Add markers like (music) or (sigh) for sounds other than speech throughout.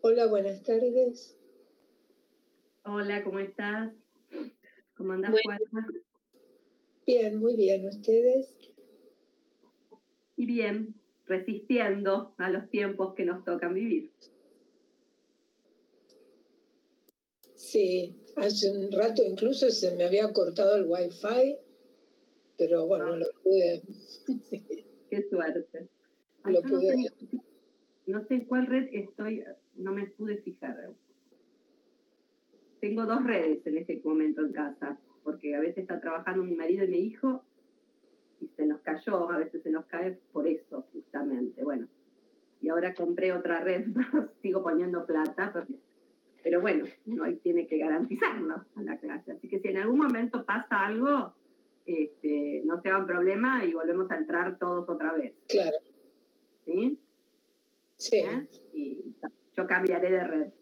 Hola, buenas tardes. Hola, ¿cómo estás? ¿Cómo andas, Juana? Bien, muy bien. ¿Ustedes? Y bien, resistiendo a los tiempos que nos tocan vivir. Sí, hace un rato incluso se me había cortado el wifi, pero bueno, ah. lo pude. (laughs) Qué suerte. lo pude. No sé, en cuál red estoy, no me pude fijar. Tengo dos redes en este momento en casa, porque a veces está trabajando mi marido y mi hijo y se nos cayó, a veces se nos cae por eso, justamente. Bueno, y ahora compré otra red, (laughs) sigo poniendo plata, pero bueno, uno ahí tiene que garantizarlo a la clase. Así que si en algún momento pasa algo, este, no sea un problema y volvemos a entrar todos otra vez. Claro. ¿Sí? Sí. ¿Eh? Y yo cambiaré de red.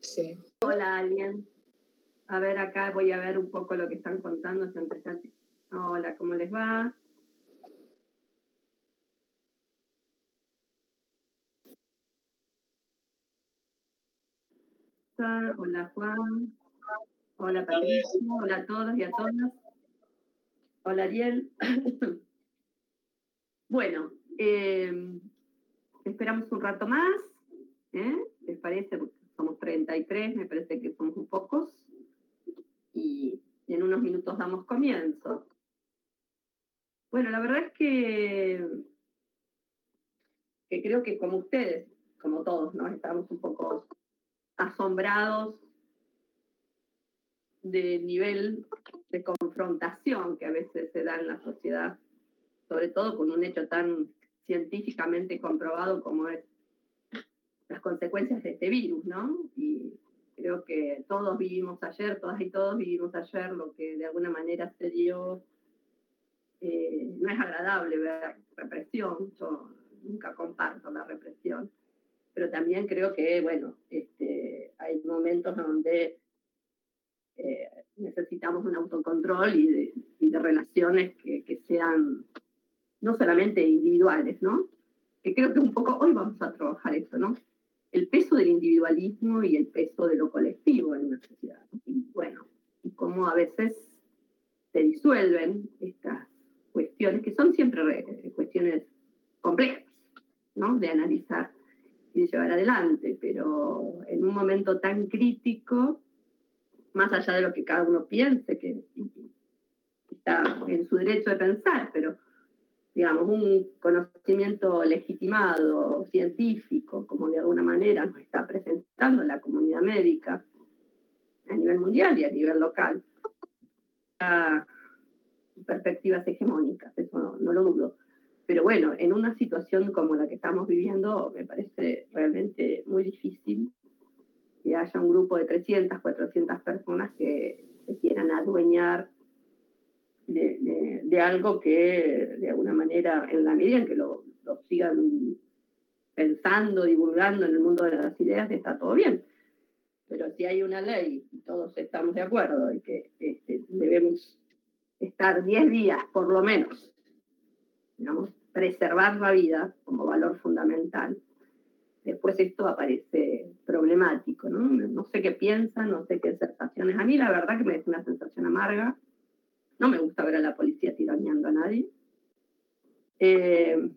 Sí. Hola, alguien. A ver, acá voy a ver un poco lo que están contando. Hola, ¿cómo les va? Hola Juan, hola Patricio, hola a todos y a todas. Hola Ariel. (coughs) bueno, em, esperamos un rato más. ¿eh? ¿Les parece? somos 33, me parece que somos un pocos. Y en unos minutos damos comienzo. Bueno, la verdad es que, que creo que como ustedes, como todos, ¿no? Estamos un poco asombrados del nivel de confrontación que a veces se da en la sociedad, sobre todo con un hecho tan científicamente comprobado como es las consecuencias de este virus, ¿no? Y creo que todos vivimos ayer, todas y todos vivimos ayer lo que de alguna manera se dio eh, no es agradable ver represión, yo nunca comparto la represión, pero también creo que, bueno, este, hay momentos donde eh, necesitamos un autocontrol y de, relaciones que, sean no solamente individuales, ¿no? Que creo que un poco hoy vamos a trabajar eso, ¿no? El peso del individualismo y el peso de lo colectivo en una sociedad. Y bueno, y cómo a veces se disuelven estas cuestiones que son siempre cuestiones complejas, ¿no? De analizar y de llevar adelante, pero en un momento tan crítico, más allá de lo que cada uno piense, que está en su derecho de pensar, pero digamos, un conocimiento legitimado, científico, como de alguna manera nos está presentando la comunidad médica a nivel mundial y a nivel local, perspectivas hegemónicas, eso no, lo dudo. Pero bueno, en una situación como la que estamos viviendo, me parece realmente muy difícil que haya un grupo de 300, 400 personas que se quieran adueñar de, de, algo que de alguna manera, en la medida en que lo, lo, sigan pensando, divulgando en el mundo de las ideas, está todo bien. Pero si hay una ley y todos estamos de acuerdo y que este, debemos estar 10 días, por lo menos, digamos, preservar la vida como valor fundamental, después esto aparece problemático, ¿no? No sé qué piensan, no sé qué sensaciones. A mí la verdad que me es una sensación amarga. No me gusta ver a la policía tiraneando a nadie. Eh,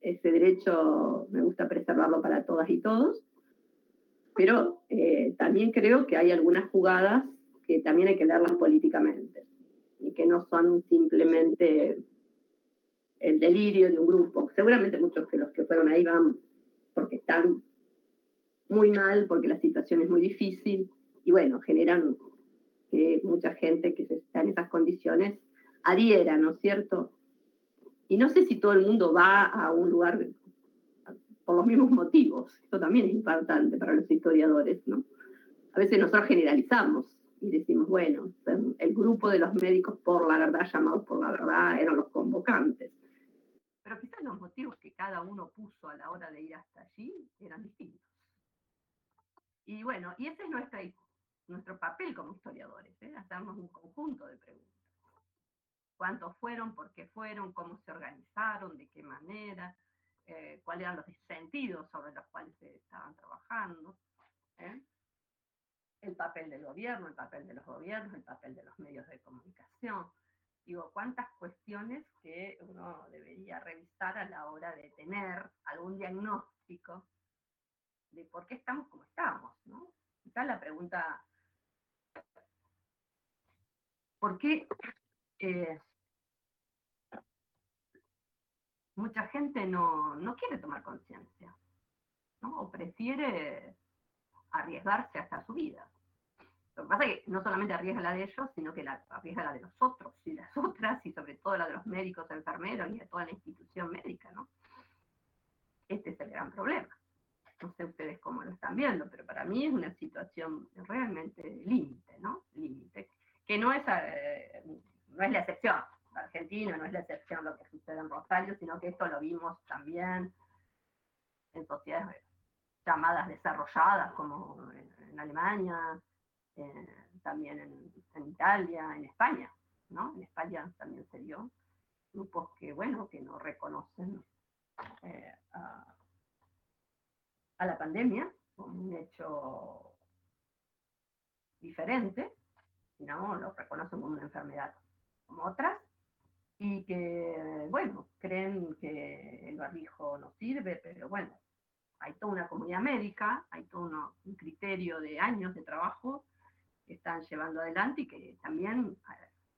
ese derecho me gusta preservarlo para todas y todos. Pero eh, también creo que hay algunas jugadas que también hay que verlas políticamente y que no son simplemente el delirio de un grupo. Seguramente muchos de los que fueron ahí van porque están muy mal, porque la situación es muy difícil y bueno, generan que mucha gente que está en esas condiciones adhiera, ¿no es cierto? Y no sé si todo el mundo va a un lugar por los mismos motivos. Esto también es importante para los historiadores, ¿no? A veces nosotros generalizamos y decimos, bueno, el grupo de los médicos por la verdad, llamados por la verdad, eran los convocantes. Pero quizás los motivos que cada uno puso a la hora de ir hasta allí eran distintos. Y bueno, y ese es nuestra, nuestro papel como historiadores, ¿eh? hacernos un conjunto de preguntas. ¿Cuántos fueron? ¿Por qué fueron? ¿Cómo se organizaron? ¿De qué manera? eh, cuáles eran los sentidos sobre los cuales se estaban trabajando, ¿eh? el papel del gobierno, el papel de los gobiernos, el papel de los medios de comunicación. Digo, cuántas cuestiones que uno debería revisar a la hora de tener algún diagnóstico de por qué estamos como estamos, ¿no? La pregunta, ¿por qué eh, mucha gente no, no quiere tomar conciencia? ¿no? O prefiere arriesgarse hasta su vida. Lo que pasa es que no solamente arriesga la de ellos, sino que la, arriesga la de los otros y las (laughs) otras, y sobre todo la de los médicos, enfermeros y de toda la institución médica, ¿no? Este es el gran problema. No sé ustedes cómo lo están viendo, pero para mí es una situación realmente límite, ¿no? Límite. Que no es, eh, no es la excepción. Argentina no es la excepción lo que sucede en Rosario, sino que esto lo vimos también en sociedades llamadas desarrolladas, como en, Alemania, eh, también en, Italia, en España, ¿no? En España también se dio grupos que, bueno, que no reconocen eh, a, la pandemia como un hecho diferente, sino lo reconocen como una enfermedad como otras, y que, bueno, creen que el barbijo no sirve, pero bueno, hay toda una comunidad médica, hay todo un criterio de años de trabajo que están llevando adelante y que también,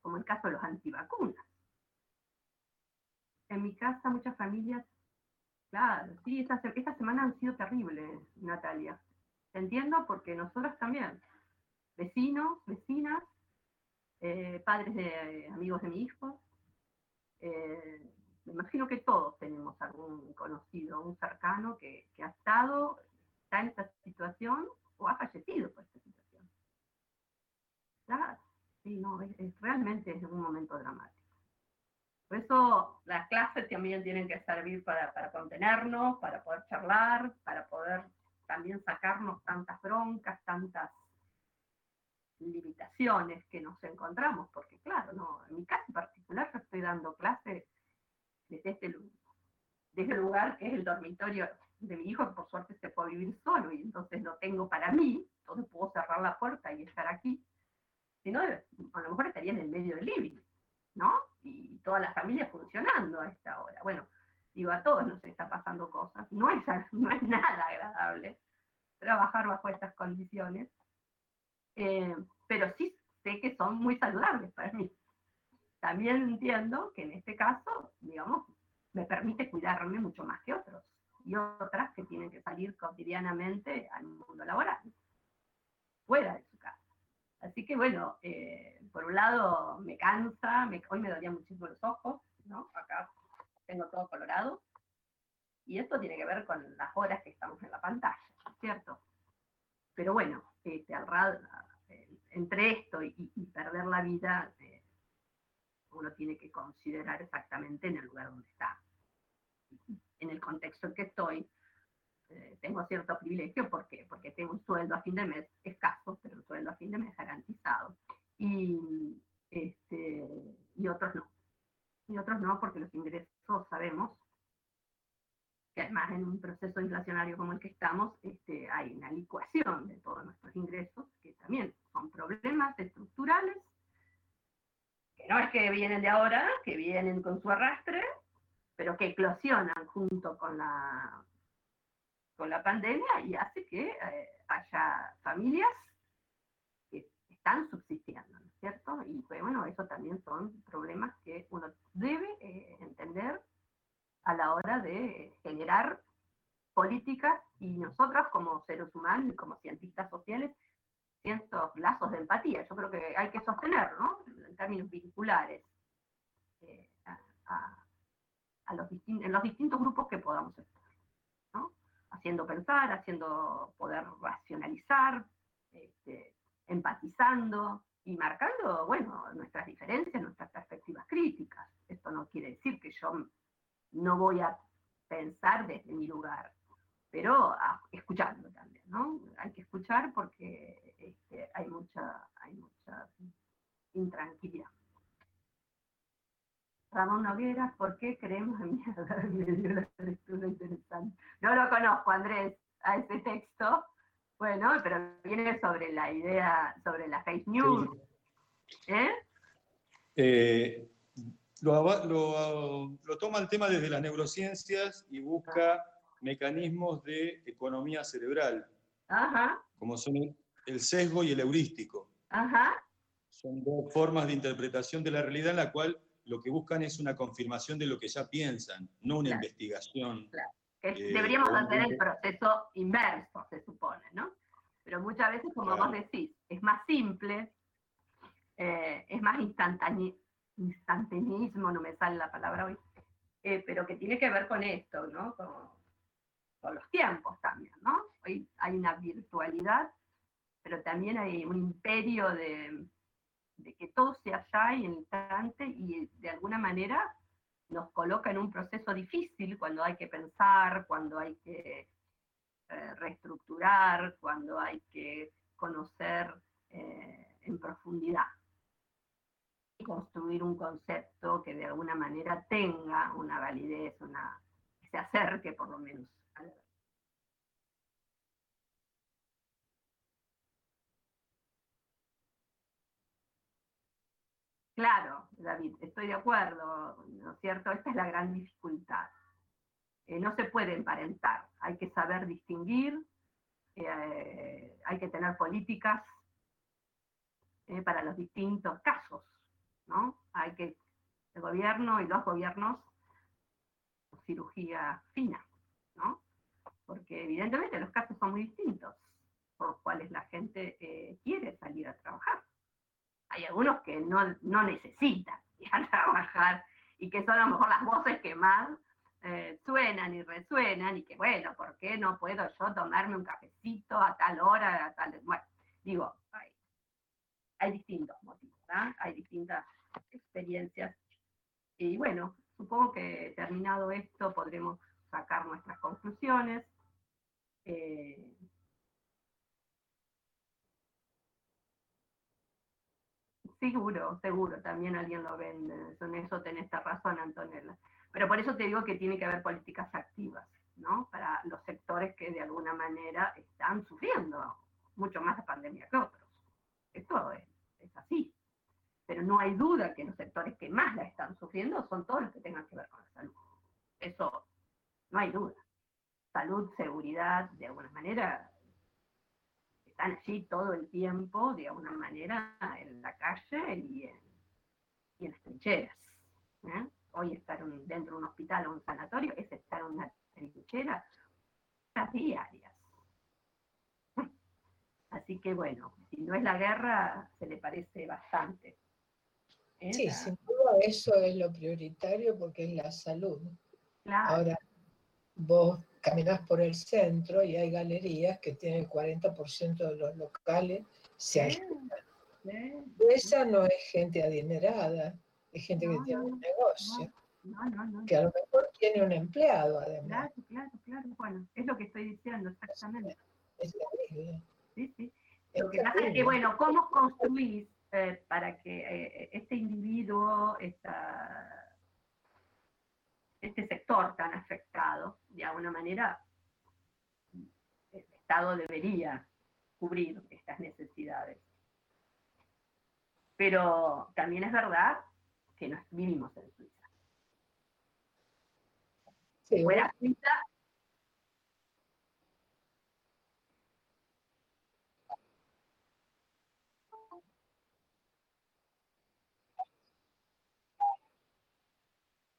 como el caso de los antivacunas. En mi casa muchas familias, claro, sí, esta, esta semana han sido terribles, Natalia. Te entiendo porque nosotros también, vecinos, vecinas, eh, padres de amigos de mi hijo, eh, me imagino que todos tenemos algún conocido, un cercano que, ha estado, está en esta situación o ha fallecido por esta situación. Claro, sí, no, es, realmente es un momento dramático. Por eso las clases también tienen que servir para, para contenernos, para poder charlar, para poder también sacarnos tantas broncas, tantas limitaciones que nos encontramos, porque claro, no, en mi caso en particular yo estoy dando clases desde este desde el lugar que es el dormitorio de mi hijo, que por suerte se puede vivir solo y entonces lo tengo para mí, entonces puedo cerrar la puerta y estar aquí. Si no, a lo mejor estaría en el medio del living, ¿no? Y toda la familia funcionando a esta hora. Bueno, digo, a todos nos está pasando cosas. No es, no es nada agradable trabajar bajo estas condiciones, eh, pero sí sé que son muy saludables para mí. También entiendo que en este caso, digamos, me permite cuidarme mucho más que otros y otras que tienen que salir cotidianamente al mundo laboral, fuera de su casa. Así que bueno, eh, por un lado me cansa, hoy me dolían muchísimo los ojos, ¿no? Acá tengo todo colorado. Y esto tiene que ver con las horas que estamos en la pantalla, ¿cierto? Pero bueno, este, al, entre esto y, perder la vida, eh, uno tiene que considerar exactamente en el lugar donde está. En el contexto en que estoy, eh, tengo cierto privilegio, ¿por qué? Porque tengo un sueldo a fin de mes escaso, pero un sueldo a fin de mes garantizado. Y, este, y otros no. Y otros no, porque los ingresos sabemos que además en un proceso inflacionario como el que estamos, este, hay una licuación de todos nuestros ingresos, que también son problemas estructurales que no es que vienen de ahora, que vienen con su arrastre, pero que eclosionan junto con la, con la pandemia y hace que eh, haya familias que están subsistiendo, ¿no es cierto? Y pues, bueno, eso también son problemas que uno debe eh, entender a la hora de generar políticas y nosotros como seres humanos y como cientistas sociales ciertos lazos de empatía. Yo creo que hay que sostener, ¿no? En términos vinculares, eh, a, los en los distintos grupos que podamos estar. Haciendo pensar, haciendo poder racionalizar, este, empatizando y marcando, bueno, nuestras diferencias, nuestras perspectivas críticas. Esto no quiere decir que yo no voy a pensar desde mi lugar, pero ah, escuchando también, ¿no? Hay que escuchar porque este, hay, mucha, hay mucha intranquilidad. Ramón Noguera, ¿por qué creemos en mierda? (laughs) Me dio la lectura interesante. No lo conozco, Andrés, a ese texto. Bueno, pero viene sobre la idea, sobre la fake news. ¿Eh? Eh, lo, toma el tema desde las neurociencias y busca mecanismos de economía cerebral, como son el sesgo y el heurístico. Son dos formas de interpretación de la realidad en la cual lo que buscan es una confirmación de lo que ya piensan, no una investigación. Eh, deberíamos hacer el proceso inverso, se supone, ¿no? Pero muchas veces, como vos decís, es más simple, eh, es más instantáneo, instantaneismo, no me sale la palabra hoy, eh, pero que tiene que ver con esto, ¿no? Con, los tiempos también, ¿no? Hoy hay una virtualidad, pero también hay un imperio de, que todo se allá y en instante y de alguna manera nos coloca en un proceso difícil cuando hay que pensar, cuando hay que eh, reestructurar, cuando hay que conocer eh, en profundidad construir un concepto que de alguna manera tenga una validez, una, que se acerque por lo menos Claro, David, estoy de acuerdo, ¿no es cierto? Esta es la gran dificultad. Eh, no se puede emparentar, hay que saber distinguir, eh, hay que tener políticas eh, para los distintos casos. Hay que, el gobierno y los gobiernos, cirugía fina, ¿no? Porque evidentemente los casos son muy distintos, por los cuales la gente eh, quiere salir a trabajar. Hay algunos que no, no necesitan (laughs) ir a trabajar y que son a lo mejor las voces que más eh, suenan y resuenan y que bueno, ¿por qué no puedo yo tomarme un cafecito a tal hora, a tal... Bueno, digo, hay, hay distintos motivos, ¿verdad? Hay distintas experiencias. Y bueno, supongo que terminado esto podremos sacar nuestras conclusiones. Eh, seguro, seguro, también alguien lo vende. En eso tenés razón, Antonella. Pero por eso te digo que tiene que haber políticas activas, ¿no? Para los sectores que de alguna manera están sufriendo mucho más la pandemia que otros. Esto es así pero no hay duda que los sectores que más la están sufriendo son todos los que tengan que ver con la salud. Eso no hay duda. Salud, seguridad, de alguna manera, están allí todo el tiempo, de alguna manera, en la calle y en, las trincheras. ¿eh? Hoy estar dentro de un hospital o un sanatorio es estar en una trinchera diarias. (laughs) Así que bueno, si no es la guerra, se le parece bastante. Sí, sin duda eso es lo prioritario porque es la salud. Ahora, vos caminás por el centro y hay galerías que tienen el 40% de los locales se aislan. Esa no es gente adinerada, es gente que tiene un negocio. que a lo mejor tiene un empleado además. Claro, claro, claro. Bueno, es lo que estoy diciendo exactamente. Es terrible. Sí, sí. Lo que pasa es que, bueno, ¿cómo construís eh, para que eh, este individuo, esta, este sector tan afectado, de alguna manera, el Estado debería cubrir estas necesidades. Pero también es verdad que no vivimos en Suiza. Si fuera Suiza,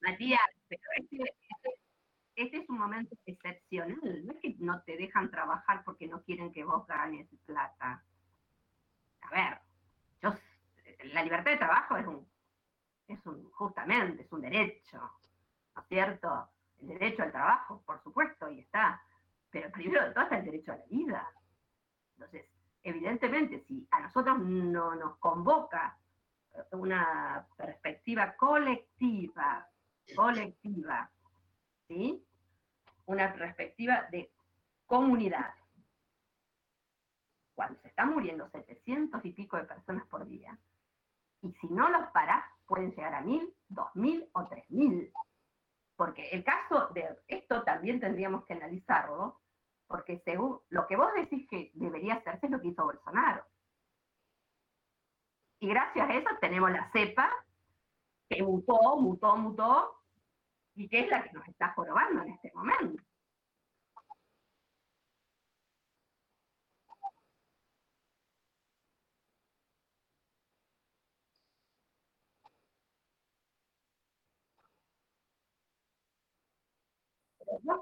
Matías, pero este, este, este, es un momento excepcional. No es que no te dejan trabajar porque no quieren que vos ganes plata. A ver, yo, la libertad de trabajo es un, es un, justamente, es un derecho, ¿no es cierto? El derecho al trabajo, por supuesto, y está. Pero primero de todo está el derecho a la vida. Entonces, evidentemente, si a nosotros no nos convoca una perspectiva colectiva colectiva, ¿sí? Una perspectiva de comunidad. Cuando se están muriendo 700 y pico de personas por día, y si no los parás, pueden llegar a mil 2.000 o 3.000. Porque el caso de esto también tendríamos que analizarlo, porque según lo que vos decís que debería hacerse es lo que hizo Bolsonaro. Y gracias a eso tenemos la cepa que mutó, mutó, mutó, y que es la que nos está jorobando en este momento.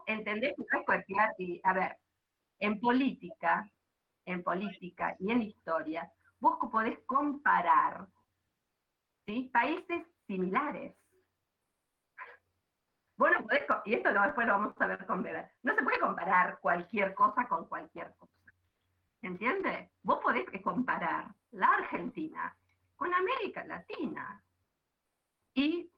¿Entendés? y, a ver, en política, en política y en historia, vos podés comparar ¿sí? países similares. Bueno, podés, y esto después lo vamos a ver con Weber, no se puede comparar cualquier cosa con cualquier cosa. ¿Entiendes? Vos podés comparar la Argentina con América Latina. Y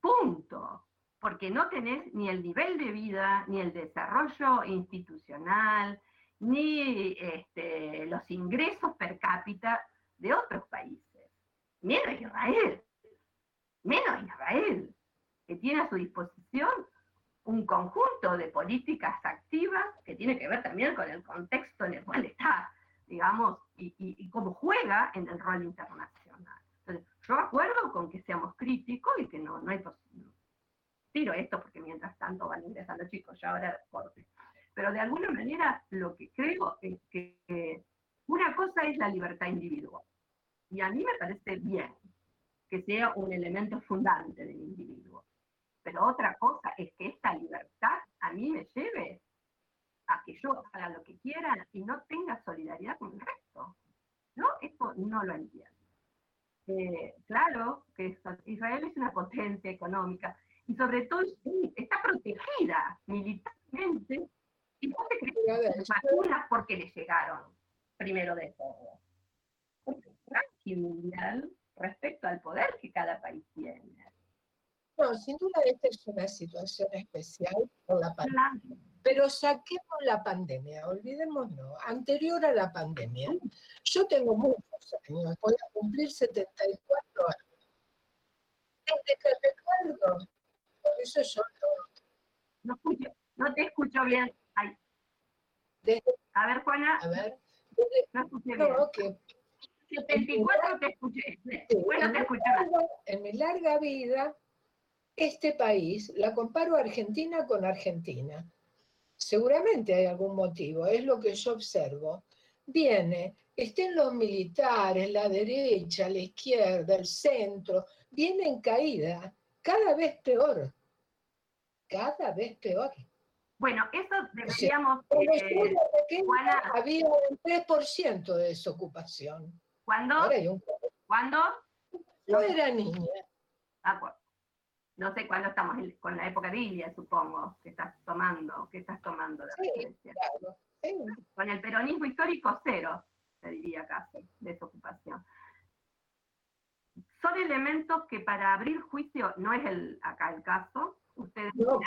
punto porque no tenés ni el nivel de vida, ni el desarrollo institucional, ni este, los ingresos per cápita de otros países. Menos Israel, menos Israel, que tiene a su disposición un conjunto de políticas activas que tiene que ver también con el contexto en el cual está, digamos, y, cómo juega en el rol internacional. Entonces, yo acuerdo con que seamos críticos y que no, no hay posibilidad tiro esto porque mientras tanto van ingresando chicos, ya ahora corte. Pero de alguna manera lo que creo es que una cosa es la libertad individual. Y a mí me parece bien que sea un elemento fundante del individuo. Pero otra cosa es que esta libertad a mí me lleve a que yo haga lo que quiera y no tenga solidaridad con el resto. ¿No? Esto no lo entiendo. Eh, claro que Israel es una potencia económica, y sobre todo está protegida militarmente y no se creen vacunas porque le llegaron, primero de todo. Porque es mundial respecto al poder que cada país tiene. No, sin duda esta es una situación especial por la pandemia. Pero saquemos la pandemia, olvidémonos, anterior a la pandemia. Yo tengo muchos años, voy a cumplir 74 años. Desde que recuerdo eso yo no, escucho, no te escucho bien. a ver, Juana. A ver. no escuché bien. que 74 te escuché. Bueno, te escuché. En mi larga vida, este país, la comparo Argentina con Argentina. Seguramente hay algún motivo, es lo que yo observo. Viene, estén los militares, la derecha, la izquierda, el centro, viene en caída, cada vez peor cada vez peor. Bueno, eso deberíamos... Eh, había un 3% de desocupación. ¿Cuándo? ¿Cuándo? Yo era niña. Ah, no sé cuándo estamos con la época de Ilia, supongo, que estás tomando, que estás tomando la sí, claro, Con el peronismo histórico cero, se diría casi, desocupación. Son elementos que para abrir juicio no es el, acá el caso, ustedes lo,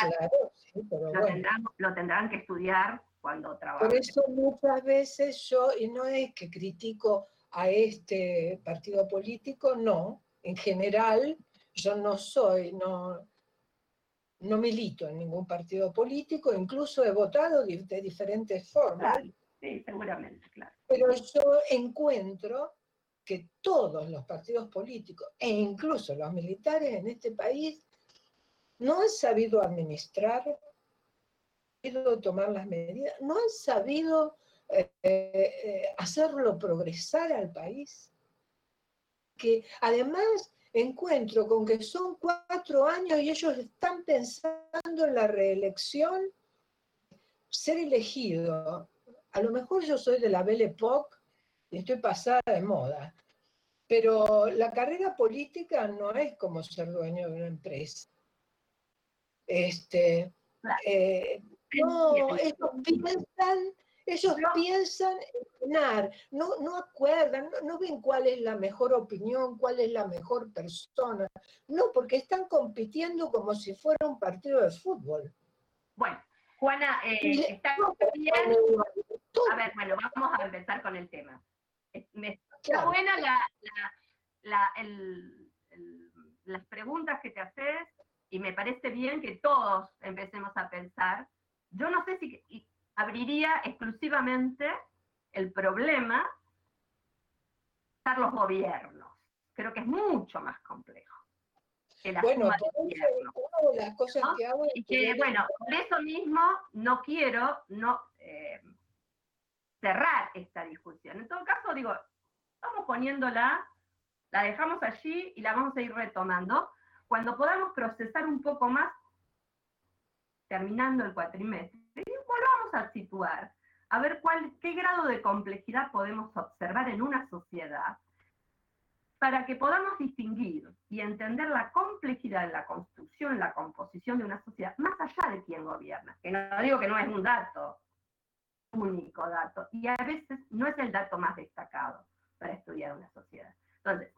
tendrán, que estudiar cuando trabajen. Por eso muchas veces yo, y no es que critico a este partido político, no, en general yo no soy, no, no milito en ningún partido político, incluso he votado de, diferentes formas. sí, seguramente, claro. Pero yo encuentro que todos los partidos políticos, e incluso los militares en este país, no han sabido administrar, no han sabido tomar las medidas, no han sabido eh, eh, hacerlo progresar al país. Que además encuentro con que son cuatro años y ellos están pensando en la reelección, ser elegido. A lo mejor yo soy de la Belle Époque y estoy pasada de moda, pero la carrera política no es como ser dueño de una empresa. Este, eh, no, ellos piensan, ellos piensan en ganar, no, no acuerdan, no, ven cuál es la mejor opinión, cuál es la mejor persona. No, porque están compitiendo como si fuera un partido de fútbol. Bueno, Juana, eh, está bien. A ver, bueno, vamos a empezar con el tema. Está buena la, la, la, el, las preguntas que te haces, y me parece bien que todos empecemos a pensar, yo no sé si abriría exclusivamente el problema estar los gobiernos. Creo que es mucho más complejo. bueno, una de las cosas que hago y que, bueno, por eso mismo no quiero no eh, cerrar esta discusión. En todo caso, digo, estamos poniéndola, la dejamos allí y la vamos a ir retomando cuando podamos procesar un poco más, terminando el cuatrimestre, y volvamos a situar a ver cuál, qué grado de complejidad podemos observar en una sociedad para que podamos distinguir y entender la complejidad en la construcción, la composición de una sociedad, más allá de quién gobierna. Que no digo que no es un dato, único dato, y a veces no es el dato más destacado para estudiar una sociedad. Entonces,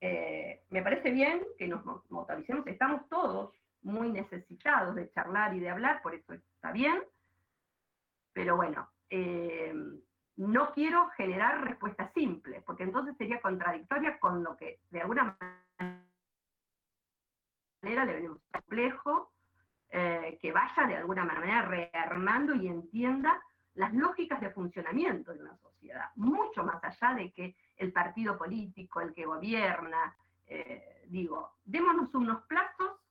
eh, me parece bien que nos motoricemos, estamos todos muy necesitados de charlar y de hablar, por eso está bien, pero bueno, eh, no quiero generar respuestas simples, porque entonces sería contradictoria con lo que de alguna manera le venimos complejo, eh, que vaya de alguna manera rearmando y entienda las lógicas de funcionamiento de una sociedad, mucho más allá de que el partido político, el que gobierna, eh, digo, démonos unos plazos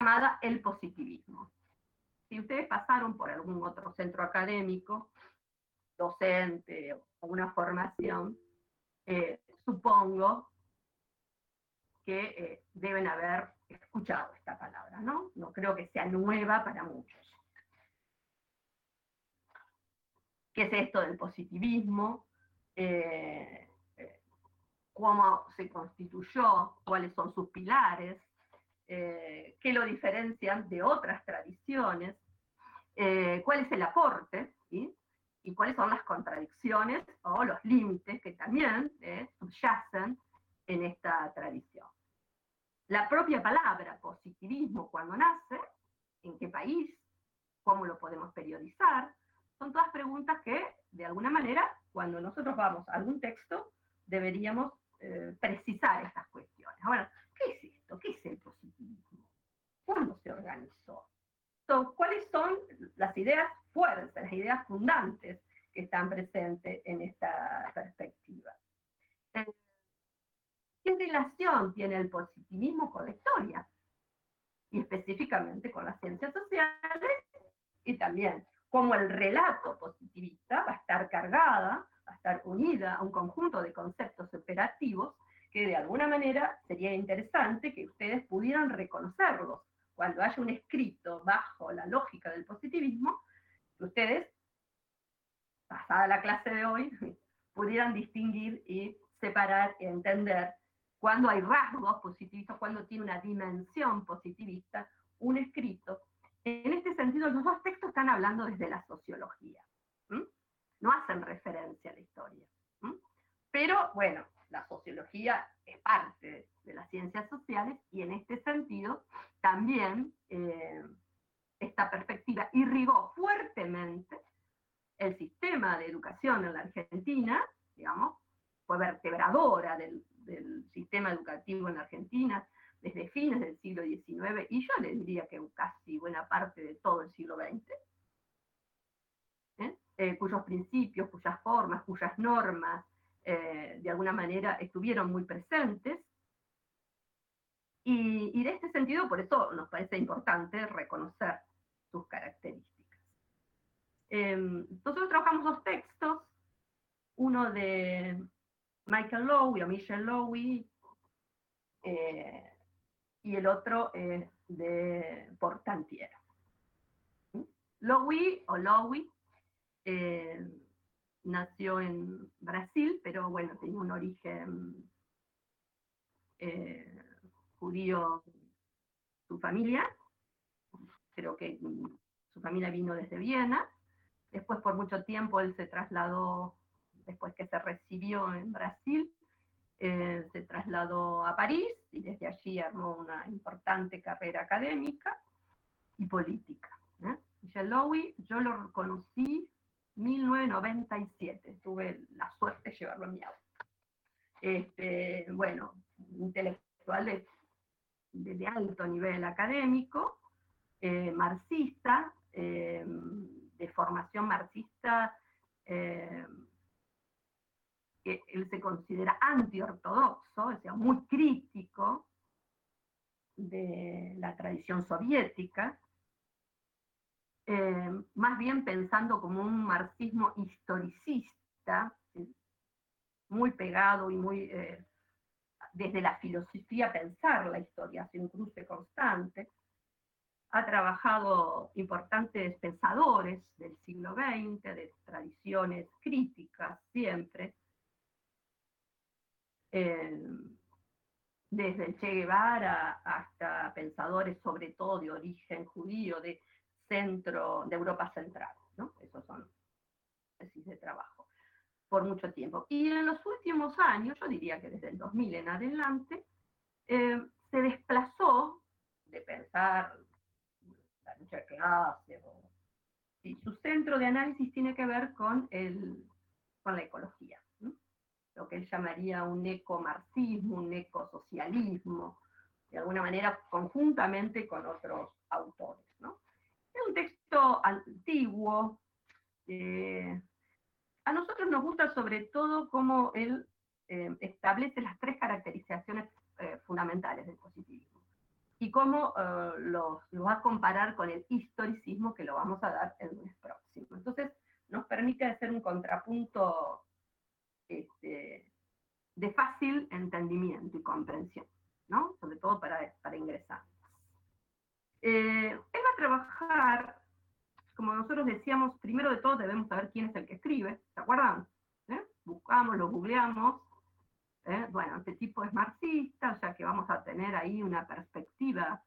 llamada el positivismo. Si ustedes pasaron por algún otro centro académico, docente o alguna formación, eh, supongo que eh, deben haber escuchado esta palabra, ¿no? No creo que sea nueva para muchos. ¿Qué es esto del positivismo? Eh, ¿Cómo se constituyó? ¿Cuáles son sus pilares? Eh, qué lo diferencian de otras tradiciones, eh, cuál es el aporte, y cuáles son las contradicciones o los límites que también eh, subyacen en esta tradición. La propia palabra positivismo cuando nace, en qué país, cómo lo podemos periodizar, son todas preguntas que, de alguna manera, cuando nosotros vamos a algún texto, deberíamos eh, precisar estas cuestiones. Ahora, ¿qué es esto? ¿Qué es el positivismo? ¿Cuándo se organizó? ¿Cuáles son las ideas fuertes, las ideas fundantes que están presentes en esta perspectiva? Eh, ¿Qué relación tiene el positivismo con la historia? Y específicamente con las ciencias sociales y también cómo el relato positivista va a estar cargada, va a estar unida a un conjunto de conceptos operativos que de alguna manera sería interesante que ustedes pudieran reconocerlos cuando haya un escrito bajo la lógica del positivismo, que ustedes, pasada la clase de hoy, (laughs) pudieran distinguir y separar y entender cuando hay rasgos positivistas, cuando tiene una dimensión positivista, un escrito. En este sentido, los dos textos están hablando desde la sociología, no hacen referencia a la historia. Pero bueno, la sociología es parte de las ciencias sociales y en este sentido también eh, esta perspectiva irrigó fuertemente el sistema de educación en la Argentina, digamos, fue vertebradora del, sistema educativo en la Argentina desde fines del siglo XIX y yo le diría que casi buena parte de todo el siglo XX, ¿eh? Eh, cuyos principios, cuyas formas, cuyas normas, eh, de alguna manera estuvieron muy presentes. Y, de este sentido, por eso nos parece importante reconocer sus características. Em, nosotros trabajamos dos textos, uno de Michael Lowy o Michelle Lowy, eh, y el otro de Portantier. Lowy o Lowy eh, nació en Brasil, pero bueno, tenía un origen eh, judío, su familia, creo que su familia vino desde Viena, después por mucho tiempo él se trasladó, después que se recibió en Brasil, eh, se trasladó a París y desde allí armó una importante carrera académica y política. ¿eh? Michel yo lo conocí 1997, tuve la suerte de llevarlo a mi auto. Este, bueno, intelectual de, alto nivel académico, eh, marxista, eh, de formación marxista él se considera antiortodoxo, o sea, muy crítico de la tradición soviética, eh, más bien pensando como un marxismo historicista, muy pegado y muy eh, desde la filosofía pensar la historia, hace un cruce constante. Ha trabajado importantes pensadores del siglo XX, de tradiciones críticas siempre, desde el Che Guevara hasta pensadores sobre todo de origen judío, de centro, de Europa Central, ¿no? Esos son tesis de trabajo, por mucho tiempo. Y en los últimos años, yo diría que desde el 2000 en adelante, eh, se desplazó de pensar la lucha de clase, y su centro de análisis tiene que ver con, el, con la ecología lo que él llamaría un ecomarxismo, un ecosocialismo, de alguna manera conjuntamente con otros autores. Es un texto antiguo. Eh, a nosotros nos gusta sobre todo cómo él eh, establece las tres caracterizaciones eh, fundamentales del positivismo y cómo los, va a comparar con el historicismo que lo vamos a dar el mes próximo. Entonces, nos permite hacer un contrapunto este, de fácil entendimiento y comprensión, ¿no? Sobre todo para, para ingresar. Eh, él va a trabajar, como nosotros decíamos, primero de todo debemos saber quién es el que escribe, ¿se acuerdan? ¿Eh? Buscamos, lo googleamos. ¿eh? Bueno, este tipo es marxista, o sea que vamos a tener ahí una perspectiva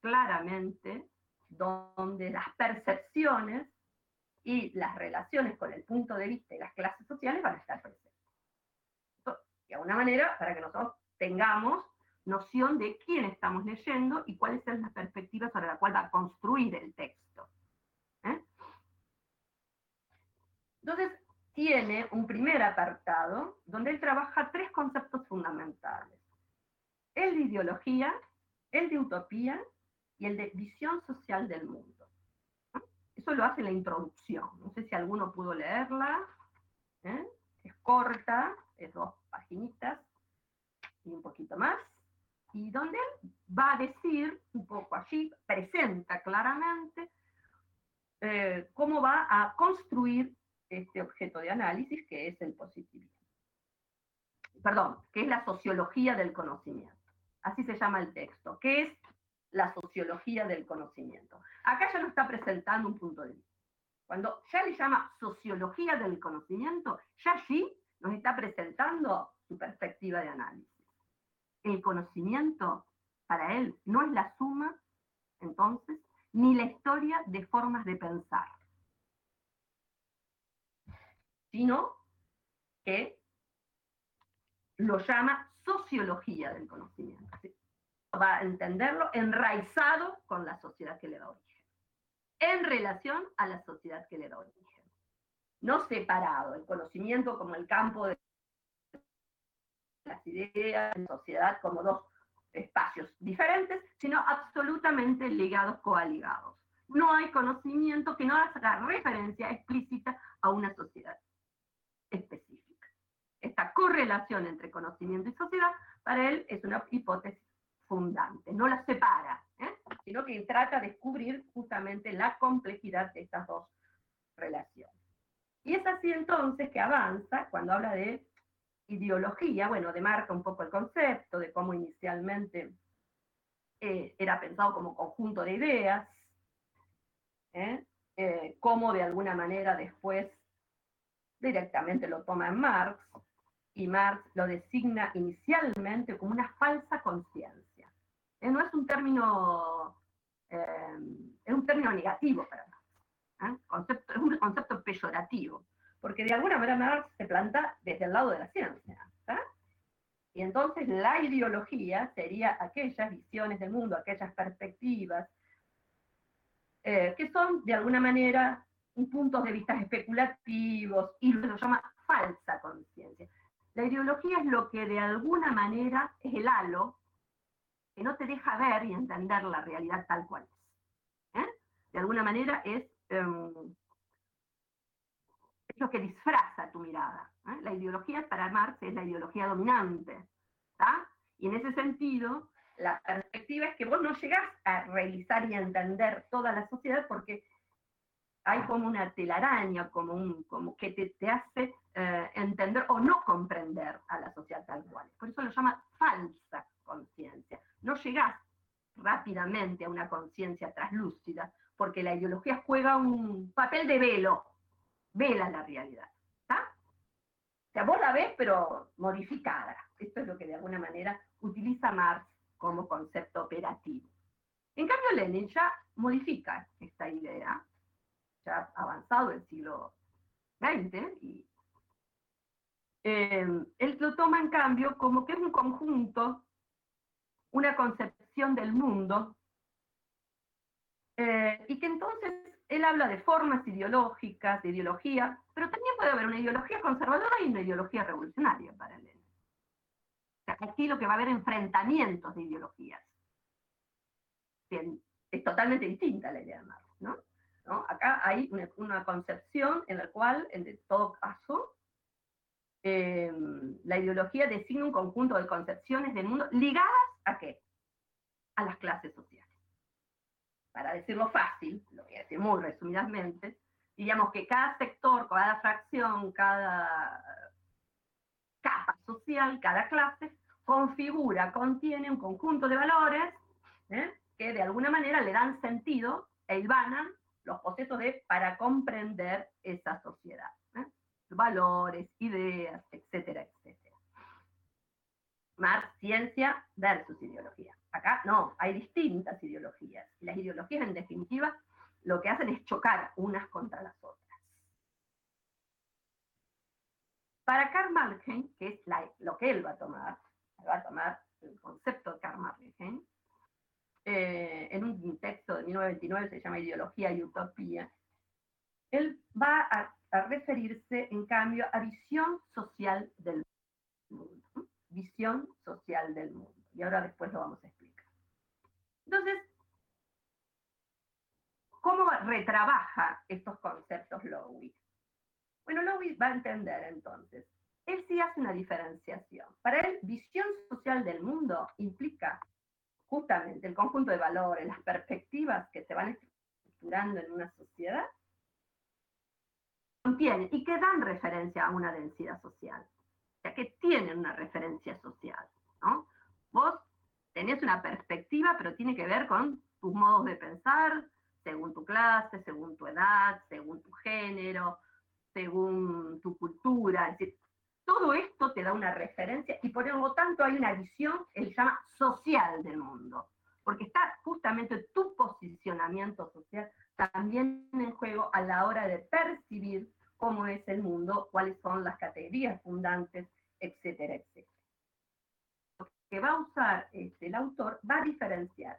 claramente donde las percepciones y las relaciones con el punto de vista de las clases sociales van a estar presentes de alguna manera para que nosotros tengamos noción de quién estamos leyendo y cuál es la perspectiva sobre la cual va a construir el texto. ¿eh? Entonces, tiene un primer apartado donde él trabaja tres conceptos fundamentales. El de ideología, el de utopía y el de visión social del mundo. Eso lo hace la introducción. No sé si alguno pudo leerla. ¿eh? Es corta, es dos paginitas y un poquito más, y donde él va a decir, un poco allí, presenta claramente eh, cómo va a construir este objeto de análisis que es el positivismo. Perdón, que es la sociología del conocimiento. Así se llama el texto, que es la sociología del conocimiento. Acá ya no está presentando un punto de vista. Cuando ya le llama sociología del conocimiento, ya allí nos está presentando su perspectiva de análisis. El conocimiento para él no es la suma, entonces, ni la historia de formas de pensar, sino que lo llama sociología del conocimiento. Va a entenderlo enraizado con la sociedad que le da origen, en relación a la sociedad que le da origen. No separado, el conocimiento como el campo de las ideas, la sociedad como dos espacios diferentes, sino absolutamente ligados, coaligados. No hay conocimiento que no haga referencia explícita a una sociedad específica. Esta correlación entre conocimiento y sociedad, para él, es una hipótesis fundante, no la separa, ¿eh? sino que trata de descubrir justamente la complejidad de estas dos relaciones. Y es así entonces que avanza cuando habla de ideología, bueno, demarca un poco el concepto de cómo inicialmente eh, era pensado como conjunto de ideas, ¿eh? Eh, cómo de alguna manera después directamente lo toma Marx, y Marx lo designa inicialmente como una falsa conciencia. no es un término, es un término negativo para Marx, es un concepto peyorativo porque de alguna manera se planta desde el lado de la ciencia. Y entonces la ideología sería aquellas visiones del mundo, aquellas perspectivas, eh, que son de alguna manera puntos de vista especulativos y lo llama falsa conciencia. La ideología es lo que de alguna manera es el halo que no te deja ver y entender la realidad tal cual es. ¿eh? De alguna manera es em, lo que disfraza tu mirada. ¿eh? La ideología para Marx es la ideología dominante. Y en ese sentido, la perspectiva es que vos no llegás a realizar y a entender toda la sociedad porque hay como una telaraña, como, un, como que te, te hace eh, entender o no comprender a la sociedad tal cual. Por eso lo llama falsa conciencia. No llegás rápidamente a una conciencia traslúcida, porque la ideología juega un papel de velo vela la realidad. ¿está? O sea, vos la ves, pero modificada. Esto es lo que de alguna manera utiliza Marx como concepto operativo. En cambio, Lenin ya modifica esta idea, ya avanzado el siglo XX, y eh, él lo toma en cambio como que es un conjunto, una concepción del mundo, eh, y que entonces él habla de formas ideológicas, de ideología, pero también puede haber una ideología conservadora y una ideología revolucionaria para él. aquí lo que va a haber enfrentamientos de ideologías. es totalmente distinta la idea de Marx, ¿no? Acá hay una, concepción en la cual, en todo caso, em, la ideología designa un conjunto de concepciones del mundo ligadas a qué? A las clases sociales para decirlo fácil, lo voy a decir muy resumidamente, digamos que cada sector, cada fracción, cada capa social, cada clase, configura, contiene un conjunto de valores ¿eh? que de alguna manera le dan sentido e ilvanan los procesos de para comprender esa sociedad. ¿eh? Valores, ideas, etcétera, etcétera. Más ciencia versus ideología. Acá no, hay distintas ideologías. Las ideologías, en definitiva, lo que hacen es chocar unas contra las otras. Para Karl Marx, que es lo que él va a tomar, va a tomar el concepto de Karl Marx, eh, en un texto de 1929 se llama Ideología y Utopía, él va a referirse, en cambio, a visión social del mundo. Visión social del mundo. Y ahora después lo vamos a explicar. Entonces, ¿cómo retrabaja estos conceptos Lowy? Bueno, Lowy va a entender entonces. Él sí hace una diferenciación. Para él, visión social del mundo implica justamente el conjunto de valores, las perspectivas que se van estructurando en una sociedad, contienen y que dan referencia a una densidad social. O sea, que tienen una referencia social. ¿no? Vos tenés una perspectiva, pero tiene que ver con tus modos de pensar, según tu clase, según tu edad, según tu género, según tu cultura. Es todo esto te da una referencia y por lo tanto hay una visión, él llama social del mundo, porque está justamente tu posicionamiento social también en juego a la hora de percibir cómo es el mundo, cuáles son las categorías fundantes, etcétera, etcétera que va a usar este, el autor va a diferenciar.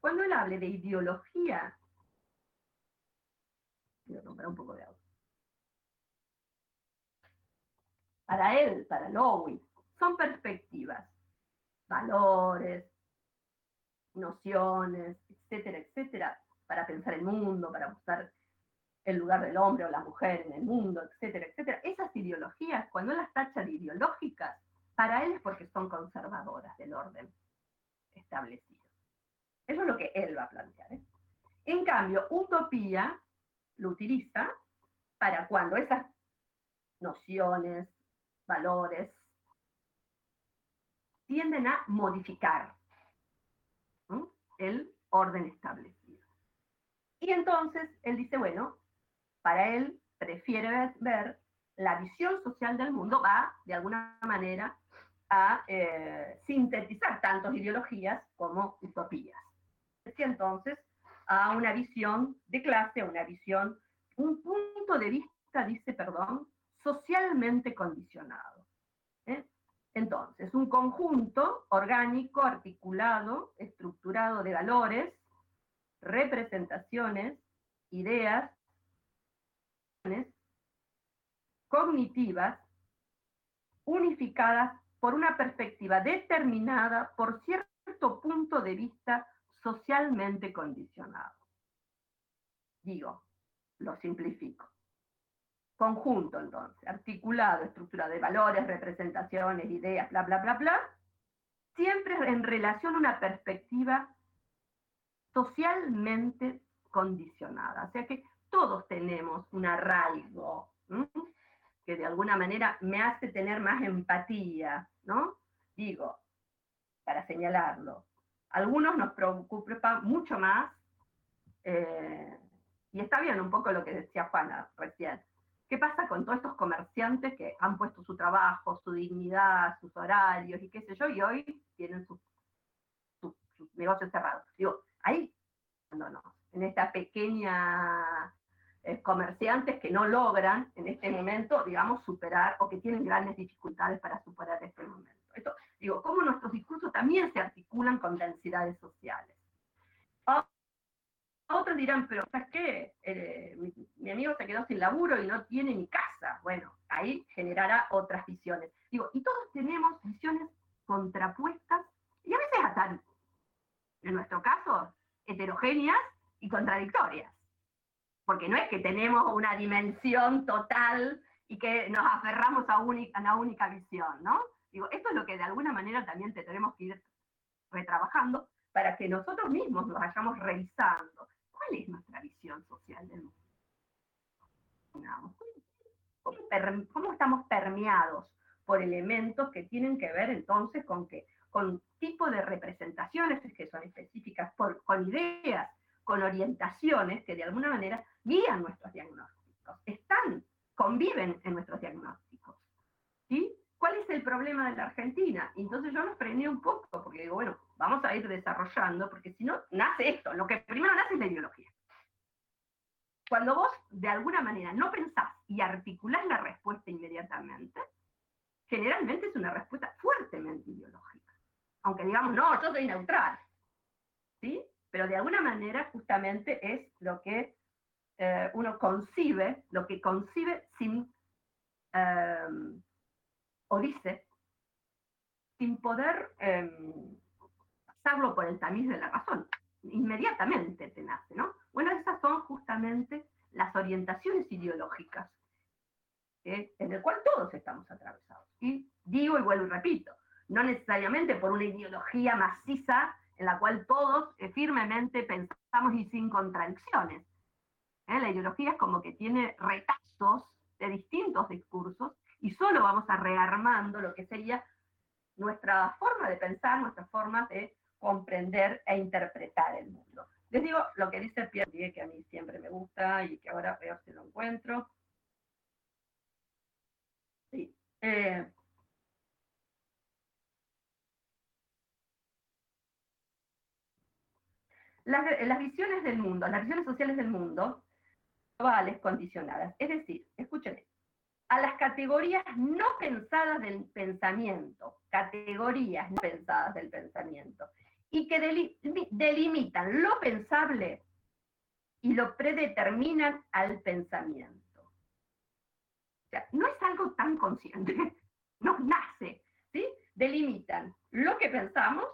Cuando él hable de ideología, un poco de. Para él, para Lowy, son perspectivas, valores, nociones, etcétera, etcétera, para pensar el mundo, para buscar el lugar del hombre o la mujer en el mundo, etcétera, etcétera. Esas ideologías, cuando él las tacha de ideológicas, para él es porque son conservadoras del orden establecido. Eso es lo que él va a plantear. ¿eh? En cambio, utopía lo utiliza para cuando esas nociones, valores, tienden a modificar el orden establecido. Y entonces él dice, bueno, para él prefiere ver, la visión social del mundo, va de alguna manera a eh, sintetizar tanto ideologías como utopías. Entonces a una visión de clase, una visión, un punto de vista, dice, perdón, socialmente condicionado. ¿eh? Entonces, un conjunto orgánico, articulado, estructurado de valores, representaciones, ideas, cognitivas, unificadas por una perspectiva determinada por cierto punto de vista socialmente condicionado. Digo, lo simplifico. Conjunto, entonces, articulado, estructura de valores, representaciones, ideas, bla, bla, bla, bla, siempre en relación a una perspectiva socialmente condicionada. O sea que todos tenemos un arraigo que de alguna manera me hace tener más empatía, ¿no? Digo, para señalarlo. Algunos nos preocupa mucho más, eh, y está bien un poco lo que decía Juana recién, ¿Qué pasa con todos estos comerciantes que han puesto su trabajo, su dignidad, sus horarios y qué sé yo, y hoy tienen sus, negocios cerrados? Digo, ahí, no, no, en esta pequeña eh, comerciantes que no logran en este momento, digamos, superar o que tienen grandes dificultades para superar este momento. Esto, digo, cómo nuestros discursos también se articulan con densidades sociales. Otros dirán, pero ¿sabes qué? Eh, mi, amigo se quedó sin laburo y no tiene ni casa. Bueno, ahí generará otras visiones. Digo, y todos tenemos visiones contrapuestas y a veces hasta, en nuestro caso, heterogéneas y contradictorias. Porque no es que tenemos una dimensión total y que nos aferramos a, una única visión, ¿no? Digo, esto es lo que de alguna manera también tenemos que ir retrabajando para que nosotros mismos nos vayamos revisando ¿Cuál es nuestra visión social del mundo? ¿Cómo, estamos permeados por elementos que tienen que ver entonces con que con tipo de representaciones que son específicas, por, con ideas, con orientaciones que de alguna manera guían nuestros diagnósticos, están, conviven en nuestros diagnósticos. ¿sí? ¿Cuál es el problema de la Argentina? Entonces yo me frené un poco, porque digo, bueno, vamos a ir desarrollando, porque si no, nace esto. Lo que primero nace es la ideología. Cuando vos, de alguna manera, no pensás y articulás la respuesta inmediatamente, generalmente es una respuesta fuertemente ideológica. Aunque digamos, no, yo soy neutral. ¿Sí? Pero de alguna manera, justamente es lo que eh, uno concibe, lo que concibe sin. Eh, o dice, sin poder em, pasarlo por el tamiz de la razón. Inmediatamente te nace, ¿no? Bueno, esas son justamente las orientaciones ideológicas en el cual todos estamos atravesados. Y digo y vuelvo y repito, no necesariamente por una ideología maciza en la cual todos eh, firmemente pensamos y sin contradicciones. ¿eh? La ideología es como que tiene retazos de distintos discursos y solo vamos a rearmando lo que sería nuestra forma de pensar, nuestra forma de comprender e interpretar el mundo. Les digo lo que dice Pierre que a mí siempre me gusta y que ahora veo si lo encuentro. Sí. Eh, las, las, visiones del mundo, las visiones sociales del mundo, globales, condicionadas. Es decir, escuchen a las categorías no pensadas del pensamiento, categorías no pensadas del pensamiento, y que delimitan lo pensable y lo predeterminan al pensamiento. O sea, no es algo tan consciente, (laughs) nos nace, ¿sí? Delimitan lo que pensamos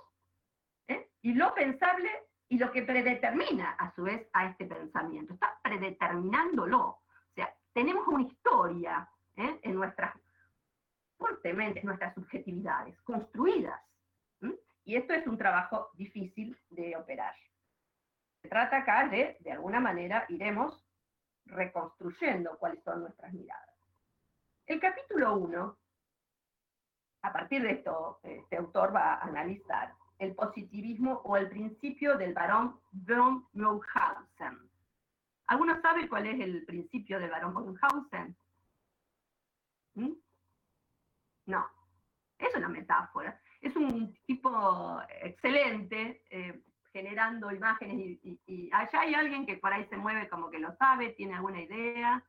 ¿eh? y lo pensable y lo que predetermina a su vez a este pensamiento. Está predeterminándolo. O sea, tenemos una historia ¿eh? en nuestras, fuertemente, nuestras subjetividades, construidas. Y esto es un trabajo difícil de operar. Se trata acá de, de alguna manera, iremos reconstruyendo cuáles son nuestras miradas. El capítulo 1 a partir de esto, este autor va a analizar el positivismo o el principio del varón von Mauthausen. ¿Alguno sabe cuál es el principio del varón von Mauthausen? ¿Mm? No, es una metáfora. Es un tipo excelente, eh, generando imágenes y, y, allá hay alguien que por ahí se mueve como que lo sabe, tiene alguna idea.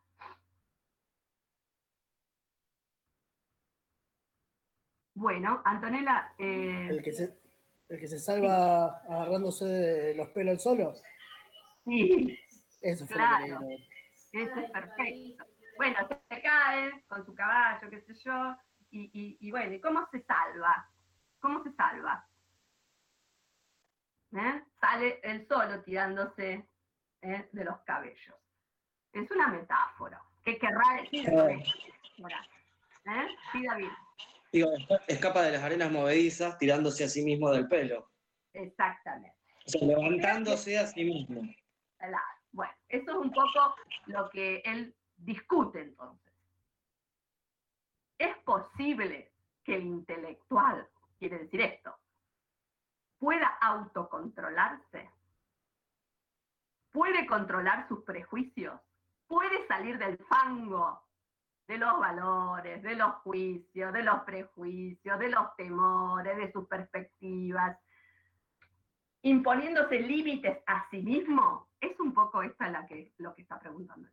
Bueno, Antonella... Eh, el, que se, el que se salva agarrándose de los pelos solo. Sí. Eso claro. Eso es perfecto. Bueno, se cae con su caballo, qué sé yo, y, y, y bueno, ¿cómo se salva? ¿Cómo se salva? ¿Eh? Sale él solo tirándose ¿eh? de los cabellos. Es una metáfora. ¿Qué querrá decir? ¿Eh? Sí, David. Digo, escapa de las arenas movedizas tirándose a sí mismo del pelo. Exactamente. O sea, levantándose a sí mismo. Bueno, eso es un poco lo que él discute entonces. ¿Es posible que el intelectual, quiere decir esto, pueda autocontrolarse? ¿Puede controlar sus prejuicios? ¿Puede salir del fango de los valores, de los juicios, de los prejuicios, de los temores, de sus perspectivas, imponiéndose límites a sí mismo, es un poco esta la que, lo que está preguntando.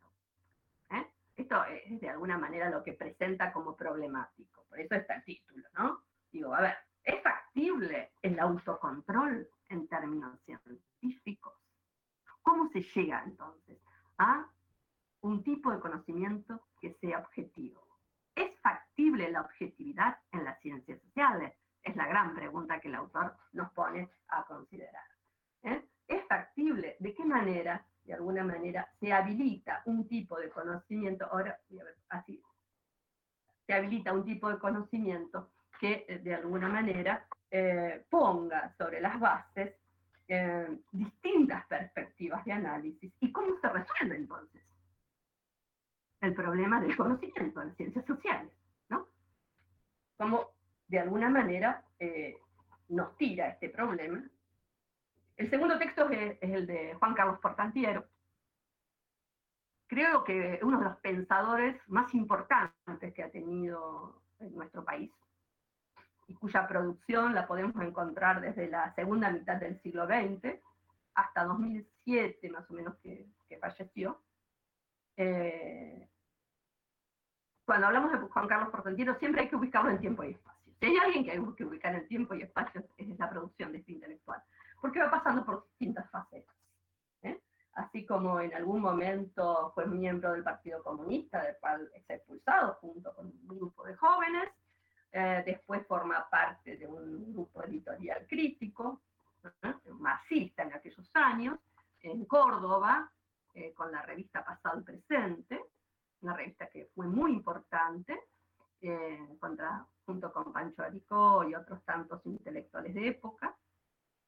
¿Eh? Esto es de alguna manera lo que presenta como problemático, por eso está el título, ¿no? Digo, a ver, ¿es factible el autocontrol en términos científicos? ¿Cómo se llega entonces a un tipo de conocimiento que sea objetivo. ¿Es factible la objetividad en las ciencias sociales? Es la gran pregunta que el autor nos pone a considerar. ¿eh? ¿Es factible? ¿De qué manera, de alguna manera, se habilita un tipo de conocimiento? Ahora, así. Se habilita un tipo de conocimiento que, eh, de alguna manera, eh, ponga sobre las bases distintas perspectivas de análisis. ¿Y cómo se resuelve entonces? El problema del conocimiento en las ciencias sociales, ¿no? Como de alguna manera eh, nos tira este problema. El segundo texto es, el de Juan Carlos Portantiero. Creo que uno de los pensadores más importantes que ha tenido en nuestro país y cuya producción la podemos encontrar desde la segunda mitad del siglo XX hasta 2007 más o menos que, falleció. Eh, cuando hablamos de Juan Carlos Portantino, siempre hay que ubicarlo en tiempo y espacio. Si hay alguien que hay que ubicar en tiempo y espacio, es la producción de este intelectual, porque va pasando por distintas facetas. ¿eh? Así como en algún momento fue miembro del Partido Comunista, del cual es expulsado junto con un grupo de jóvenes, eh, después forma parte de un grupo editorial crítico, ¿eh? marxista en aquellos años, en Córdoba, con la revista Pasado y Presente, una revista que fue muy importante, eh, contra, junto con Pancho Aricó y otros tantos intelectuales de época,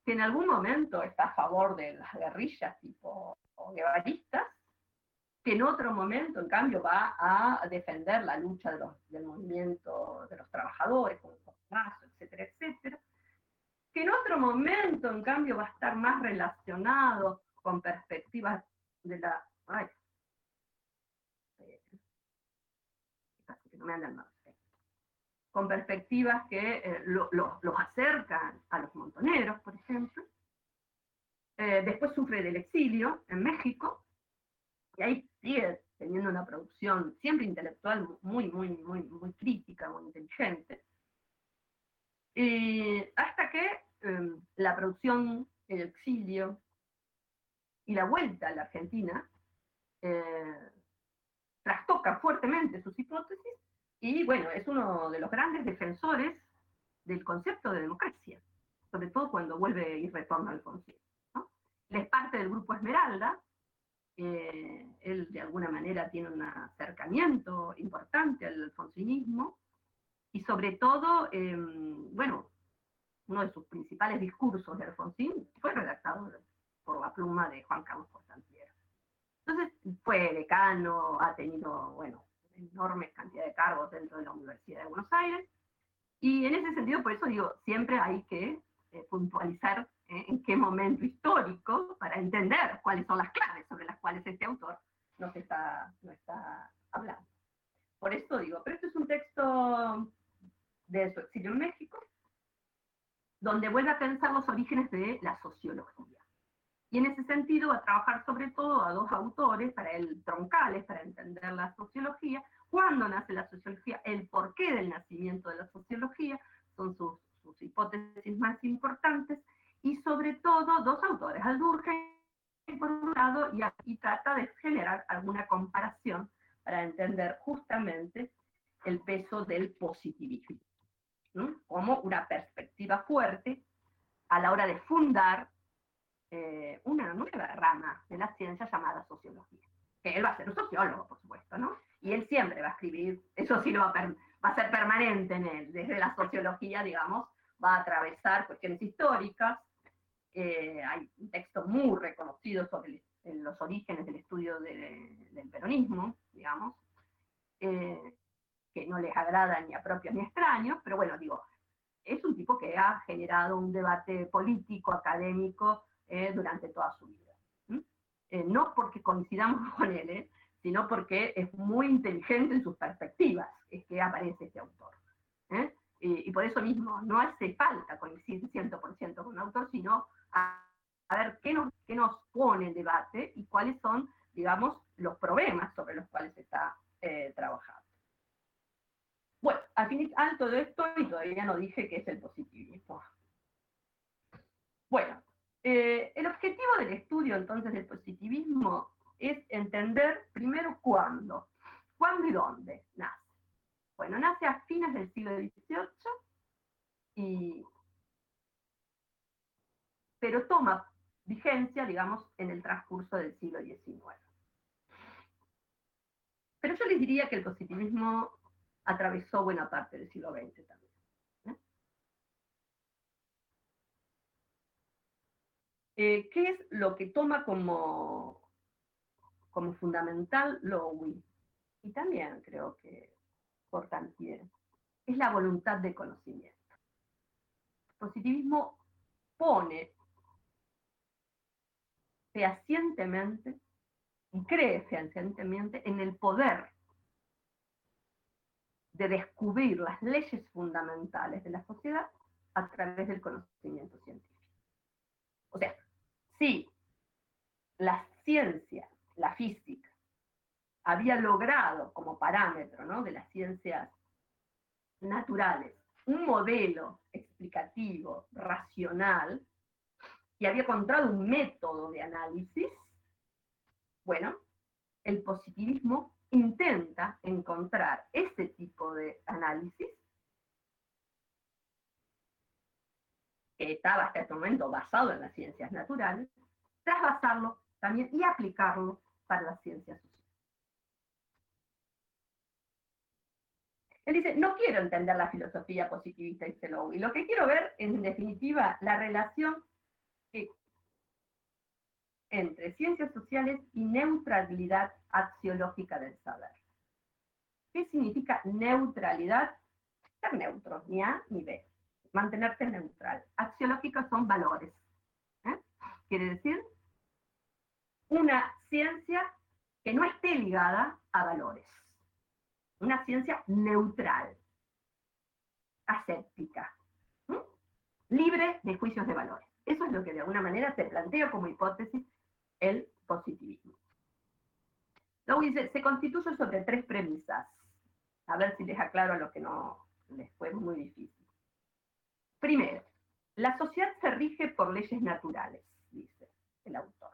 que en algún momento está a favor de las guerrillas tipo guevaristas, que en otro momento, en cambio, va a defender la lucha de los, del movimiento de los trabajadores, el etcétera, etcétera, que en otro momento, en cambio, va a estar más relacionado con perspectivas de la... Con perspectivas que eh, los acercan a los montoneros, por ejemplo. Eh, después sufre del exilio en México, y ahí sigue teniendo una producción siempre intelectual muy, muy, muy, muy crítica, muy inteligente. Y hasta que em, la producción, el exilio y la vuelta a la Argentina eh, trastoca fuertemente sus hipótesis y bueno, es uno de los grandes defensores del concepto de democracia, sobre todo cuando vuelve y retorna al concilio. ¿no? Él es parte del grupo Esmeralda, eh, él de alguna manera tiene un acercamiento importante al alfonsinismo, y sobre todo, em, bueno, uno de sus principales discursos de Alfonsín fue redactado por la pluma de Juan Carlos Portantiero. Entonces, fue decano, ha tenido, bueno, enorme cantidad de cargos dentro de la Universidad de Buenos Aires, Y en ese sentido, por eso digo, siempre hay que eh, puntualizar eh, en qué momento histórico para entender cuáles son las claves sobre las cuales este autor nos está, nos está hablando. Por esto digo, pero este es un texto de su exilio en México, donde vuelve a pensar los orígenes de la sociología. Y en ese sentido va a trabajar sobre todo a dos autores, para él troncales, para entender la sociología, cuándo nace la sociología, el porqué del nacimiento de la sociología, son sus, sus hipótesis más importantes, y sobre todo dos autores, Aldurgen por un lado, y aquí trata de generar alguna comparación para entender justamente el peso del positivismo, como una perspectiva fuerte a la hora de fundar eh, una nueva rama de la ciencia llamada sociología. Que él va a ser un sociólogo, por supuesto, ¿no? Y él siempre va a escribir, eso sí lo va a, va a ser permanente en él, desde la sociología, digamos, va a atravesar cuestiones históricas. Eh, hay un texto muy reconocido sobre los orígenes del estudio del peronismo, digamos, eh, que no les agrada ni a propios ni a extraños, pero bueno, digo, es un tipo que ha generado un debate político, académico, eh, durante toda su vida. Eh, no porque coincidamos (laughs) con él, ¿eh? sino porque es muy inteligente en sus perspectivas, es que aparece este autor. Y, por eso mismo no hace falta coincidir 100% con un autor, sino a, ver qué nos, qué nos pone en debate y cuáles son, digamos, los problemas sobre los cuales está trabajando. Bueno, al final todo esto, y todavía no dije qué es el positivismo. Bueno, eh, el objetivo del estudio entonces del positivismo es entender primero cuándo, cuándo y dónde nace. Bueno, nace a fines del siglo XVIII, pero toma vigencia, digamos, en el transcurso del siglo XIX. Pero yo les diría que el positivismo atravesó buena parte del siglo XX también. Eh, ¿Qué es lo que toma como, como fundamental Lowy? Y también creo que Portantier, es la voluntad de conocimiento. El positivismo pone fehacientemente y cree fehacientemente en el poder de descubrir las leyes fundamentales de la sociedad a través del conocimiento científico. O sea, si la ciencia, la física, había logrado como parámetro de las ciencias naturales un modelo explicativo, racional, y había encontrado un método de análisis, bueno, el positivismo intenta encontrar ese tipo de análisis que estaba hasta este momento basado en las ciencias naturales, trasvasarlo también y aplicarlo para las ciencias sociales. Él dice, no quiero entender la filosofía positivista y lo que quiero ver en definitiva, la relación entre ciencias sociales y neutralidad axiológica del saber. ¿Qué significa neutralidad? Ser neutro, ni A ni B mantenerte neutral. Axiológicos son valores. ¿eh? Quiere decir una ciencia que no esté ligada a valores. Una ciencia neutral, aséptica, libre de juicios de valores. Eso es lo que de alguna manera te planteo como hipótesis el positivismo. Luego dice, se constituye sobre tres premisas. A ver si les aclaro lo que no les fue muy difícil. Primero, la sociedad se rige por leyes naturales, dice el autor.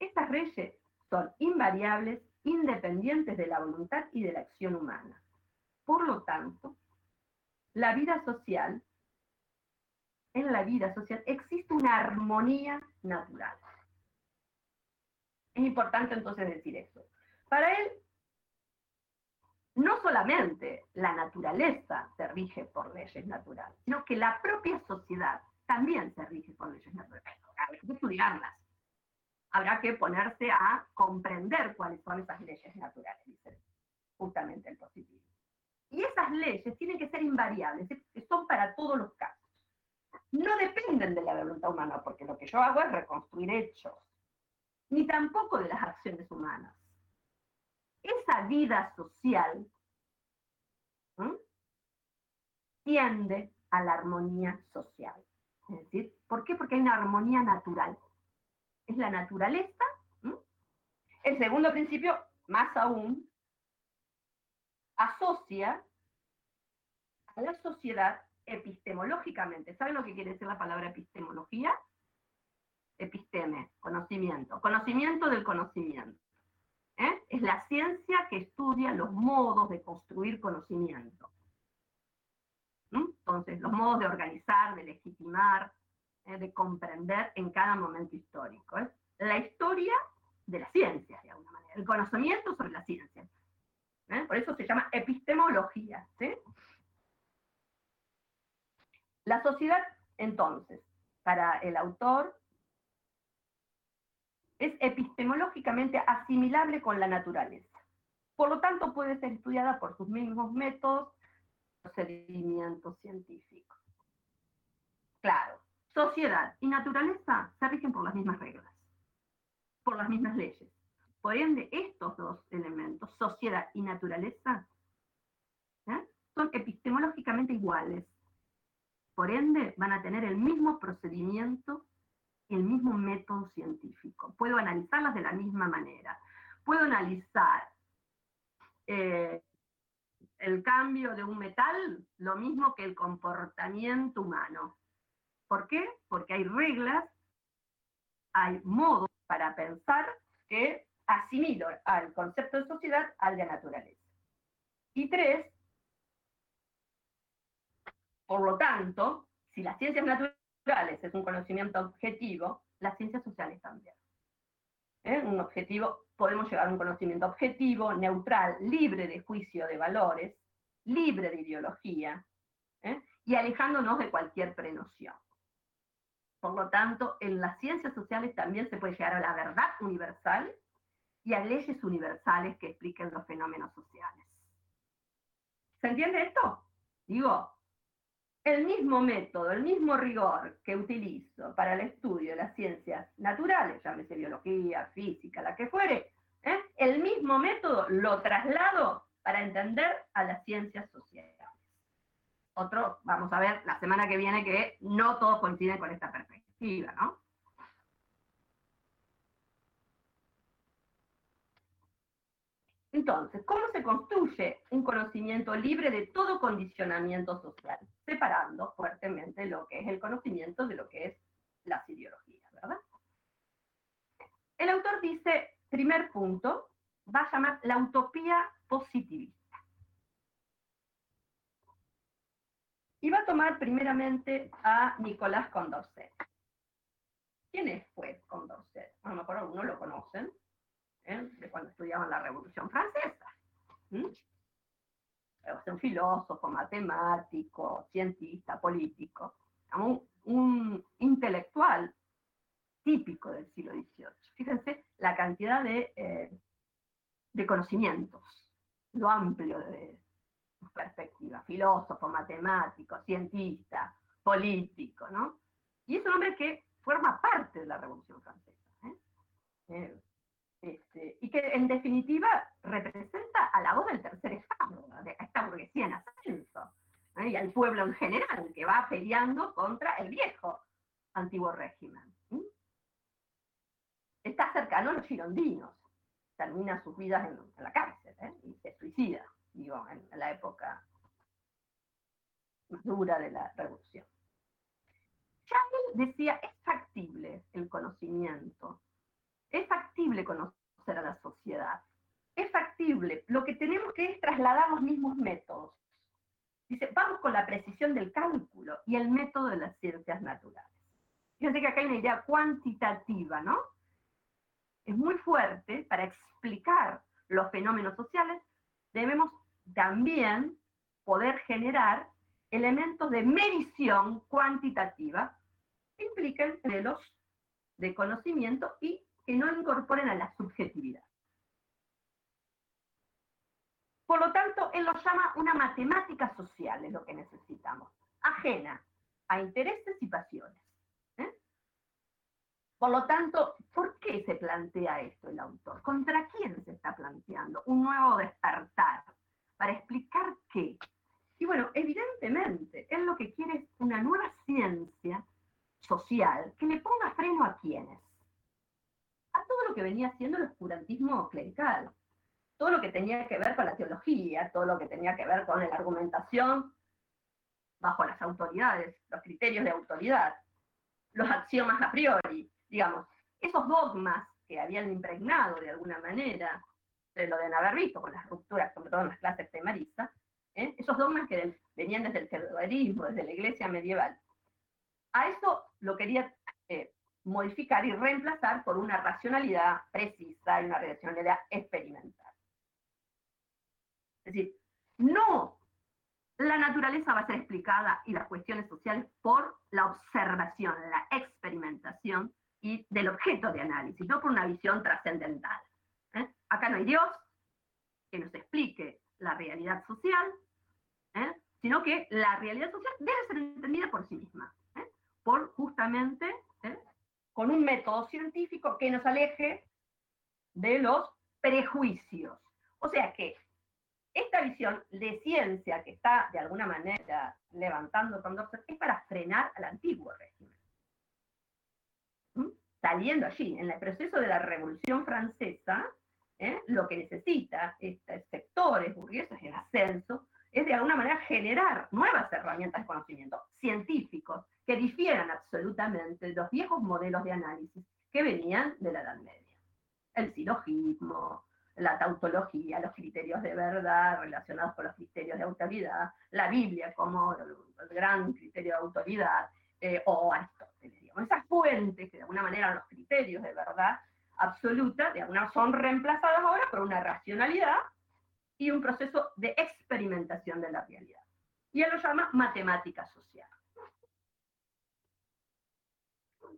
Estas leyes son invariables, independientes de la voluntad y de la acción humana. Por lo tanto, la vida social, en la vida social existe una armonía natural. Es importante entonces decir eso. Para él, no solamente la naturaleza se rige por leyes naturales, sino que la propia sociedad también se rige por leyes naturales. Habrá que estudiarlas. Habrá que ponerse a comprender cuáles son esas leyes naturales, dice justamente el positivismo. Y esas leyes tienen que ser invariables, son para todos los casos. No dependen de la voluntad humana, porque lo que yo hago es reconstruir hechos, ni tampoco de las acciones humanas. Esa vida social tiende a la armonía social. Es decir, ¿por qué? Porque hay una armonía natural. Es la naturaleza. El segundo principio, más aún, asocia a la sociedad epistemológicamente. ¿Saben lo que quiere decir la palabra epistemología? Episteme, conocimiento. Conocimiento del conocimiento. ¿Eh? Es la ciencia que estudia los modos de construir conocimiento. Entonces, los modos de organizar, de legitimar, ¿eh? de comprender en cada momento histórico. Es la historia de la ciencia, de alguna manera, el conocimiento sobre la ciencia. ¿eh? Por eso se llama epistemología. La sociedad, entonces, para el autor, es epistemológicamente asimilable con la naturaleza. Por lo tanto, puede ser estudiada por sus mismos métodos, procedimientos científicos. Claro, sociedad y naturaleza se rigen por las mismas reglas, por las mismas leyes. Por ende, estos dos elementos, sociedad y naturaleza, son epistemológicamente iguales. Por ende, van a tener el mismo procedimiento, el mismo método científico. Puedo analizarlas de la misma manera. Puedo analizar eh, el cambio de un metal lo mismo que el comportamiento humano. ¿Por qué? Porque hay reglas, hay modos para pensar que asimilo al concepto de sociedad al de naturaleza. Y tres, por lo tanto, si las ciencias naturales es un conocimiento objetivo, las ciencias sociales también. ¿Eh? Un objetivo, podemos llegar a un conocimiento objetivo, neutral, libre de juicio de valores, libre de ideología, ¿eh? y alejándonos de cualquier prenoción. Por lo tanto, en las ciencias sociales también se puede llegar a la verdad universal y a leyes universales que expliquen los fenómenos sociales. ¿Se entiende esto? Digo, el mismo método, el mismo rigor que utilizo para el estudio de las ciencias naturales, llámese biología, física, la que fuere, ¿eh? el mismo método lo traslado para entender a las ciencias sociales. Otro, vamos a ver la semana que viene que no todos coinciden con esta perspectiva, ¿no? Entonces, ¿cómo se construye un conocimiento libre de todo condicionamiento social? Separando fuertemente lo que es el conocimiento de lo que es las ideologías, ¿verdad? El autor dice, primer punto, va a llamar la utopía positivista. Y va a tomar primeramente a Nicolás Condorcet. ¿Quién fue Condorcet? A lo mejor algunos lo conocen, ¿eh? de cuando estudiaban la Revolución Francesa. Es un filósofo, matemático, cientista, político, un, un, intelectual típico del siglo XVIII. Fíjense la cantidad de, eh, de conocimientos, lo amplio de sus perspectivas, filósofo, matemático, cientista, político, ¿no? Y es un hombre que forma parte de la Revolución Francesa. ¿eh? eh este, y que en definitiva representa a la voz del tercer estado, de esta burguesía en ascenso, y al pueblo en general, que va peleando contra el viejo antiguo régimen. Está cercano a los girondinos, termina sus vidas en, la cárcel, ¿eh? y se suicida, digo, en, en la época más dura de la revolución. Él decía, es factible el conocimiento, es factible conocer a la sociedad. Es factible. Lo que tenemos que es trasladar los mismos métodos. Dice, vamos con la precisión del cálculo y el método de las ciencias naturales. Fíjense que acá hay una idea cuantitativa, ¿no? Es muy fuerte para explicar los fenómenos sociales. Debemos también poder generar elementos de medición cuantitativa que impliquen modelos de conocimiento y que no incorporen a la subjetividad. Por lo tanto, él lo llama una matemática social, es lo que necesitamos, ajena a intereses y pasiones. ¿eh? Por lo tanto, ¿por qué se plantea esto el autor? ¿Contra quién se está planteando? Un nuevo despertar, para explicar qué. Y bueno, evidentemente, él lo que quiere es una nueva ciencia social que le ponga freno a quiénes. Todo lo que venía haciendo el oscurantismo clerical, todo lo que tenía que ver con la teología, todo lo que tenía que ver con la argumentación bajo las autoridades, los criterios de autoridad, los axiomas a priori, digamos, esos dogmas que habían impregnado de alguna manera, de lo de haber visto con las rupturas, sobre todo en las clases de Marisa, ¿eh? esos dogmas que venían desde el feudalismo, desde la iglesia medieval. A eso lo quería eh, modificar y reemplazar por una racionalidad precisa y una racionalidad experimental. Es decir, no la naturaleza va a ser explicada y las cuestiones sociales por la observación, la experimentación y del objeto de análisis, no por una visión trascendental. ¿eh? Acá no hay Dios que nos explique la realidad social, ¿eh? sino que la realidad social debe ser entendida por sí misma, ¿eh? por justamente con un método científico que nos aleje de los prejuicios. O sea que esta visión de ciencia que está de alguna manera levantando Condorcet es para frenar al antiguo régimen. ¿Mm? Saliendo allí, en el proceso de la Revolución Francesa, ¿eh? lo que necesita estos sectores burgueses en ascenso es de alguna manera generar nuevas herramientas de conocimiento científicos que difieran absolutamente de los viejos modelos de análisis que venían de la Edad Media. El silogismo, la tautología, los criterios de verdad relacionados con los criterios de autoridad, la Biblia como el, gran criterio de autoridad, eh, o Aristóteles, digamos. Esas fuentes que de alguna manera los criterios de verdad absoluta, de alguna son reemplazadas ahora por una racionalidad y un proceso de experimentación de la realidad. Y él lo llama matemática social.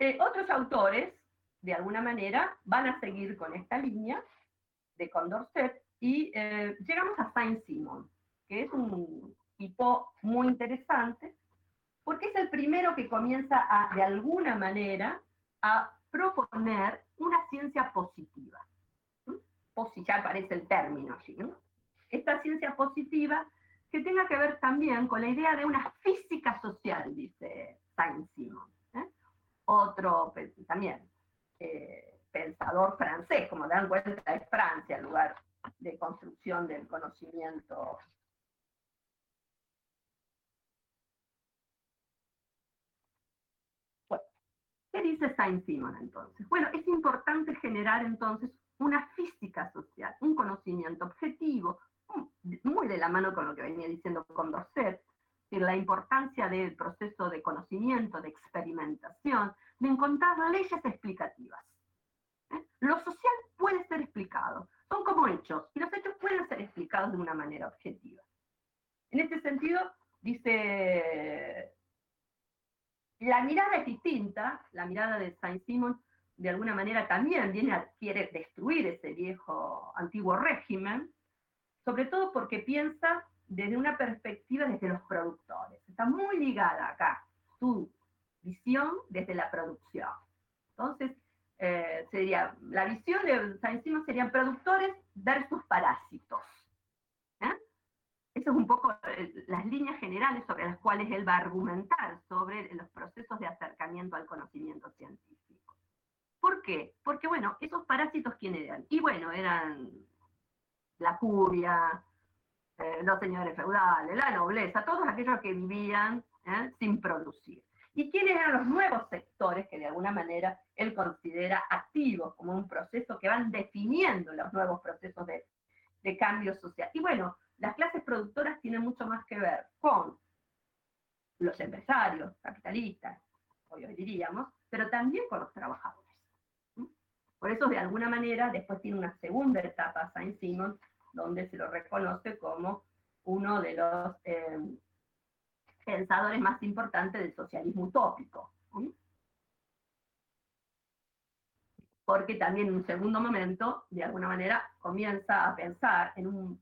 Eh, otros autores, de alguna manera, van a seguir con esta línea de Condorcet y eh, llegamos a Saint-Simon, que es un tipo muy interesante, porque es el primero que comienza a, de alguna manera, a proponer una ciencia positiva. ya aparece el término allí. Esta ciencia positiva que tenga que ver también con la idea de una física social, dice Saint-Simon. ¿eh? Otro pues, también. Eh, pensador francés, como dan cuenta, es Francia el lugar de construcción del conocimiento. ¿qué dice Saint-Simon entonces? Bueno, es importante generar entonces una física social, un conocimiento objetivo, muy de la mano con lo que venía diciendo Condorcet, la importancia del proceso de conocimiento, de experimentación, de encontrar leyes explicativas. Lo social puede ser explicado, son como hechos, y los hechos pueden ser explicados de una manera objetiva. En este sentido, dice, la mirada es distinta, la mirada de Saint-Simon de alguna manera también viene a, quiere destruir ese viejo, antiguo régimen, sobre todo porque piensa desde una perspectiva desde los productores. Está muy ligada acá su visión desde la producción. Entonces, eh, sería, la visión de Saint-Simon serían productores versus parásitos. ¿eh? Esas son un poco eh, las líneas generales sobre las cuales él va a argumentar sobre los procesos de acercamiento al conocimiento científico. ¿Por qué? Porque, bueno, esos parásitos, ¿quién eran? Y bueno, eran la curia, los señores feudales, la nobleza, todos aquellos que vivían sin producir y quiénes eran los nuevos sectores que de alguna manera él considera activos como un proceso que van definiendo los nuevos procesos de, cambio social. Y bueno, las clases productoras tienen mucho más que ver con los empresarios, capitalistas, hoy diríamos, pero también con los trabajadores. Por eso, de alguna manera, después tiene una segunda etapa Saint Simon, donde se lo reconoce como uno de los eh, pensadores más importantes del socialismo utópico. Porque también en un segundo momento, de alguna manera, comienza a pensar en un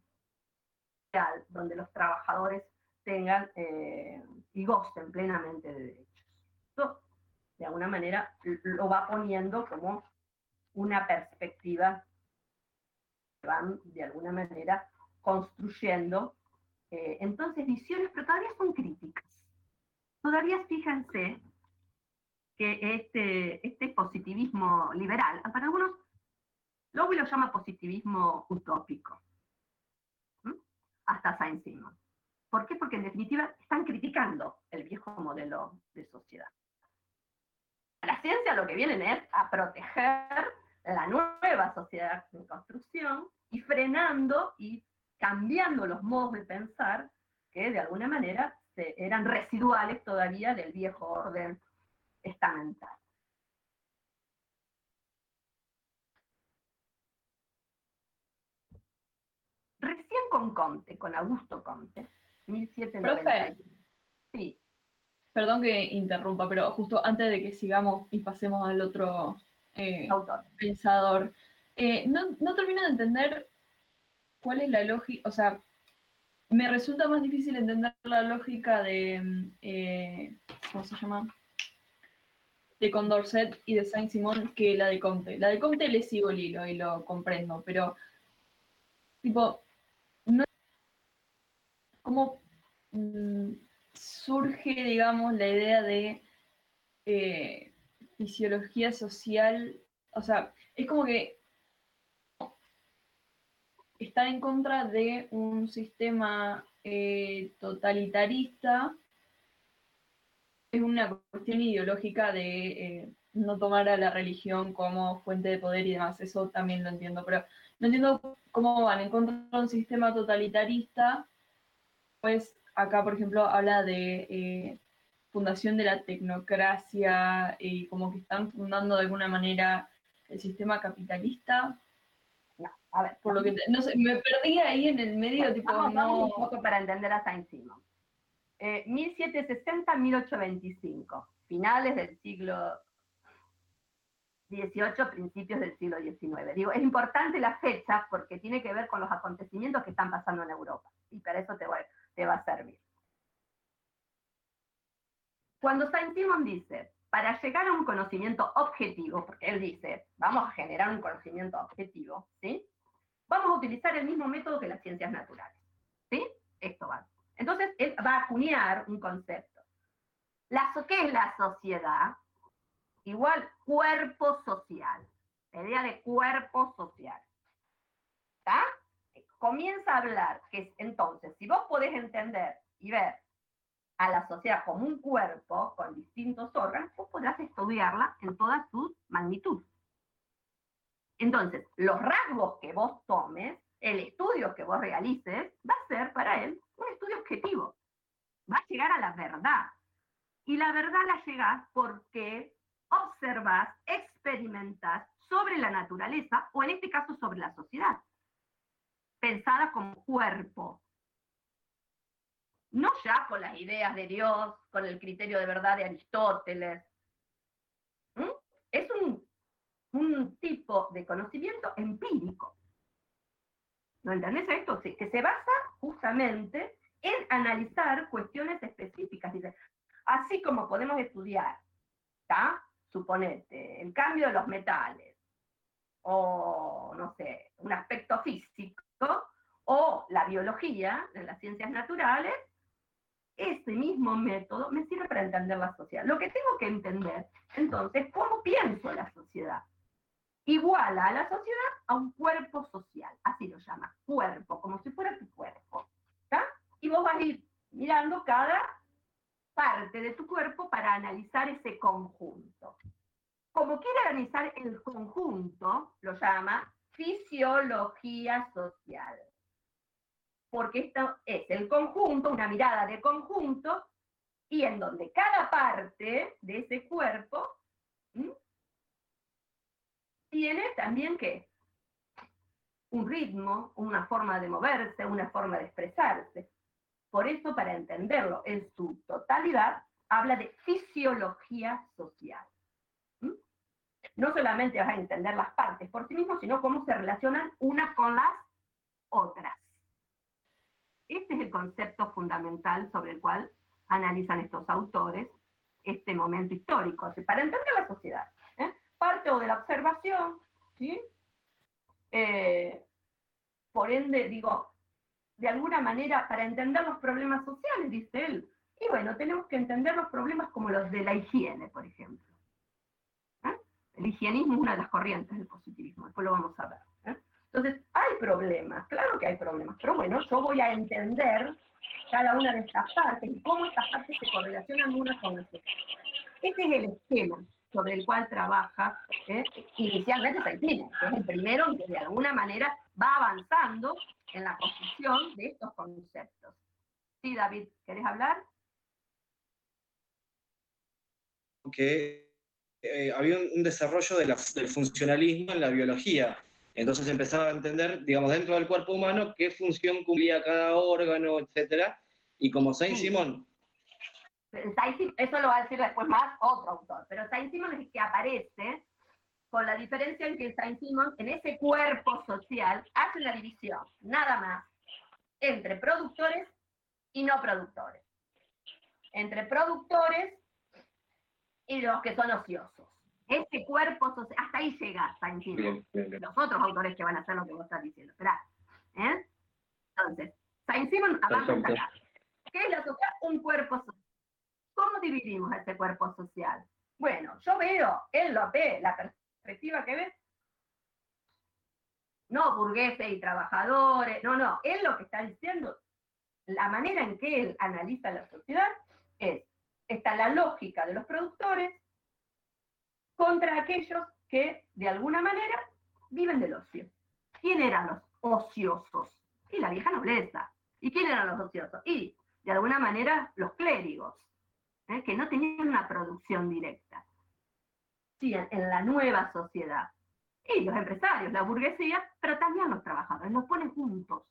donde los trabajadores tengan eh, y gocen plenamente de derechos. Esto, de alguna manera, lo va poniendo como una perspectiva van, de alguna manera, construyendo. Eh, entonces, visiones, pero todavía son críticas. Todavía fíjense que este, este positivismo liberal, para algunos, Lowell lo llama positivismo utópico, hasta Saint-Simon. ¿Por qué? Porque en definitiva están criticando el viejo modelo de sociedad. La ciencia lo que vienen es a proteger la nueva sociedad en construcción y frenando y cambiando los modos de pensar que de alguna manera eran residuales todavía del viejo orden estamental. Recién con Conte, con Augusto Conte, 1790. Sí. Perdón que interrumpa, pero justo antes de que sigamos y pasemos al otro eh, Autor. pensador, eh, no, no termino de entender cuál es la lógica, o sea, me resulta más difícil entender la lógica de, eh, ¿cómo se llama? De Condorcet y de Saint-Simon que la de Comte. La de Comte le sigo el hilo y lo comprendo, pero, tipo, no cómo mm, surge, digamos, la idea de eh, fisiología social, o sea, es como que están en contra de un sistema eh, totalitarista. Es una cuestión ideológica de eh, no tomar a la religión como fuente de poder y demás, eso también lo entiendo, pero no entiendo cómo van en contra de un sistema totalitarista, pues acá, por ejemplo, habla de eh, fundación de la tecnocracia y como que están fundando de alguna manera el sistema capitalista, a ver, por lo que no sé, me perdí ahí en el medio, tipo, no... un poco para entender a Saint-Simon. 1760-1825, eh, finales del siglo XVIII, principios del siglo XIX. Digo, es importante la fecha porque tiene que ver con los acontecimientos que están pasando en Europa y para eso te te va a servir. Cuando Saint-Simon dice, para llegar a un conocimiento objetivo, porque él dice, vamos a generar un conocimiento objetivo, ¿sí? vamos a utilizar el mismo método que las ciencias naturales. ¿Sí? Esto va. Entonces, él va a acuñar un concepto. La, ¿Qué es la sociedad? Igual cuerpo social. La idea de cuerpo social. ¿Está? Comienza a hablar que entonces, si vos podés entender y ver a la sociedad como un cuerpo con distintos órganos, vos podrás estudiarla en toda su magnitud. Entonces, los rasgos que vos tomes, el estudio que vos realices, va a ser para él un estudio objetivo. Va a llegar a la verdad. Y la verdad la llegás porque observas, experimentas sobre la naturaleza, o en este caso sobre la sociedad, pensada como cuerpo. No ya con las ideas de Dios, con el criterio de verdad de Aristóteles. ¿Mm? Es un tipo de conocimiento empírico. ¿No entendés esto? que se basa justamente en analizar cuestiones específicas. Así como podemos estudiar. Suponete, el cambio de los metales, o no sé, un aspecto físico, o la biología, de las ciencias naturales, ese mismo método me sirve para entender la sociedad. Lo que tengo que entender, entonces, cómo pienso la sociedad iguala a la sociedad a un cuerpo social, así lo llama, cuerpo, como si fuera tu cuerpo. Y vos vas a ir mirando cada parte de tu cuerpo para analizar ese conjunto. Como quiere analizar el conjunto, lo llama fisiología social. Porque esto es el conjunto, una mirada de conjunto, y en donde cada parte de ese cuerpo tiene también que un ritmo, una forma de moverse, una forma de expresarse. Por eso, para entenderlo en su totalidad, habla de fisiología social. No solamente vas a entender las partes por sí mismo, sino cómo se relacionan unas con las otras. Este es el concepto fundamental sobre el cual analizan estos autores este momento histórico, para entender la sociedad. ¿eh? Parte o de la observación, ¿sí? Eh, por ende, digo, de alguna manera, para entender los problemas sociales, dice él, y bueno, tenemos que entender los problemas como los de la higiene, por ejemplo. ¿eh? El higienismo es una de las corrientes del positivismo, después lo vamos a ver. Entonces, hay problemas, claro que hay problemas, pero bueno, yo voy a entender cada una de estas partes y cómo estas partes se correlacionan unas con otras. Este es el esquema sobre el cual trabaja ¿eh? inicialmente Saitine, que es el primero que de alguna manera va avanzando en la construcción de estos conceptos. Sí, David, ¿querés hablar? Que eh, había un, desarrollo del funcionalismo en la biología. Entonces empezaba a entender, digamos, dentro del cuerpo humano qué función cumplía cada órgano, etc. Y como Saint Simon eso lo va a decir después más otro autor, pero Saint Simon es el que aparece con la diferencia en que Saint Simon en ese cuerpo social hace la división, nada más, entre productores y no productores, entre productores y los que son ociosos. Este cuerpo social, hasta ahí llega Saint Simon. Los otros autores que van a hacer lo que vos estás diciendo. ¿eh? Entonces, Saint Simon avanza acá. ¿Qué es la sociedad? Un cuerpo social ¿Cómo dividimos este cuerpo social? Bueno, yo veo, él lo ve, la perspectiva que ve, no burgueses y trabajadores, no, no, él lo que está diciendo, la manera en que él analiza la sociedad es, está la lógica de los productores contra aquellos que de alguna manera viven del ocio. ¿Quién eran los ociosos? Y la vieja nobleza. ¿Y quién eran los ociosos? Y de alguna manera los clérigos. ¿eh? que no tenían una producción directa. Sí, en, la nueva sociedad. Y los empresarios, la burguesía, pero también los trabajadores, los ponen juntos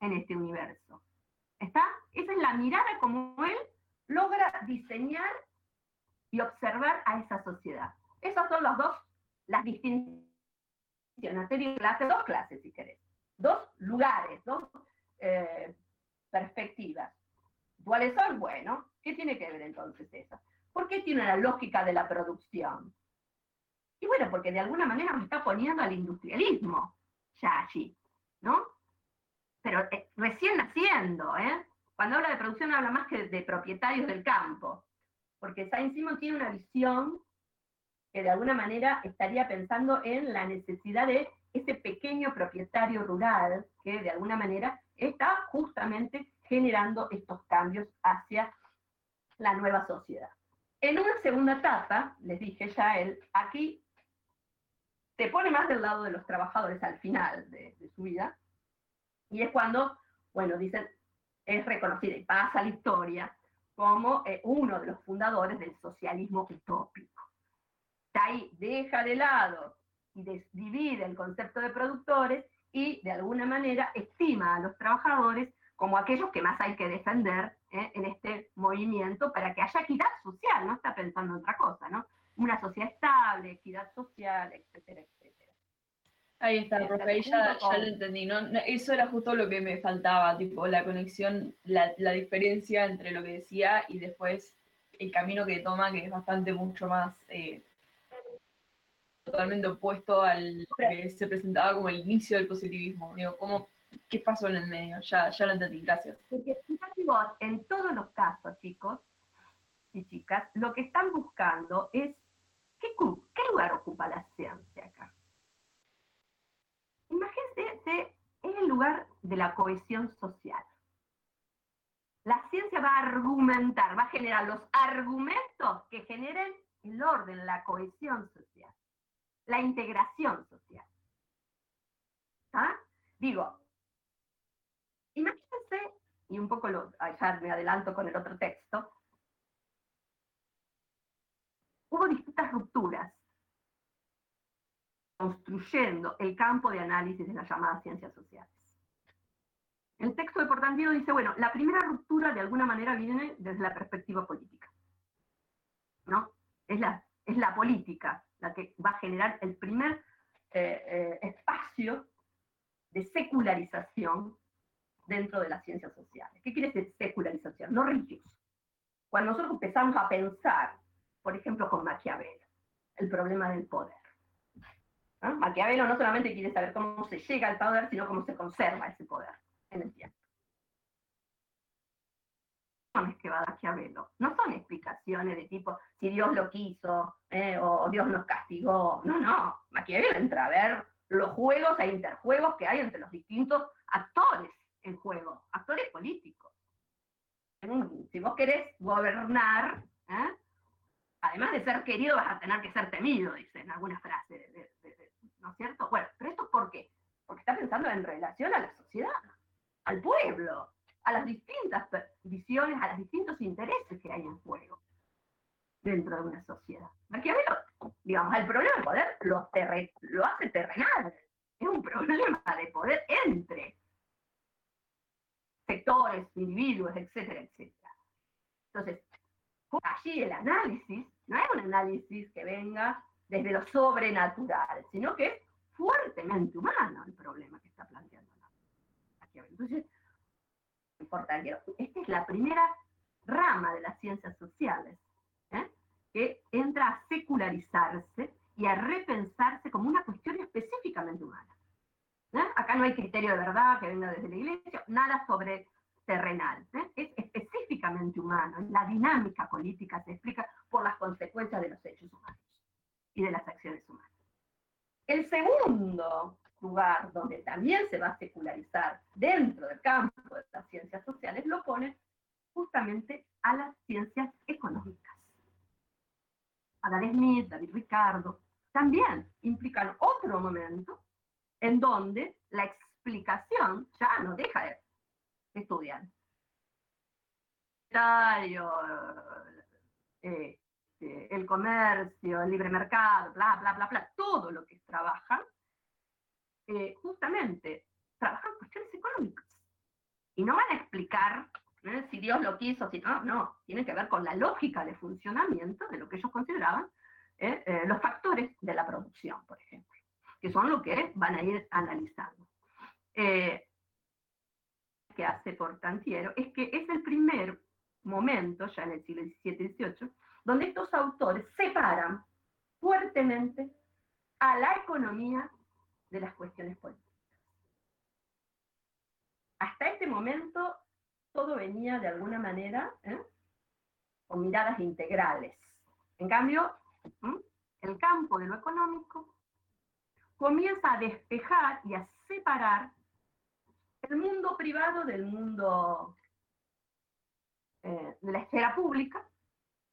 en este universo. ¿Está? Esa es la mirada como él logra diseñar y observar a esa sociedad. Esas son las dos, las distinciones. Clase, dos clases, si querés. Dos lugares, dos eh, perspectivas. ¿Cuáles son? Bueno, ¿qué tiene que ver entonces eso? ¿Por qué tiene la lógica de la producción? Y bueno, porque de alguna manera me está poniendo al industrialismo ya allí, ¿no? Pero eh, recién naciendo, ¿eh? Cuando habla de producción habla más que de propietarios del campo, porque Saint Simon tiene una visión que de alguna manera estaría pensando en la necesidad de ese pequeño propietario rural que de alguna manera está justamente generando estos cambios hacia la nueva sociedad. En una segunda etapa, les dije ya él, aquí se pone más del lado de los trabajadores al final de, su vida, y es cuando, bueno, dicen, es reconocido y pasa la historia como eh, uno de los fundadores del socialismo utópico. Ahí deja de lado y divide el concepto de productores y de alguna manera estima a los trabajadores como aquellos que más hay que defender ¿eh? en este movimiento para que haya equidad social, no está pensando en otra cosa, ¿no? Una sociedad estable, equidad social, etcétera, etcétera. Ahí está, profe, ahí ya, lo entendí, ¿no? Eso era justo lo que me faltaba, tipo, la conexión, la, diferencia entre lo que decía y después el camino que toma, que es bastante mucho más eh, totalmente opuesto al que se presentaba como el inicio del positivismo. Digo, ¿cómo ¿Qué pasó en el medio? Ya, ya lo entendí, gracias. Porque en todos los casos, chicos y chicas, lo que están buscando es qué, qué lugar ocupa la ciencia acá. Imagínense, es el lugar de la cohesión social. La ciencia va a argumentar, va a generar los argumentos que generen el orden, la cohesión social, la integración social. ¿Ah? Digo, Imagínense, y un poco lo, ya me adelanto con el otro texto, hubo distintas rupturas construyendo el campo de análisis de las llamadas ciencias sociales. El texto de Portantino dice, bueno, la primera ruptura de alguna manera viene desde la perspectiva política. ¿no? Es, la, es la política la que va a generar el primer eh, eh, espacio de secularización dentro de las ciencias sociales. ¿Qué quiere decir secularización? No religioso. Cuando nosotros empezamos a pensar, por ejemplo, con Maquiavelo, el problema del poder. Maquiavelo no solamente quiere saber cómo se llega al poder, sino cómo se conserva ese poder en el tiempo. que va Maquiavelo no son explicaciones de tipo si Dios lo quiso eh, o Dios nos castigó. No, no. Maquiavelo entra a ver los juegos e interjuegos que hay entre los distintos actores en juego, actores políticos. Si vos querés gobernar, ¿eh? Además de ser querido, vas a tener que ser temido, dicen algunas frases, ¿no es cierto? Bueno, pero esto por qué? Porque está pensando en relación a la sociedad, al pueblo, a las distintas visiones, a los distintos intereses que hay en juego dentro de una sociedad. Maquiavelo, digamos, el problema del poder lo, lo hace terrenal. Es un problema de poder entre sectores, individuos, etcétera, etcétera. Entonces, allí el análisis no es un análisis que venga desde lo sobrenatural, sino que es fuertemente humano el problema que está planteando Entonces, importante, esta es la primera rama de las ciencias sociales, ¿eh? que entra a secularizarse y a repensarse como una cuestión específicamente humana. ¿eh? Acá no hay criterio de verdad que venga desde la iglesia, nada sobre terrenal. ¿eh? Es específicamente humano. La dinámica política se explica por las consecuencias de los hechos humanos y de las acciones humanas. El segundo lugar donde también se va a secularizar dentro del campo de las ciencias sociales lo pone justamente a las ciencias económicas. Adam Smith, David Ricardo, también implican otro momento en donde la explicación ya no deja de estudiar. Eh, eh, el comercio, el libre mercado, bla, bla, bla, bla, todo lo que trabajan, eh, justamente trabajan cuestiones económicas. Y no van a explicar si Dios lo quiso, si no, no, tiene que ver con la lógica de funcionamiento de lo que ellos consideraban los factores de la producción, por ejemplo que son lo que van a ir analizando. Eh, que hace Portantiero es que es el primer momento, ya en el siglo XVII y XVIII, donde estos autores separan fuertemente a la economía de las cuestiones políticas. Hasta este momento todo venía de alguna manera ¿eh? con miradas integrales. En cambio, el campo de lo económico comienza a despejar y a separar el mundo privado del mundo eh, de la esfera pública,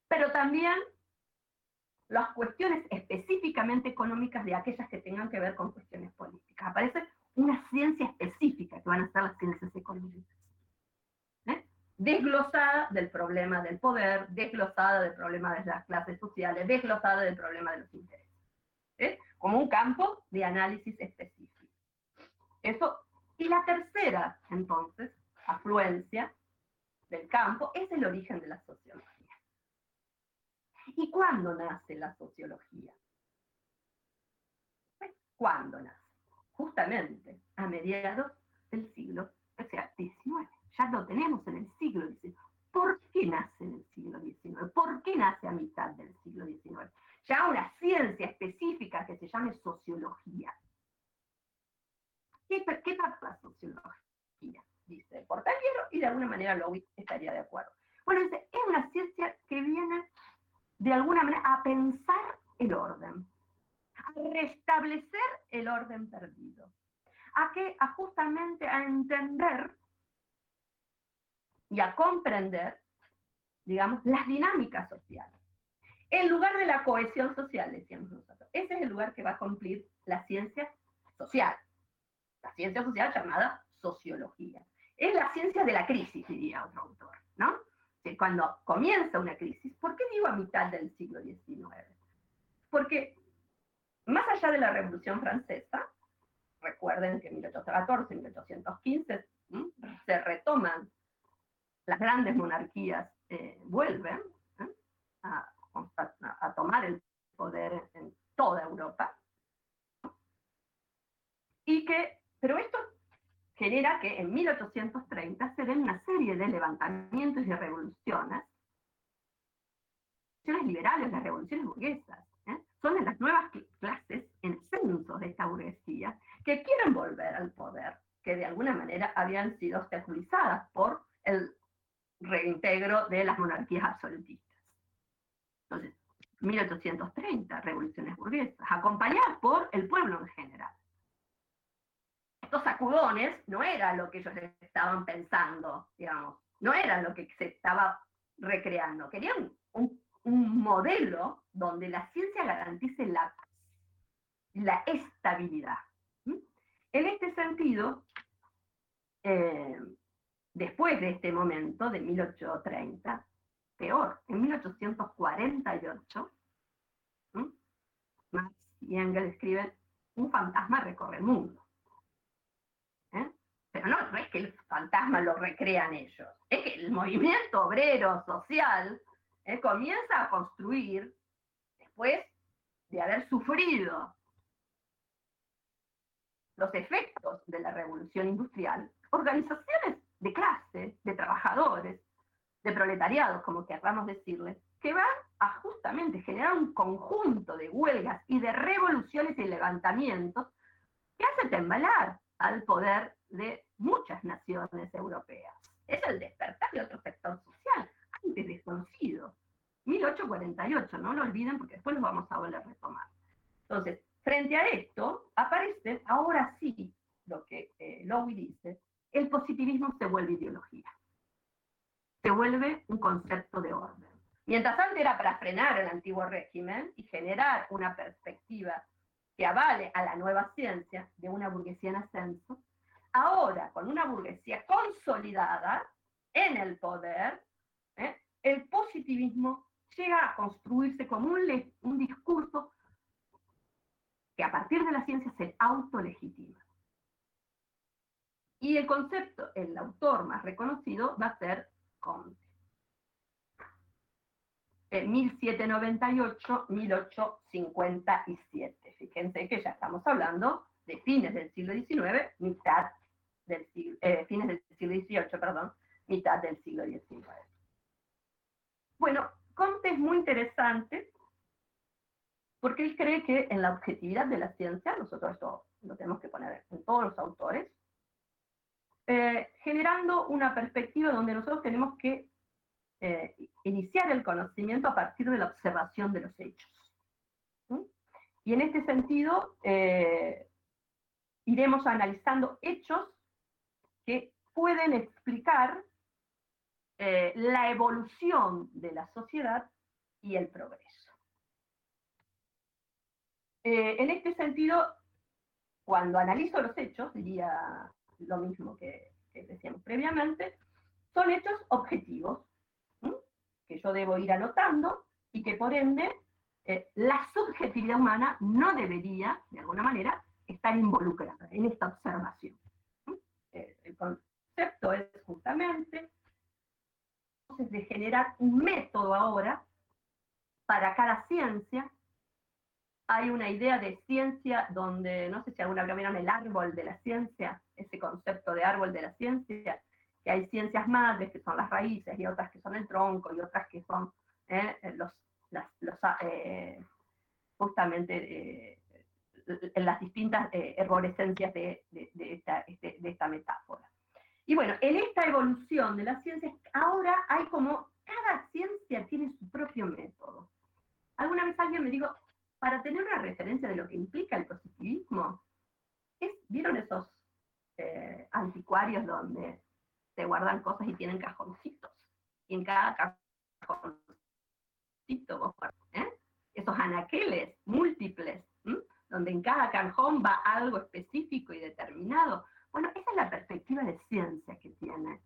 pero también las cuestiones específicamente económicas de aquellas que tengan que ver con cuestiones políticas. Aparece una ciencia específica que van a ser las ciencias económicas. ¿eh? Desglosada del problema del poder, desglosada del problema de las clases sociales, desglosada del problema de los intereses. ¿eh? como un campo de análisis específico. Eso. Y la tercera, entonces, afluencia del campo es el origen de la sociología. ¿Y cuándo nace la sociología? ¿Cuándo nace? Justamente a mediados del siglo, XIX. Ya lo tenemos en el siglo XIX. ¿Por qué nace en el siglo XIX? ¿Por qué nace a mitad del siglo XIX? ya una ciencia específica que se llame sociología. ¿Qué, qué la sociología? Dice Portagliero y de alguna manera Lowy estaría de acuerdo. Bueno, dice, es una ciencia que viene de alguna manera a pensar el orden, a restablecer el orden perdido, a que a justamente a entender y a comprender, digamos, las dinámicas sociales el lugar de la cohesión social, decíamos nosotros. Ese es el lugar que va a cumplir la ciencia social. La ciencia social llamada sociología. Es la ciencia de la crisis, diría otro autor, ¿no? cuando comienza una crisis, ¿por qué digo a mitad del siglo XIX? Porque más allá de la Revolución Francesa, recuerden que en 1814, 1815 se retoman, las grandes monarquías eh, vuelven a, a, tomar el poder en toda Europa. Y que, pero esto genera que en 1830 se den una serie de levantamientos y revoluciones, revoluciones liberales, las revoluciones burguesas, ¿eh? son las nuevas clases en censo de esta burguesía que quieren volver al poder, que de alguna manera habían sido obstaculizadas por el reintegro de las monarquías absolutistas. Entonces, 1830, revoluciones burguesas, acompañadas por el pueblo en general. Estos sacudones no eran lo que ellos estaban pensando, digamos, no eran lo que se estaba recreando, querían un, modelo donde la ciencia garantice la, la estabilidad. En este sentido, eh, después de este momento, de 1830, peor, en 1848, Marx y Engels escriben, un fantasma recorre el mundo. No es que el fantasma lo recrean ellos, es que el movimiento obrero social ¿eh? comienza a construir, después de haber sufrido los efectos de la revolución industrial, organizaciones de clase, de trabajadores, de proletariados, como querramos decirles, que van a justamente generar un conjunto de huelgas y de revoluciones y levantamientos que hace temblar al poder de muchas naciones europeas. Es el despertar de otro sector social, antes desconocido. 1848, no lo olviden porque después lo vamos a volver a retomar. Entonces, frente a esto, aparece ahora sí lo que eh, dice, el positivismo se vuelve ideología, se vuelve un concepto de orden. Mientras antes era para frenar el antiguo régimen y generar una perspectiva que avale a la nueva ciencia de una burguesía en ascenso, ahora con una burguesía consolidada en el poder, ¿eh? el positivismo llega a construirse como un, un discurso que a partir de la ciencia se autolegitima. Y el concepto, el autor más reconocido va a ser Comte. 1798-1857. Fíjense que ya estamos hablando de fines del siglo XIX, mitad del siglo, eh, fines del siglo XVIII, perdón, mitad del siglo XIX. Bueno, Comte es muy interesante porque él cree que en la objetividad de la ciencia, nosotros esto lo tenemos que poner en todos los autores, eh, generando una perspectiva donde nosotros tenemos que eh, iniciar el conocimiento a partir de la observación de los hechos. Y en este sentido, eh, iremos analizando hechos que pueden explicar la evolución de la sociedad y el progreso. en este sentido, cuando analizo los hechos, diría lo mismo que, decíamos previamente, son hechos objetivos, que yo debo ir anotando y que por ende eh, la subjetividad humana no debería, de alguna manera, estar involucrada en esta observación. Eh, el concepto es justamente entonces, de generar un método ahora para cada ciencia hay una idea de ciencia donde, no sé si alguna vez vieron el árbol de la ciencia, ese concepto de árbol de la ciencia, que hay ciencias madres que son las raíces y otras que son el tronco y otras que son eh, los, las, eh, justamente eh, las distintas esta, este, de esta metáfora. Y bueno, en esta evolución de las ciencias, ahora hay como, cada ciencia tiene su propio método. Alguna vez alguien me dijo, para tener una referencia de lo que implica el positivismo, ¿vieron esos eh, anticuarios donde se guardan cosas y tienen cajoncitos? Y en cada cajoncito vos ¿eh? esos anaqueles múltiples, donde en cada cajón va algo específico y determinado. Bueno, esa es la perspectiva de ciencia que tiene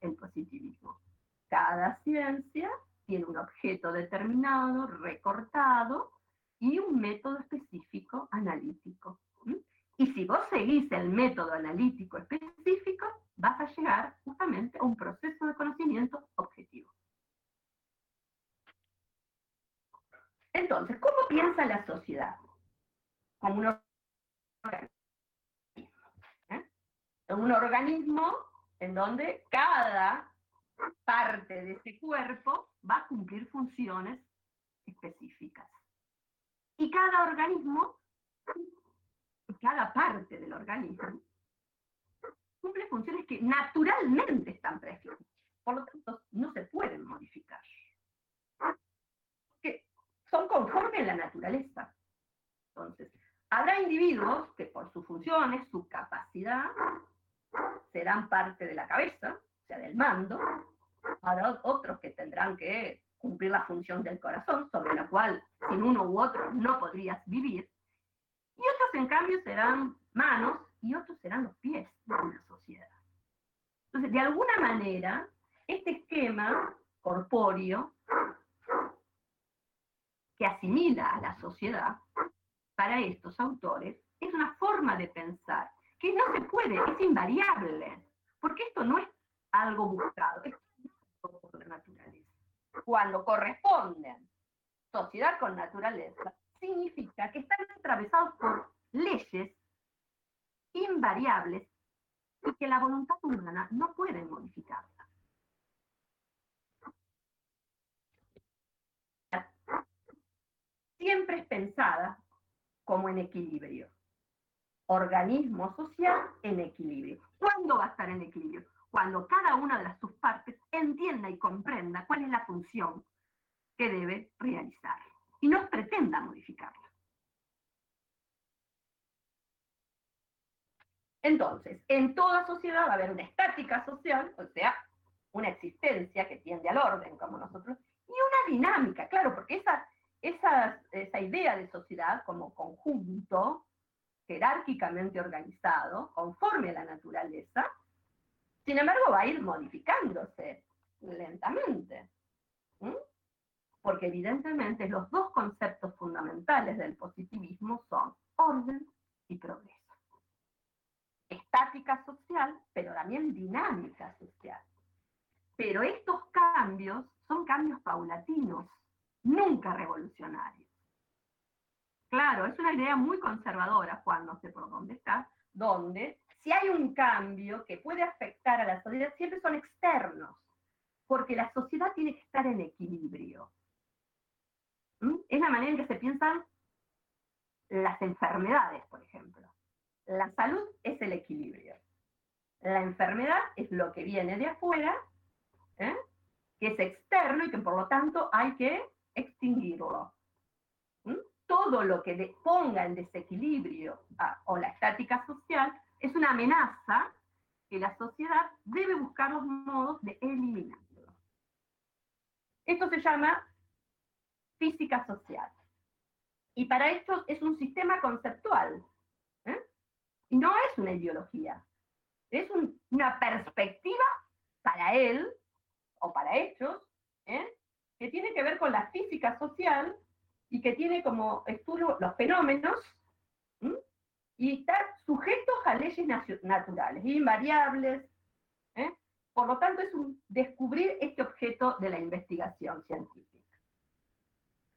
el positivismo. Cada ciencia tiene un objeto determinado, recortado, y un método específico analítico. Y si vos seguís el método analítico específico, vas a llegar justamente a un proceso de conocimiento objetivo. Entonces, ¿cómo piensa la sociedad? Como un organismo. ¿eh? un organismo en donde cada parte de ese cuerpo va a cumplir funciones específicas. Y cada organismo, cada parte del organismo, cumple funciones que naturalmente están prescritas. Por lo tanto, no se pueden modificar. Que son conformes a la naturaleza. Entonces, habrá individuos que por sus funciones, su capacidad, serán parte de la cabeza, o sea, del mando. Habrá otros que tendrán que cumplir la función del corazón, sobre la cual sin uno u otro no podrías vivir. Y otros, en cambio, serán manos y otros serán los pies de una sociedad. Entonces, de alguna manera, este esquema corpóreo que asimila a la sociedad, para estos autores, es una forma de pensar que no se puede, es invariable, porque esto no es algo buscado, es por la naturaleza. Cuando corresponden sociedad con naturaleza, significa que están atravesados por leyes invariables y que la voluntad humana no puede modificarla. Siempre es pensada como en equilibrio. Organismo social en equilibrio. ¿Cuándo va a estar en equilibrio? Cuando cada una de las sus partes entienda y comprenda cuál es la función que debe realizar y no pretenda modificarla. Entonces, en toda sociedad va a haber una estática social, o sea, una existencia que tiende al orden, como nosotros, y una dinámica, claro, porque esa, esa, esa idea de sociedad como conjunto jerárquicamente organizado, conforme a la naturaleza, sin embargo va a ir modificándose lentamente. Porque evidentemente los dos conceptos fundamentales del positivismo son orden y progreso estática social, pero también dinámica social. Pero estos cambios son cambios paulatinos, nunca revolucionarios. Claro, es una idea muy conservadora, Juan, no sé por dónde está, donde si hay un cambio que puede afectar a la sociedad, siempre son externos, porque la sociedad tiene que estar en equilibrio. ¿Mm? Es la manera en que se piensan las enfermedades, por ejemplo. La salud es el equilibrio. La enfermedad es lo que viene de afuera, ¿eh? que es externo y que por lo tanto hay que extinguirlo. ¿Mm? Todo lo que ponga en desequilibrio o la estática social es una amenaza que la sociedad debe buscar los modos de eliminarlo. Esto se llama física social. Y para esto es un sistema conceptual y no es una ideología, es una perspectiva para él o para ellos, ¿eh? que tiene que ver con la física social y que tiene como estudio los fenómenos y estar sujetos a leyes naturales, invariables. ¿eh? Por lo tanto, es descubrir este objeto de la investigación científica.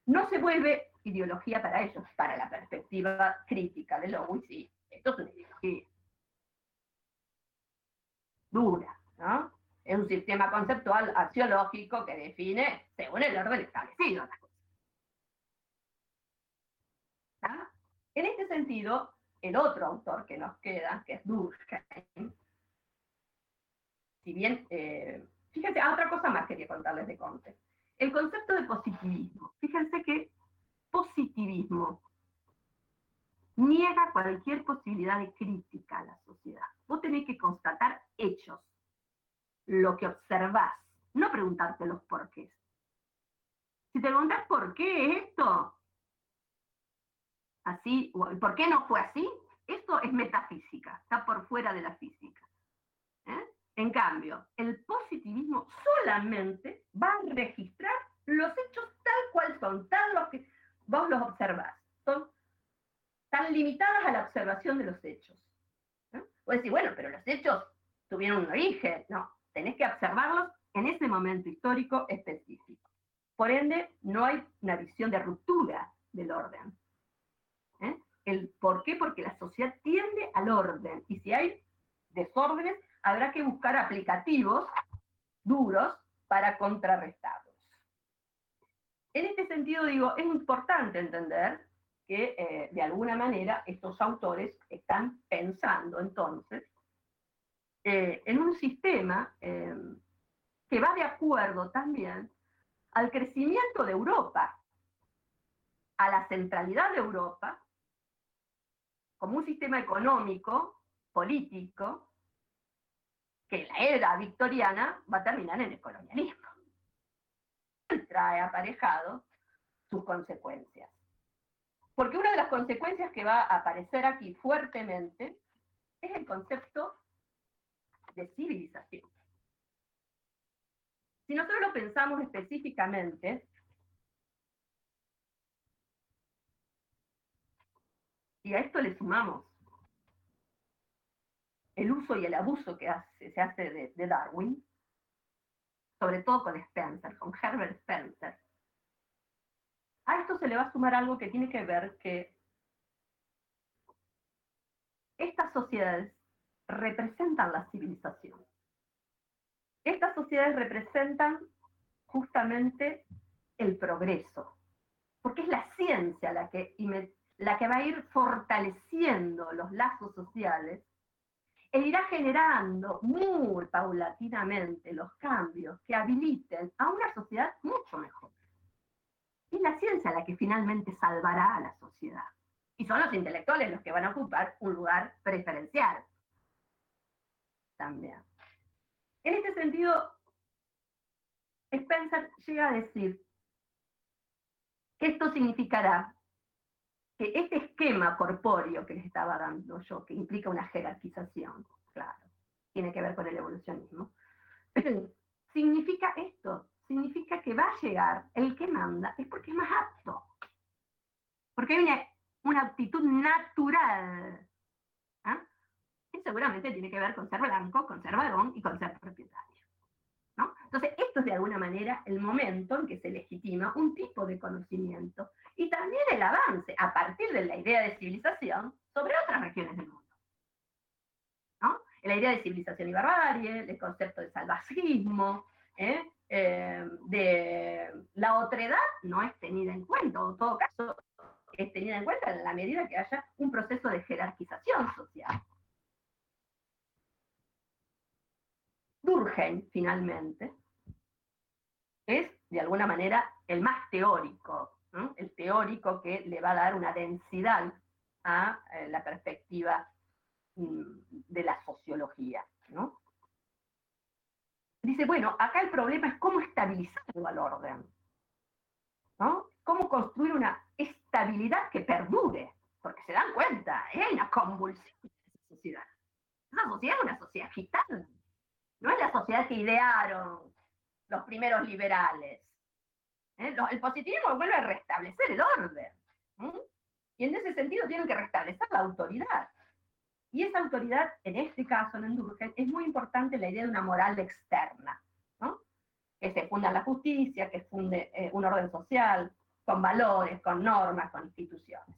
No se vuelve ideología para ellos, para la perspectiva crítica de Lowey, sí, esto es una ideología dura, ¿no? Es un sistema conceptual axiológico que define según el orden establecido las cosas. En este sentido, el otro autor que nos queda, que es Durkheim, si bien, eh, fíjense, ah, otra cosa más quería contarles de Conte. El concepto de positivismo. Fíjense que positivismo niega cualquier posibilidad de crítica a la sociedad. Vos tenés que constatar hechos, lo que observás, no preguntarte los porqués. Si te preguntas por qué esto, así, por qué no fue así, esto es metafísica, está por fuera de la física. ¿eh? En cambio, el positivismo solamente va a registrar los hechos tal cual son, tal los que vos los observás. Son están limitadas a la observación de los hechos. ¿no? decir, bueno, pero los hechos tuvieron un origen. No, tenés que observarlos en ese momento histórico específico. Por ende, no hay una visión de ruptura del orden. ¿eh? El, ¿Por qué? Porque la sociedad tiende al orden. Y si hay desórdenes, habrá que buscar aplicativos duros para contrarrestarlos. En este sentido, digo, es importante entender que eh, de alguna manera estos autores están pensando entonces eh, en un sistema eh, que va de acuerdo también al crecimiento de Europa, a la centralidad de Europa, como un sistema económico, político, que la era victoriana va a terminar en el colonialismo. Trae aparejado sus consecuencias. Porque una de las consecuencias que va a aparecer aquí fuertemente es el concepto de civilización. Si nosotros lo pensamos específicamente, y a esto le sumamos el uso y el abuso que se hace de, de Darwin, sobre todo con Spencer, con Herbert Spencer, a esto se le va a sumar algo que tiene que ver que estas sociedades representan la civilización. Estas sociedades representan justamente el progreso, porque es la ciencia la que, la que va a ir fortaleciendo los lazos sociales e irá generando muy paulatinamente los cambios que habiliten a una sociedad mucho mejor. Es la ciencia la que finalmente salvará a la sociedad. Y son los intelectuales los que van a ocupar un lugar preferencial. También. En este sentido, Spencer llega a decir que esto significará que este esquema corpóreo que les estaba dando yo, que implica una jerarquización, claro, tiene que ver con el evolucionismo, (clears throat) significa esto, significa que va a llegar el que manda, es porque es más apto, porque hay una, aptitud natural seguramente tiene que ver con ser blanco, con ser varón y con ser propietario. Entonces, esto es de alguna manera el momento en que se legitima un tipo de conocimiento y también el avance a partir de la idea de civilización sobre otras regiones del mundo. ¿no? La idea de civilización y barbarie, el concepto de salvajismo, ¿eh? Eh, de la otredad no es tenida en cuenta, o en todo caso es tenida en cuenta en la medida que haya un proceso de jerarquización social. Durkheim, finalmente, es de alguna manera el más teórico, el teórico que le va a dar una densidad a eh, la perspectiva mm, de la sociología. Dice, bueno, acá el problema es cómo estabilizarlo al orden, ¿no? cómo construir una estabilidad que perdure, porque se dan cuenta, hay una convulsión en esa sociedad. Esa sociedad es una sociedad gitana no es la sociedad que idearon los primeros liberales. ¿eh? El positivismo vuelve a restablecer el orden. Y en ese sentido tienen que restablecer la autoridad. Y esa autoridad, en este caso, en Endurgen, es muy importante la idea de una moral externa, que se funda en la justicia, que funde eh, un orden social, con valores, con normas, con instituciones.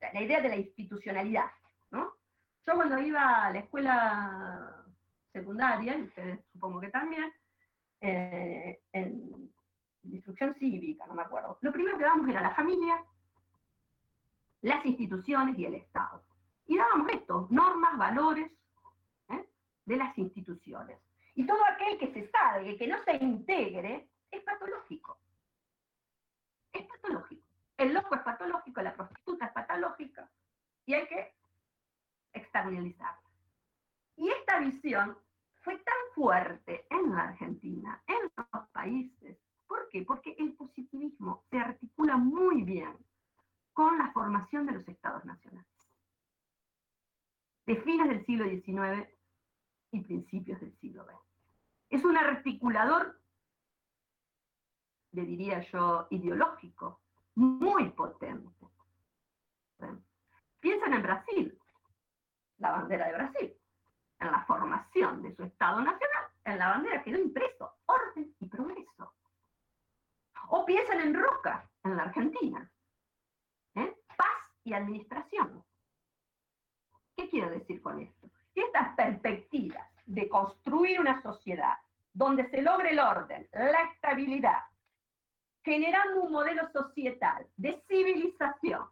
la idea de la institucionalidad. Yo cuando iba a la escuela secundaria, y ustedes supongo que también, eh, en instrucción cívica, no me acuerdo. Lo primero que dábamos era la familia, las instituciones y el Estado. Y dábamos esto, normas, valores ¿eh? de las instituciones. Y todo aquel que se sabe que no se integre es patológico. Es patológico. El loco es patológico, la prostituta es patológica. Y hay que externalizarla. Y esta visión fue tan fuerte en la Argentina, en los países. ¿Por qué? Porque el positivismo se articula muy bien con la formación de los estados nacionales. De fines del siglo XIX y principios del siglo XX. Es un articulador, le diría yo, ideológico, muy potente. Piensan en Brasil, la bandera de Brasil en la formación de su Estado Nacional, en la bandera quedó impreso orden y progreso. O piensan en Roca, en la Argentina. ¿eh? Paz y administración. ¿Qué quiero decir con esto? Y estas perspectivas de construir una sociedad donde se logre el orden, la estabilidad, generando un modelo societal de civilización,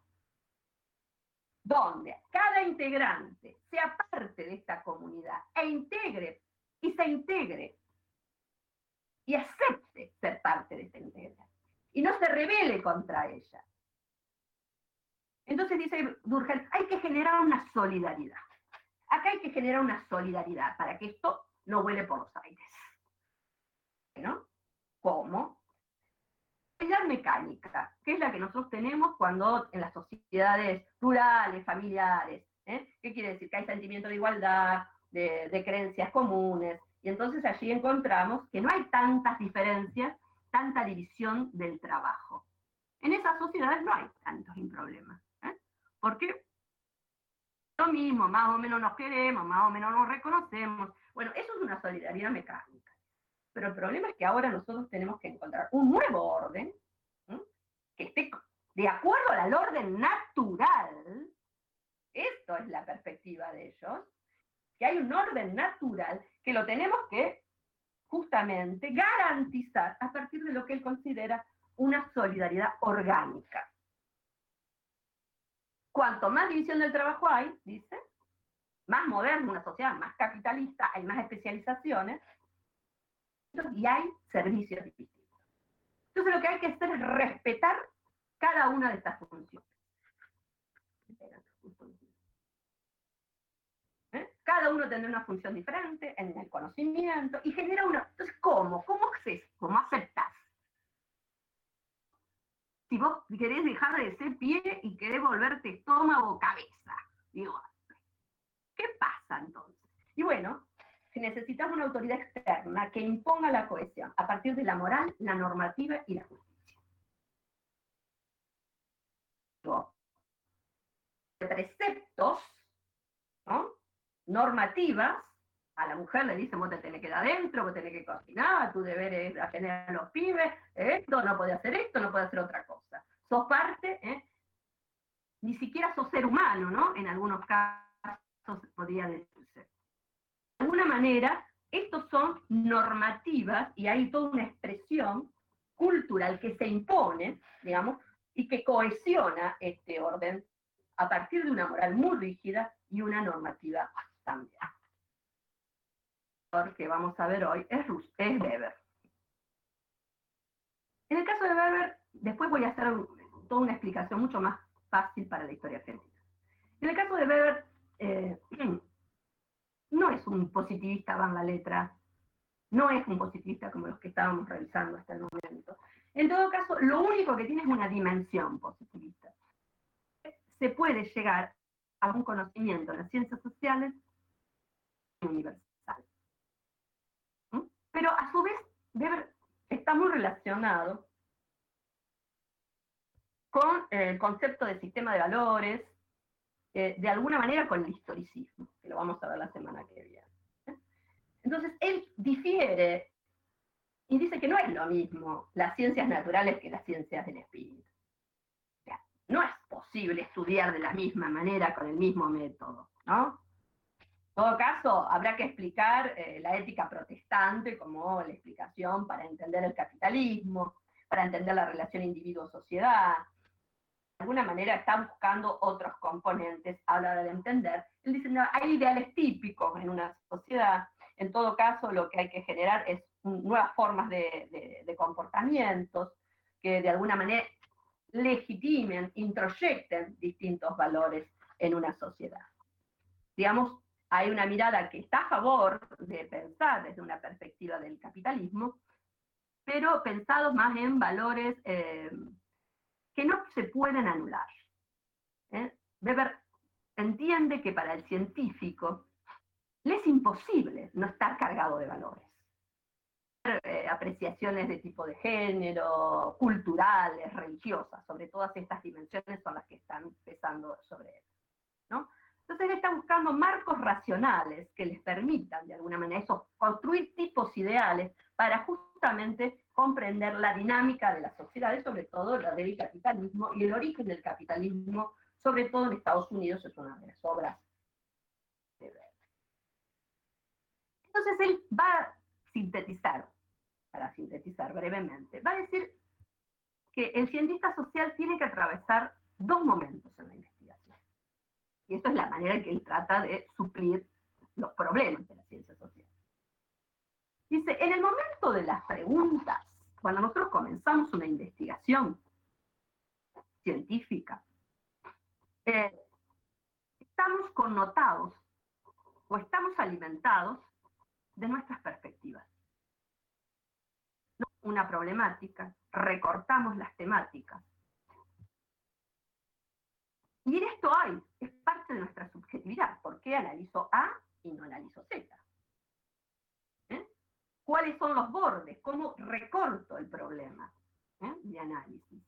donde cada integrante sea parte de esta comunidad e integre y se integre y acepte ser parte de esta integridad y no se rebele contra ella. Entonces dice Durkheim, hay que generar una solidaridad. Acá hay que generar una solidaridad para que esto no vuele por los aires. ¿No? ¿Cómo? La mecánica, que es la que nosotros tenemos cuando en las sociedades rurales, familiares, ¿eh? ¿qué quiere decir? Que hay sentimiento de igualdad, de creencias comunes, y entonces allí encontramos que no hay tantas diferencias, tanta división del trabajo. En esas sociedades no hay tantos problemas. ¿eh? Porque lo mismo, más o menos nos queremos, más o menos nos reconocemos. Bueno, eso es una solidaridad mecánica. Pero el problema es que ahora nosotros tenemos que encontrar un nuevo orden que esté de acuerdo al orden natural. Esto es la perspectiva de ellos que hay un orden natural que lo tenemos que justamente garantizar a partir de lo que él considera una solidaridad orgánica. Cuanto más división del trabajo hay, dice, más moderna una sociedad, más capitalista, hay más especializaciones y hay servicios distintos. Entonces lo que hay que hacer es respetar cada una de estas funciones. Cada uno tendrá una función diferente en el conocimiento y genera una... Entonces, ¿cómo? ¿Cómo haces? ¿Cómo aceptas? Si vos querés dejar de ser pie y querés volverte estómago o cabeza, digo, ¿qué pasa entonces? Y bueno, necesitamos una autoridad externa que imponga la cohesión a partir de la moral, la normativa y la justicia. Preceptos, ¿no? normativas, a la mujer le dicen, vos te tenés que quedar adentro, vos tenés que cocinar, tu deber es tener a los pibes, esto, no puede hacer esto, no puede hacer otra cosa. Sos parte, ¿eh? ni siquiera sos ser humano, ¿no? En algunos casos podría decirse. Alguna manera, estos son normativas y hay toda una expresión cultural que se impone, digamos, y que cohesiona este orden a partir de una moral muy rígida y una normativa también. Que vamos a ver hoy es, es Weber. En el caso de Weber, después voy a hacer toda una explicación mucho más fácil para la historia argentina. En el caso de Weber, eh, (clears throat) no es un positivista, van la letra, no es un positivista como los que estábamos revisando hasta el momento. En todo caso, lo único que tiene es una dimensión positivista. Se puede llegar a un conocimiento en las ciencias sociales universal. ¿Mm? Pero a su vez está muy relacionado con el concepto de sistema de valores, eh, de alguna manera con el historicismo, que lo vamos a ver la semana que viene. ¿eh? Entonces, él difiere y dice que no es lo mismo las ciencias naturales que las ciencias del espíritu. no es posible estudiar de la misma manera con el mismo método, ¿no? En todo caso, habrá que explicar eh, la ética protestante como la explicación para entender el capitalismo, para entender la relación individuo-sociedad. Alguna manera está buscando otros componentes a la hora de entender. Él dice, no, hay ideales típicos en una sociedad. En todo caso, lo que hay que generar es nuevas formas de, de comportamientos que de alguna manera legitimen, introyecten distintos valores en una sociedad. Digamos, hay una mirada que está a favor de pensar desde una perspectiva del capitalismo, pero pensado más en valores eh, que no se pueden anular. ¿eh? Weber entiende que para el científico le es imposible no estar cargado de valores. Eh, apreciaciones de tipo de género, culturales, religiosas, sobre todas estas dimensiones son las que están pesando sobre él. ¿no? Entonces él está buscando marcos racionales que les permitan, de alguna manera, eso, construir tipos ideales para justamente comprender la dinámica de las sociedades, sobre todo la del capitalismo y el origen del capitalismo, sobre todo en Estados Unidos, es una de las obras de Entonces él va a sintetizar, para sintetizar brevemente, va a decir que el cientista social tiene que atravesar dos momentos en la investigación. Y esto es la manera en que él trata de suplir los problemas de la ciencia social. Dice, en el momento de las preguntas, cuando nosotros comenzamos una investigación científica, eh, estamos connotados o estamos alimentados de nuestras perspectivas. Una problemática, recortamos las temáticas. Y en esto hay, es parte de nuestra subjetividad. ¿Por qué analizo A y no analizo Z? ¿Cuáles son los bordes? ¿Cómo recorto el problema ¿eh? de análisis?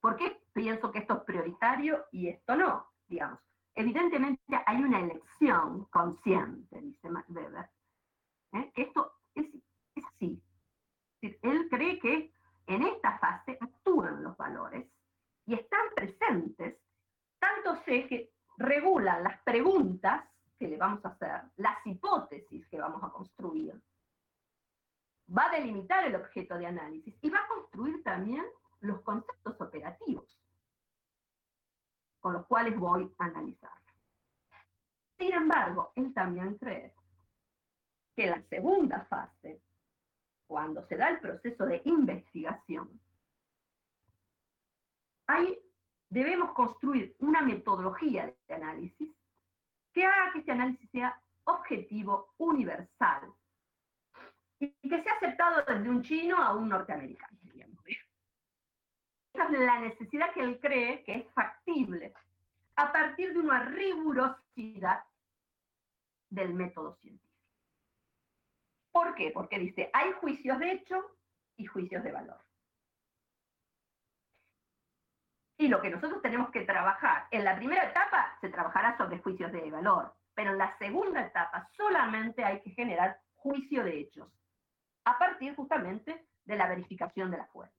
¿Por qué pienso que esto es prioritario y esto no? Digamos, evidentemente hay una elección consciente, dice Weber, ¿eh? que esto es, así. Él cree que en esta fase actúan los valores y están presentes, tanto sé que regulan las preguntas que le vamos a hacer, las hipótesis que vamos a construir, va a delimitar el objeto de análisis y va a construir también los conceptos operativos con los cuales voy a analizar. Sin embargo, él también cree que la segunda fase, cuando se da el proceso de investigación, ahí debemos construir una metodología de análisis que haga que este análisis sea objetivo, universal, y que sea aceptado desde un chino a un norteamericano. Esa es la necesidad que él cree que es factible a partir de una rigurosidad del método científico. ¿Por qué? Porque dice, hay juicios de hecho y juicios de valor. Y lo que nosotros tenemos que trabajar, en la primera etapa se trabajará sobre juicios de valor, pero en la segunda etapa solamente hay que generar juicio de hechos, a partir justamente de la verificación de las fuentes.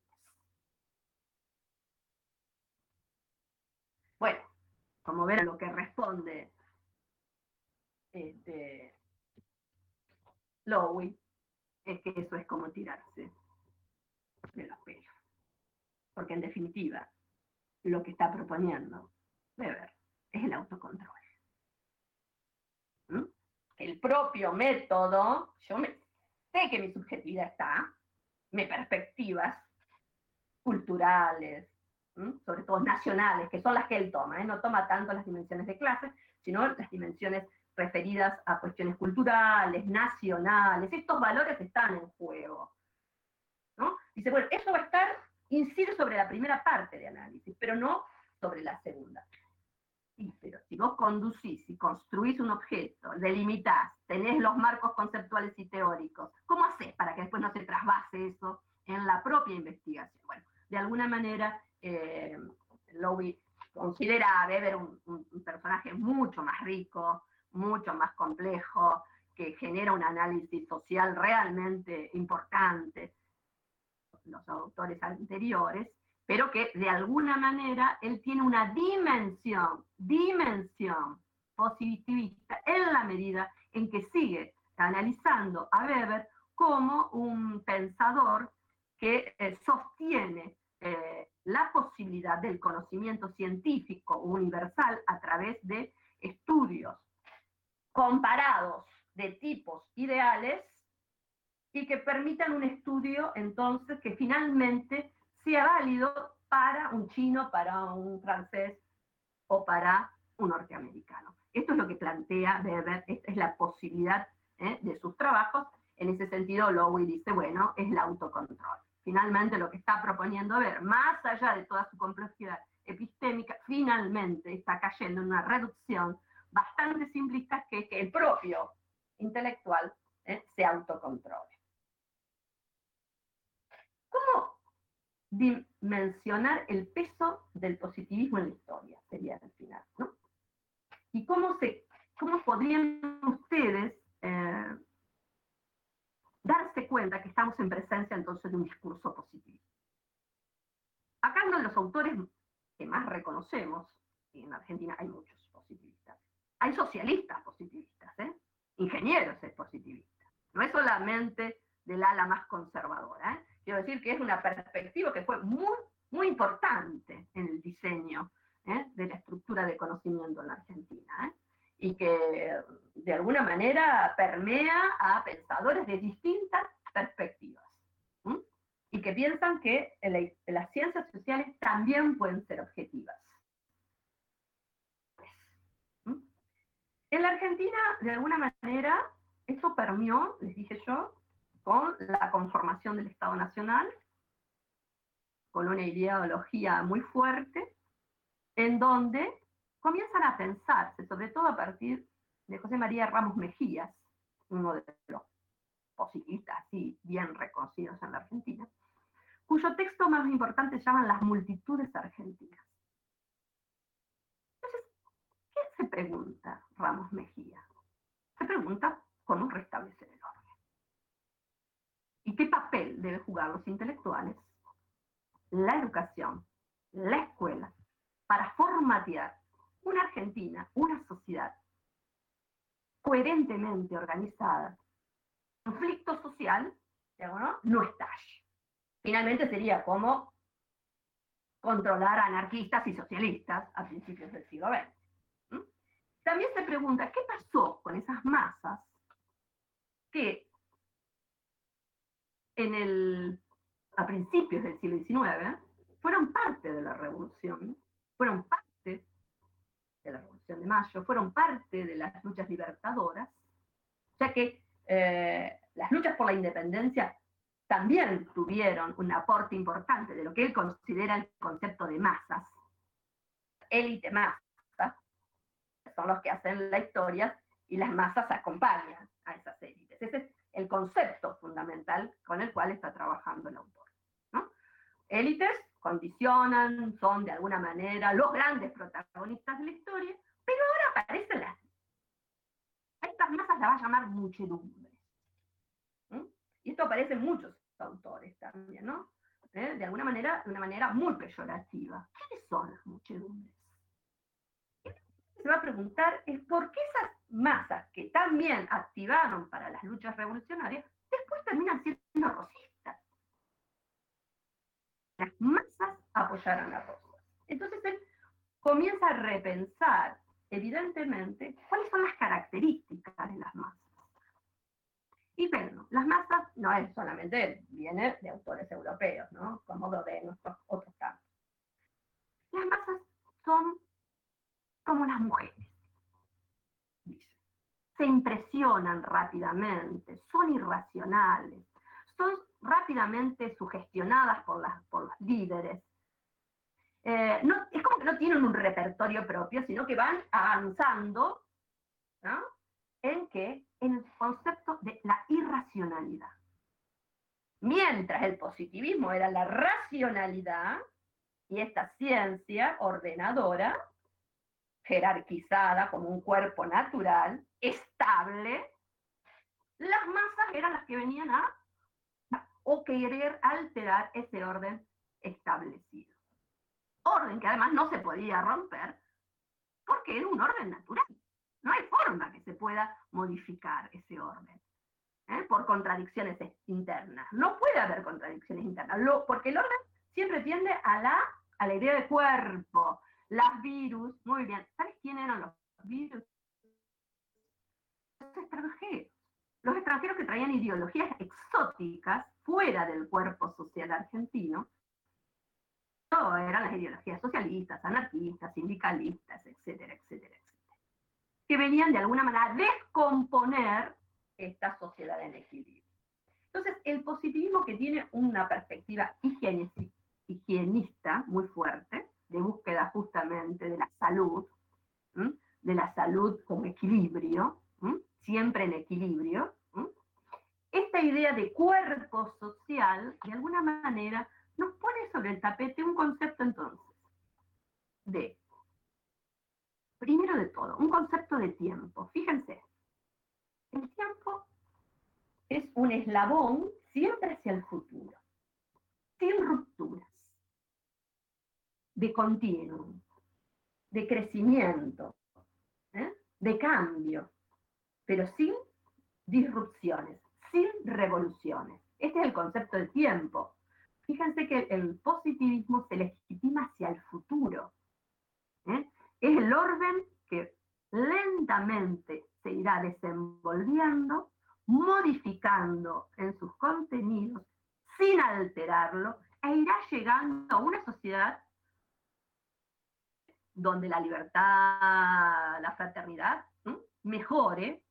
Bueno, como ven lo que responde este, es que eso es como tirarse de los pelos. Porque en definitiva, lo que está proponiendo Weber es el autocontrol. ¿Mm? El propio método, yo sé que mi subjetividad está, mis perspectivas culturales, sobre todo nacionales, que son las que él toma, ¿eh? no toma tanto las dimensiones de clase, sino las dimensiones referidas a cuestiones culturales, nacionales, estos valores están en juego. ¿no? Dice, bueno, eso va a estar, incide sobre la primera parte de análisis, pero no sobre la segunda. Pero si vos conducís y construís un objeto, delimitás, tenés los marcos conceptuales y teóricos, ¿cómo haces para que después no se trasvase eso en la propia investigación? Bueno, de alguna manera eh, considera a Weber un, personaje mucho más rico, mucho más complejo, que genera un análisis social realmente importante, los autores anteriores, pero que de alguna manera él tiene una dimensión, dimensión positivista en la medida en que sigue analizando a Weber como un pensador que eh, sostiene eh, la posibilidad del conocimiento científico universal a través de estudios comparados de tipos ideales y que permitan un estudio entonces que finalmente sea válido para un chino, para un francés o para un norteamericano. Esto es lo que plantea Weber, esta es la posibilidad ¿eh? de sus trabajos. En ese sentido, Lowy dice, bueno, es el autocontrol finalmente lo que está proponiendo ver, más allá de toda su complejidad epistémica, finalmente está cayendo en una reducción bastante simplista que es que el propio intelectual eh, se autocontrole. ¿Cómo dimensionar el peso del positivismo en la historia? Sería el final, ¿no? ¿Y cómo, se, cómo podrían ustedes eh, darse cuenta que estamos en presencia entonces de un discurso positivo. Acá uno de los autores que más reconocemos, y en Argentina hay muchos positivistas, hay socialistas positivistas, ¿eh? ingenieros es positivista, no es solamente del ala más conservadora. ¿eh? Quiero decir que es una perspectiva que fue muy, muy importante en el diseño ¿eh? de la estructura de conocimiento en la Argentina. ¿eh? Y que de alguna manera permea a pensadores de distintas perspectivas. Y que piensan que las ciencias sociales también pueden ser objetivas. En la Argentina, de alguna manera, eso permeó, les dije yo, con la conformación del Estado Nacional, con una ideología muy fuerte, en donde comienzan a pensarse, sobre todo a partir de José María Ramos Mejías, uno de los positivistas así bien reconocidos en la Argentina, cuyo texto más importante se llama Las multitudes argentinas. Entonces, ¿qué se pregunta Ramos Mejía? Se pregunta cómo restablecer. ¿Y qué papel deben jugar los intelectuales, la educación, la escuela, para formatear una Argentina, una sociedad coherentemente organizada, conflicto social, ¿no? no estalle. Finalmente sería como controlar anarquistas y socialistas a principios del siglo XX. También se pregunta, ¿qué pasó con esas masas que en el, a principios del siglo XIX fueron parte de la revolución, fueron parte de la Revolución de Mayo, fueron parte de las luchas libertadoras, ya que eh, las luchas por la independencia también tuvieron un aporte importante de lo que él considera el concepto de masas. Élite masa, son los que hacen la historia y las masas acompañan a esas élites. Ese es el concepto fundamental con el cual está trabajando el autor. Élites condicionan, son de alguna manera los grandes protagonistas de la historia, pero ahora aparecen las... A estas masas las va a llamar muchedumbres. Y esto aparece en muchos autores también, ¿no? ¿Eh? De alguna manera, de una manera muy peyorativa. ¿Quiénes son las muchedumbres? Se va a preguntar es por qué esas masas que también activaron para las luchas revolucionarias, después terminan siendo rosistas. Las masas apoyaron a Rosas. Entonces él comienza a repensar, evidentemente, cuáles son las características de las masas. Y bueno, las masas no es solamente, viene de autores europeos, ¿no? Como de nuestros otros campos. Las masas son como las mujeres se impresionan rápidamente, son irracionales, son rápidamente sugestionadas por, las, por los líderes. Eh, no, es como que no tienen un repertorio propio, sino que van avanzando en que en el concepto de la irracionalidad. Mientras el positivismo era la racionalidad y esta ciencia ordenadora, jerarquizada como un cuerpo natural, estable, las masas eran las que venían a, o querer alterar ese orden establecido. Orden que además no se podía romper porque era un orden natural. No hay forma que se pueda modificar ese orden ¿eh? por contradicciones internas. No puede haber contradicciones internas, porque el orden siempre tiende a la, a la idea de cuerpo. Las virus, muy bien. ¿Sabes quién eran los virus? los extranjeros. Los extranjeros que traían ideologías exóticas fuera del cuerpo social argentino, todo eran las ideologías socialistas, anarquistas, sindicalistas, etcétera, etcétera, etcétera, que venían de alguna manera a descomponer esta sociedad en equilibrio. Entonces, el positivismo que tiene una perspectiva higienista muy fuerte, de búsqueda justamente de la salud, de la salud con equilibrio, siempre en equilibrio, esta idea de cuerpo social, de alguna manera, nos pone sobre el tapete un concepto entonces de, primero de todo, un concepto de tiempo. Fíjense, el tiempo es un eslabón siempre hacia el futuro, sin rupturas, de continuum, de crecimiento, ¿eh? de cambio pero sin disrupciones, sin revoluciones. Este es el concepto de tiempo. Fíjense que el positivismo se legitima hacia el futuro. ¿eh? Es el orden que lentamente se irá desenvolviendo, modificando en sus contenidos, sin alterarlo, e irá llegando a una sociedad donde la libertad, la fraternidad, mejore,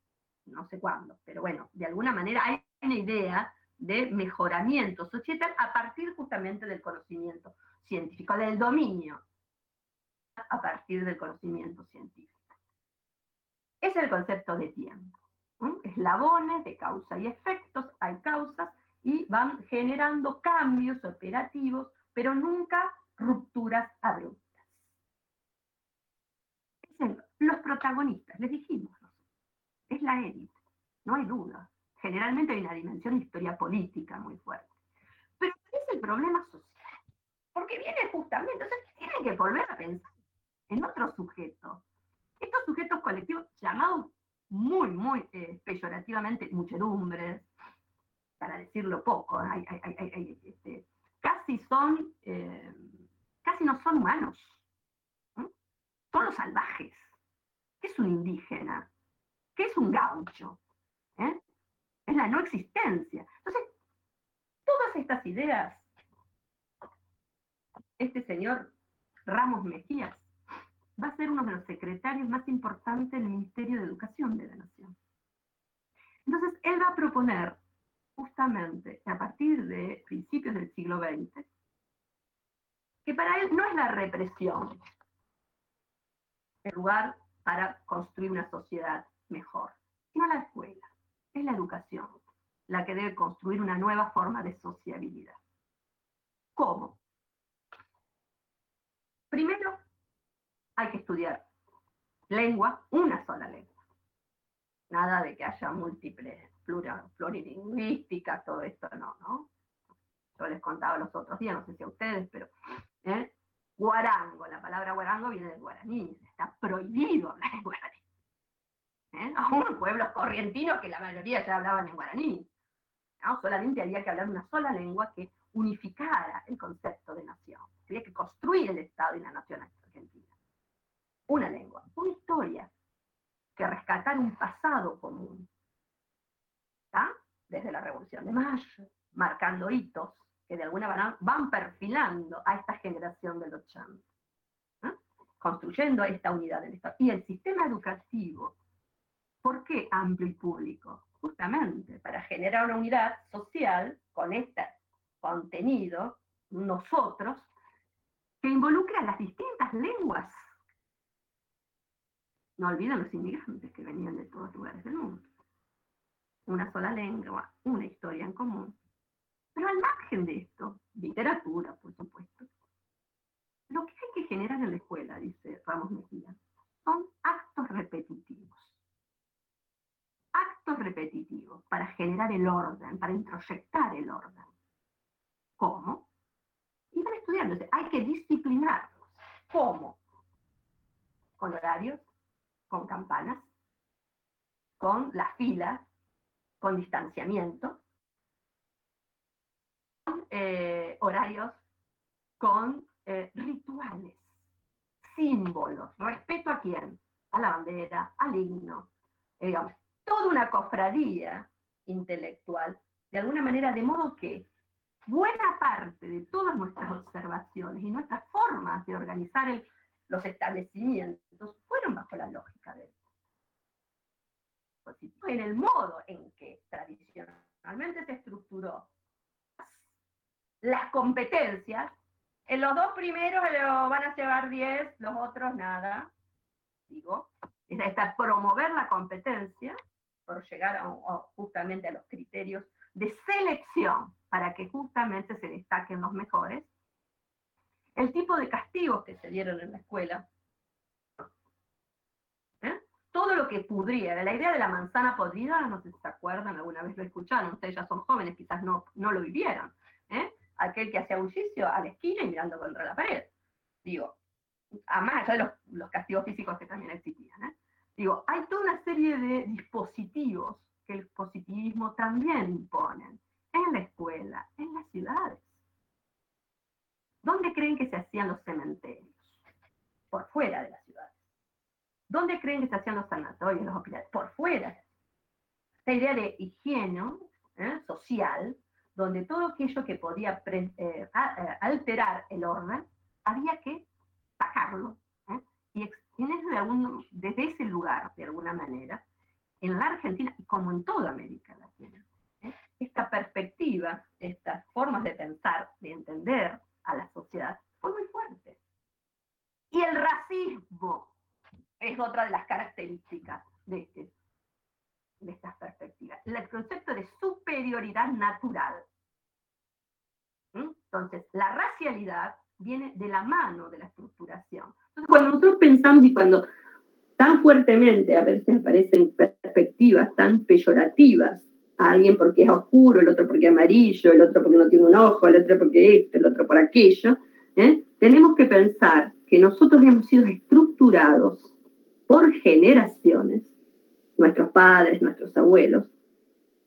no sé cuándo, pero bueno, de alguna manera hay una idea de mejoramiento societal a partir justamente del conocimiento científico, del dominio a partir del conocimiento científico. Es el concepto de tiempo. Eslabones de causa y efectos, hay causas y van generando cambios operativos, pero nunca rupturas abruptas. Los protagonistas, les dijimos, es la élite, no hay duda. Generalmente hay una dimensión de historia política muy fuerte. Pero es el problema social, porque viene justamente, entonces tienen que volver a pensar en otro sujeto. Estos sujetos colectivos llamados muy, muy eh, peyorativamente muchedumbres, para decirlo poco, este, casi son, eh, casi no son humanos, son los salvajes. ¿Qué es un indígena? ¿Qué es un gaucho? ¿Eh? Es la no existencia. Entonces, todas estas ideas, este señor Ramos Mejías va a ser uno de los secretarios más importantes del Ministerio de Educación de la Nación. Entonces, él va a proponer justamente a partir de principios del siglo XX, que para él no es la represión el lugar para construir una sociedad mejor, sino la escuela, es la educación la que debe construir una nueva forma de sociabilidad. ¿Cómo? Primero, hay que estudiar lengua, una sola lengua. Nada de que haya múltiples plurilingüísticas, todo esto, no, ¿no? Yo les contaba los otros días, no sé si a ustedes, pero ¿eh? Guarango, la palabra guarango viene del guaraní, está prohibido hablar en guaraní. ¿Eh? Aún pueblos corrientinos que la mayoría ya hablaban en guaraní. Solamente había que hablar una sola lengua que unificara el concepto de nación. Había que construir el Estado y la nación argentina. Una lengua, una historia, que rescatar un pasado común. Desde la Revolución de Mayo, marcando hitos que de alguna manera van perfilando a esta generación del 80, construyendo esta unidad del Estado. Y el sistema educativo, ¿por qué amplio y público? Justamente para generar una unidad social con este contenido, nosotros, que involucra las distintas lenguas. No olviden los inmigrantes que venían de todos lugares del mundo una sola lengua, una historia en común. Pero al margen de esto, literatura, por supuesto, lo que hay que generar en la escuela, dice Ramos Mejía, son actos repetitivos. Actos repetitivos para generar el orden, para introyectar el orden. ¿Cómo? Y van estudiándose. Hay que disciplinarlos. ¿Cómo? Con horarios, con campanas, con las filas, con distanciamiento, eh, horarios, con eh, rituales, símbolos, respeto a quién, a la bandera, al himno, eh, digamos, toda una cofradía intelectual, de alguna manera, de modo que buena parte de todas nuestras observaciones y nuestras formas de organizar los establecimientos fueron bajo la lógica de en el modo en que tradicionalmente se estructuró las competencias, en los dos primeros van a llevar 10, los otros nada, digo, es esta, promover la competencia por llegar justamente a los criterios de selección para que justamente se destaquen los mejores. El tipo de castigos que se dieron en la escuela todo lo que pudriera. La idea de la manzana podrida, no sé si se acuerdan, alguna vez lo escucharon, ustedes ya son jóvenes, quizás no, no lo vivieron. ¿eh? Aquel que hacía bullicio a la esquina y mirando contra la pared. Digo, a más allá de los, castigos físicos que también existían. ¿eh? Digo, hay toda una serie de dispositivos que el positivismo también imponen, en la escuela, en las ciudades. ¿Dónde creen que se hacían los cementerios? Por fuera de las ciudades. ¿Dónde creen que se hacían los sanatorios, los hospitales? Por fuera. Esta idea de higiene ¿eh? social, donde todo aquello que podía eh, eh, alterar el orden, había que sacarlo. Y desde ese lugar, de alguna manera, en la Argentina y como en toda América Latina, esta perspectiva, estas formas de pensar, de entender a la sociedad, fue muy fuerte. Y el racismo es otra de las características de, este, de estas perspectivas. El concepto de superioridad natural. ¿Mm? Entonces, la racialidad viene de la mano de la estructuración. Entonces, cuando nosotros pensamos y cuando tan fuertemente a veces aparecen perspectivas tan peyorativas a alguien porque es oscuro, el otro porque es amarillo, el otro porque no tiene un ojo, el otro porque esto, el otro por aquello, ¿eh? tenemos que pensar que nosotros hemos sido estructurados por generaciones, nuestros padres, nuestros abuelos,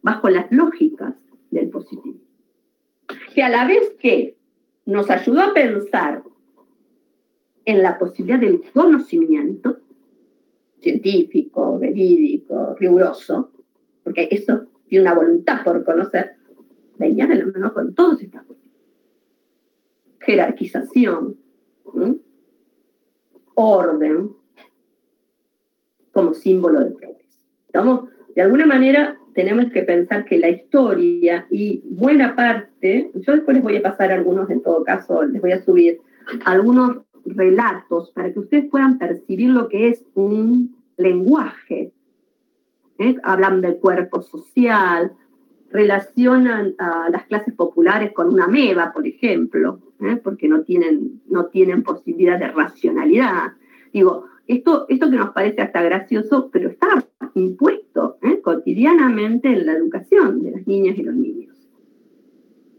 bajo las lógicas del positivo. Que a la vez que nos ayudó a pensar en la posibilidad del conocimiento científico, verídico, riguroso, porque eso tiene una voluntad por conocer, venía de la mano con todos estas cuestiones. Jerarquización, orden, como símbolo de progreso. De alguna manera, tenemos que pensar que la historia y buena parte, yo después les voy a pasar algunos, en todo caso, les voy a subir algunos relatos para que ustedes puedan percibir lo que es un lenguaje. ¿eh? Hablan del cuerpo social, relacionan a las clases populares con una meba, por ejemplo, ¿eh? porque no tienen, no tienen posibilidad de racionalidad. Digo, esto, esto que nos parece hasta gracioso, pero está impuesto ¿eh? cotidianamente en la educación de las niñas y los niños.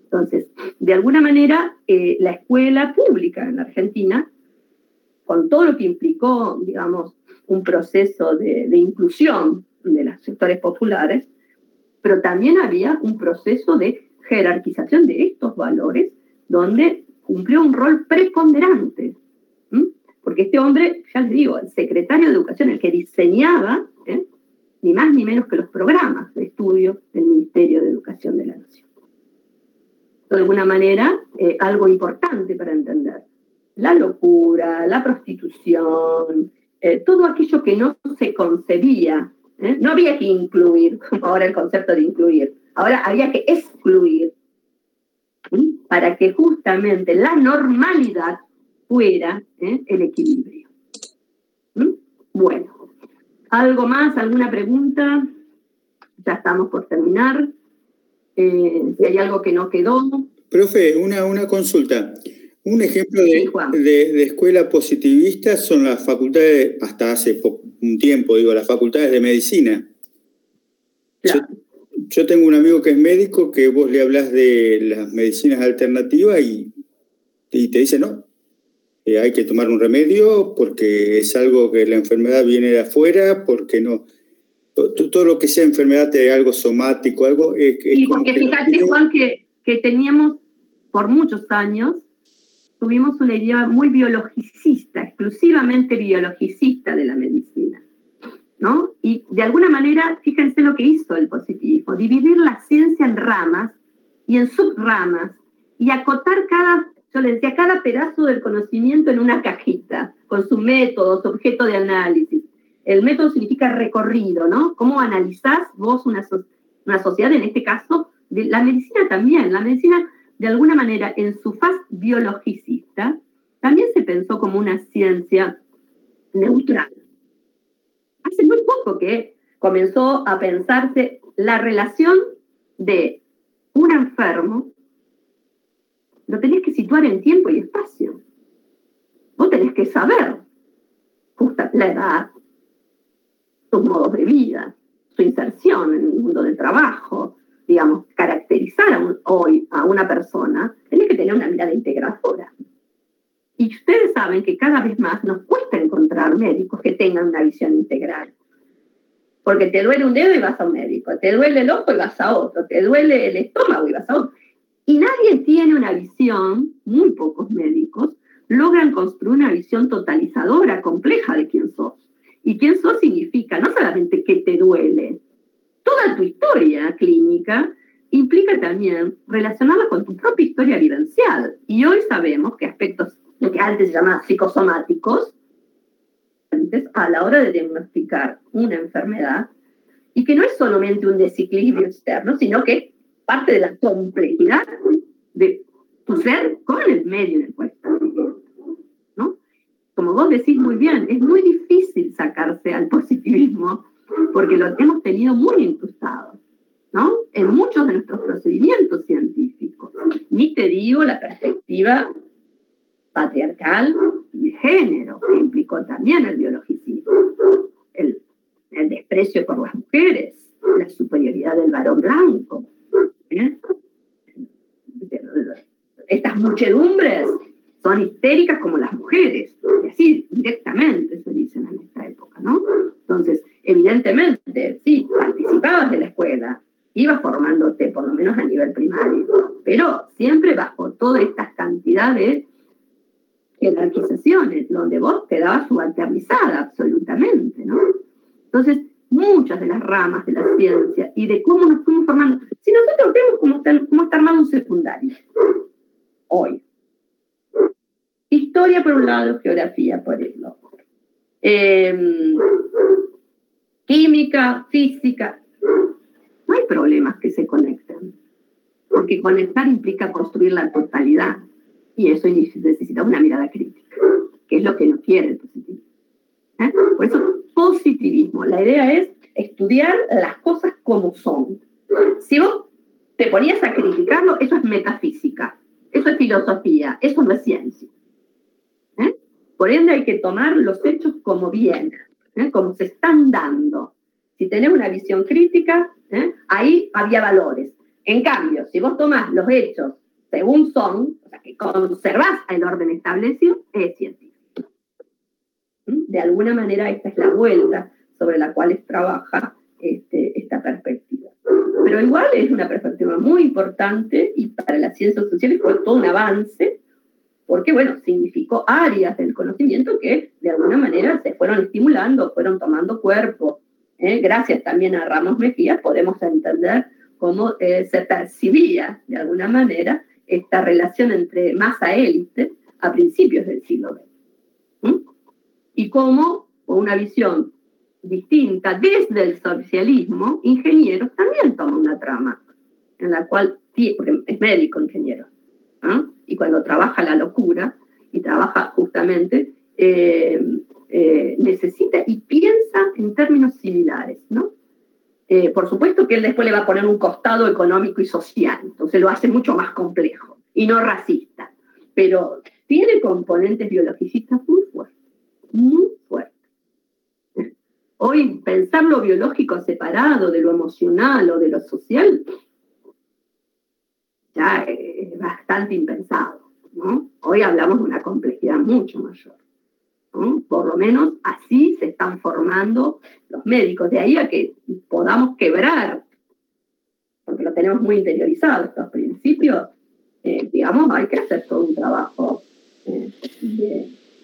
Entonces, de alguna manera, eh, la escuela pública en Argentina, con todo lo que implicó, digamos, un proceso de, de inclusión de los sectores populares, pero también había un proceso de jerarquización de estos valores, donde cumplió un rol preponderante porque este hombre, ya les digo, el secretario de Educación, el que diseñaba, ¿eh? ni más ni menos que los programas de estudio del Ministerio de Educación de la Nación. de alguna manera, eh, algo importante para entender. La locura, la prostitución, eh, todo aquello que no se concebía. No había que incluir, como (laughs) ahora el concepto de incluir, ahora había que excluir, para que justamente la normalidad fuera ¿eh? el equilibrio. ¿Mm? Bueno, ¿algo más? ¿Alguna pregunta? Ya estamos por terminar. Eh, si hay algo que no quedó. Profe, una, una consulta. Un ejemplo de, de, escuela positivista son las facultades, hasta hace un tiempo, digo, las facultades de medicina. Yo, tengo un amigo que es médico que vos le hablas de las medicinas alternativas y, y te dice, no, eh, hay que tomar un remedio porque es algo que la enfermedad viene de afuera, porque no. Todo, lo que sea enfermedad de algo somático, algo. Eh, y porque fíjate, Juan, que, que teníamos por muchos años, tuvimos una idea muy biologicista, exclusivamente biologicista de la medicina. ¿no? Y de alguna manera, fíjense lo que hizo el positivismo, dividir la ciencia en ramas y en subramas y acotar cada yo le decía, cada pedazo del conocimiento en una cajita, con su método, su objeto de análisis. El método significa recorrido, ¿no? ¿Cómo analizás vos una, una sociedad, en este caso, la medicina también? La medicina, de alguna manera, en su faz biologicista, también se pensó como una ciencia neutral. Hace muy poco que comenzó a pensarse la relación de un enfermo lo tenés que situar en tiempo y espacio. Vos tenés que saber justa la edad, sus modos de vida, su inserción en el mundo del trabajo, digamos, caracterizar hoy a una persona, tenés que tener una mirada integradora. Y ustedes saben que cada vez más nos cuesta encontrar médicos que tengan una visión integral. Porque te duele un dedo y vas a un médico, te duele el ojo y vas a otro, te duele el estómago y vas a otro. Y nadie tiene una visión, muy pocos médicos, logran construir una visión totalizadora, compleja de quién sos. Y quién sos significa no solamente que te duele, toda tu historia clínica implica también relacionarla con tu propia historia vivencial. Y hoy sabemos que aspectos, lo que antes se llamaba psicosomáticos, a la hora de diagnosticar una enfermedad, y que no es solamente un desequilibrio externo, sino que parte de la complejidad de tu ser con el medio en el cual estás ¿no? Como vos decís muy bien, es muy difícil sacarse al positivismo porque lo hemos tenido muy incrustado, ¿no? En muchos de nuestros procedimientos científicos. Ni te digo la perspectiva patriarcal y género, que implicó también el biologicismo, el, el desprecio por las mujeres, la superioridad del varón blanco, Estas muchedumbres son histéricas como las mujeres, y así directamente se dicen en esta época, ¿no? Entonces, evidentemente, sí, participabas de la escuela, ibas formándote, por lo menos a nivel primario, pero siempre bajo toda esta cantidad de jerarquizaciones, donde vos quedabas subalternizada absolutamente, ¿no? Entonces, muchas de las ramas de la ciencia y de cómo nos fuimos formando. Si nosotros vemos cómo está, cómo está armado un secundario hoy. Historia por un lado, geografía por el otro. Em, química, física. No hay problemas que se conecten, porque conectar implica construir la totalidad y eso necesita una mirada crítica, que es lo que no quiere el positivismo. ¿Eh? Por eso positivismo. La idea es estudiar las cosas como son. Si vos te ponías a criticarlo, eso es metafísica, eso es filosofía, eso no es ciencia. ¿eh? Por ende hay que tomar los hechos como vienen, ¿eh? como se están dando. Si tenés una visión crítica, ¿eh? ahí había valores. En cambio, si vos tomás los hechos según son, o sea, que conservás el orden establecido, es científico. De alguna manera esta es la vuelta sobre la cual trabaja este, esta perspectiva. Pero igual es una perspectiva muy importante y para las ciencias sociales fue todo un avance, porque bueno, significó áreas del conocimiento que de alguna manera se fueron estimulando, fueron tomando cuerpo. ¿eh? Gracias también a Ramos Mejía podemos entender cómo eh, se percibía de alguna manera esta relación entre masa-élite a principios del siglo XX y cómo, una visión distinta desde el socialismo, ingenieros también toman una trama en la cual, porque es médico ingeniero, y cuando trabaja la locura y trabaja justamente, eh, eh, necesita y piensa en términos similares, ¿no? Eh, por supuesto que él después le va a poner un costado económico y social, entonces lo hace mucho más complejo y no racista, pero tiene componentes biologicistas muy fuertes muy fuerte. Hoy pensar lo biológico separado de lo emocional o de lo social ya es bastante impensado. ¿no? Hoy hablamos de una complejidad mucho mayor. Por lo menos así se están formando los médicos. De ahí a que podamos quebrar, porque lo tenemos muy interiorizado estos principios, eh, digamos, hay que hacer todo un trabajo eh,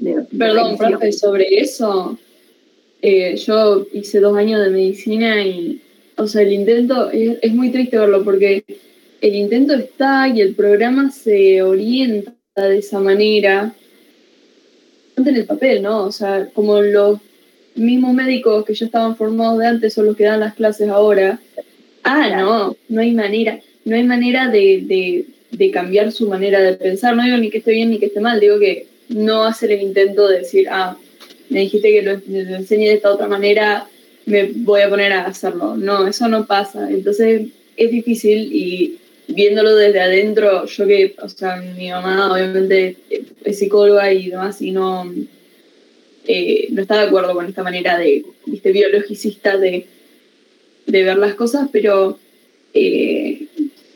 de Perdón, profe, sobre eso, eh, yo hice dos años de medicina y, o sea, el intento, es, muy triste verlo porque el intento está y el programa se orienta de esa manera en el papel, ¿no? O sea, como los mismos médicos que ya estaban formados de antes son los que dan las clases ahora. Ah, no, no hay manera, no hay manera de, de, de cambiar su manera de pensar. No digo ni que esté bien ni que esté mal, digo que no hacer el intento de decir, ah, me dijiste que lo, enseñe de esta otra manera, me voy a poner a hacerlo. No, eso no pasa. Entonces es difícil y viéndolo desde adentro, yo que, o sea, mi mamá obviamente es psicóloga y demás y no, eh, no está de acuerdo con esta manera de, viste, biologicista de, de ver las cosas, pero eh,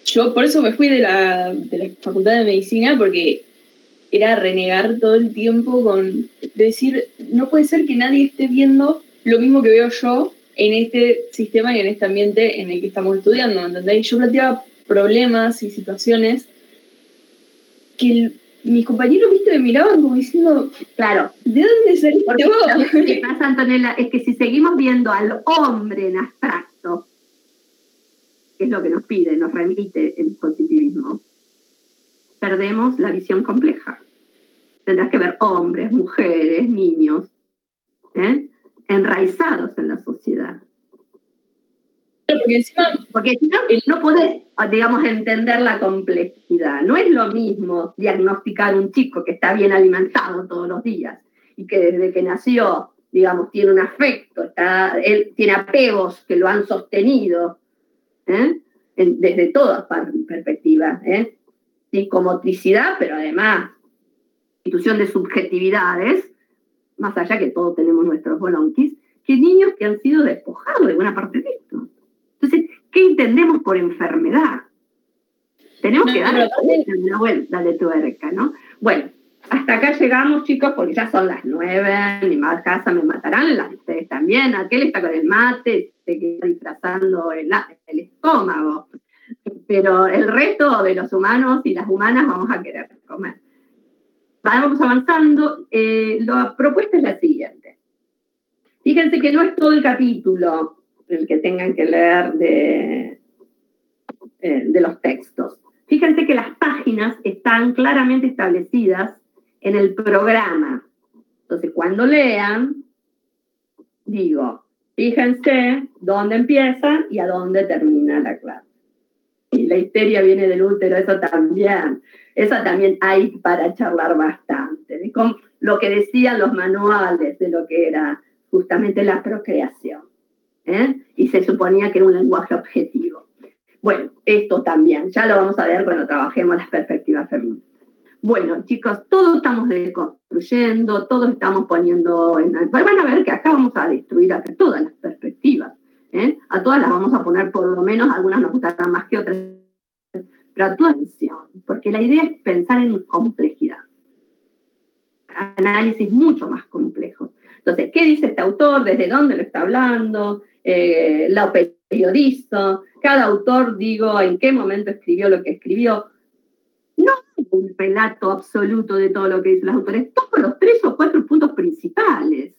yo por eso me fui de la, de la facultad de medicina porque era renegar todo el tiempo con decir, no puede ser que nadie esté viendo lo mismo que veo yo en este sistema y en este ambiente en el que estamos estudiando, ¿entendés? Yo planteaba problemas y situaciones que mis compañeros, viste, me miraban como diciendo, claro, ¿de dónde saliste vos? Lo que (laughs) pasa, Antonella, es que si seguimos viendo al hombre en abstracto, que es lo que nos pide, nos remite el positivismo, perdemos la visión compleja. Tendrás que ver hombres, mujeres, niños, ¿eh? enraizados en la sociedad. Porque, encima, porque si no, no podés, digamos, entender la complejidad. No es lo mismo diagnosticar un chico que está bien alimentado todos los días y que desde que nació, digamos, tiene un afecto, está, él tiene apegos que lo han sostenido ¿eh? desde todas perspectivas. ¿eh? Psicomotricidad, pero además institución de subjetividades, más allá que todos tenemos nuestros bolonquis, que niños que han sido despojados de buena parte de esto. Entonces, ¿qué entendemos por enfermedad? Tenemos que darle una vuelta de tuerca, ¿no? Bueno, hasta acá llegamos, chicos, porque ya son las nueve, mi más casa me matarán, las ustedes también, aquel está con el mate, se queda disfrazando el, el estómago, pero el resto de los humanos y las humanas vamos a querer comer. Vamos avanzando, eh, la propuesta es la siguiente. Fíjense que no es todo el capítulo el que tengan que leer de, eh, de los textos. Fíjense que las páginas están claramente establecidas en el programa. Entonces, cuando lean, digo, fíjense dónde empieza y a dónde termina la clase. Y la histeria viene del útero, eso también. Eso también hay para charlar bastante. Con lo que decían los manuales de lo que era justamente la procreación. ¿eh? Y se suponía que era un lenguaje objetivo. Bueno, esto también, ya lo vamos a ver cuando trabajemos las perspectivas feministas. Bueno, chicos, todos estamos deconstruyendo, todos estamos poniendo en... Van a ver que acá vamos a destruir a todas las perspectivas. ¿eh? A todas las vamos a poner por lo menos, algunas nos gustarán más que otras, pero tu atención, porque la idea es pensar en complejidad. Análisis mucho más complejos. Entonces, ¿qué dice este autor? ¿Desde dónde lo está hablando? Eh, la periodista, cada autor, digo, en qué momento escribió lo que escribió no un relato absoluto de todo lo que dicen los autores, todos los tres o cuatro puntos principales.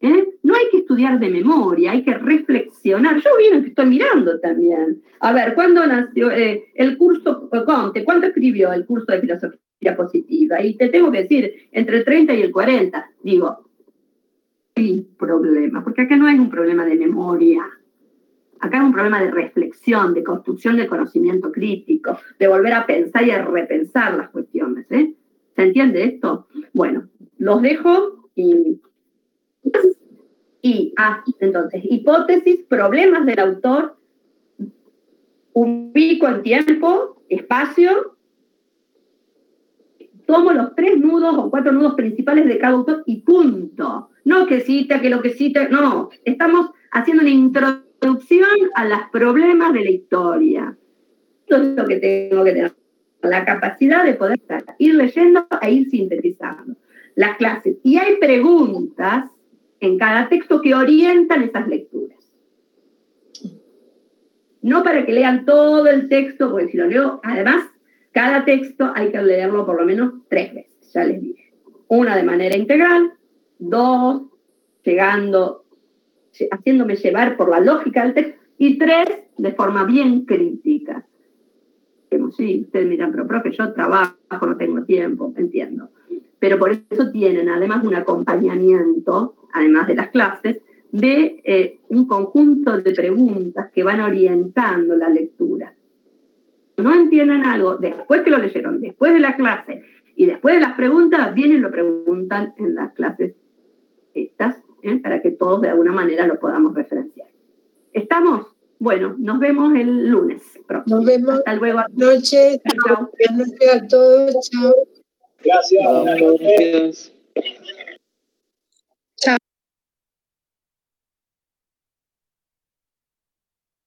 ¿Eh? No hay que estudiar de memoria, hay que reflexionar. Yo vi que estoy mirando también. A ver, ¿cuándo nació eh, el curso Conte? ¿Cuándo escribió el curso de filosofía positiva? Y te tengo que decir, entre el 30 y el 40. Digo, hay problema, porque acá no hay un problema de memoria. Acá hay un problema de reflexión, de construcción de conocimiento crítico, de volver a pensar y a repensar las cuestiones. ¿eh? ¿Se entiende esto? Bueno, los dejo y... Y, ah, entonces, hipótesis, problemas del autor, ubico el tiempo, espacio, tomo los tres nudos o cuatro nudos principales de cada autor y punto. No que cita, que lo que cita, no, estamos haciendo una introducción a los problemas de la historia. Esto es lo que tengo que tener, la capacidad de poder ir leyendo e ir sintetizando las clases. Y hay preguntas en cada texto que orientan esas lecturas. No para que lean todo el texto, porque si lo leo, además, cada texto hay que leerlo por lo menos tres veces, ya les dije. Una de manera integral, dos, llegando haciéndome llevar por la lógica del texto, y tres, de forma bien crítica. Sí, ustedes miran, pero profe, yo trabajo, no tengo tiempo, entiendo. Pero por eso tienen además un acompañamiento, además de las clases, de eh, un conjunto de preguntas que van orientando la lectura. No entiendan algo, después que lo leyeron, después de la clase y después de las preguntas, vienen y lo preguntan en las clases estas ¿eh? para que todos de alguna manera lo podamos referenciar. ¿Estamos? Bueno, nos vemos el lunes próximo. Nos vemos. Hasta luego. Noche. Chao. Buenas noches a todos. Chao. Gracias.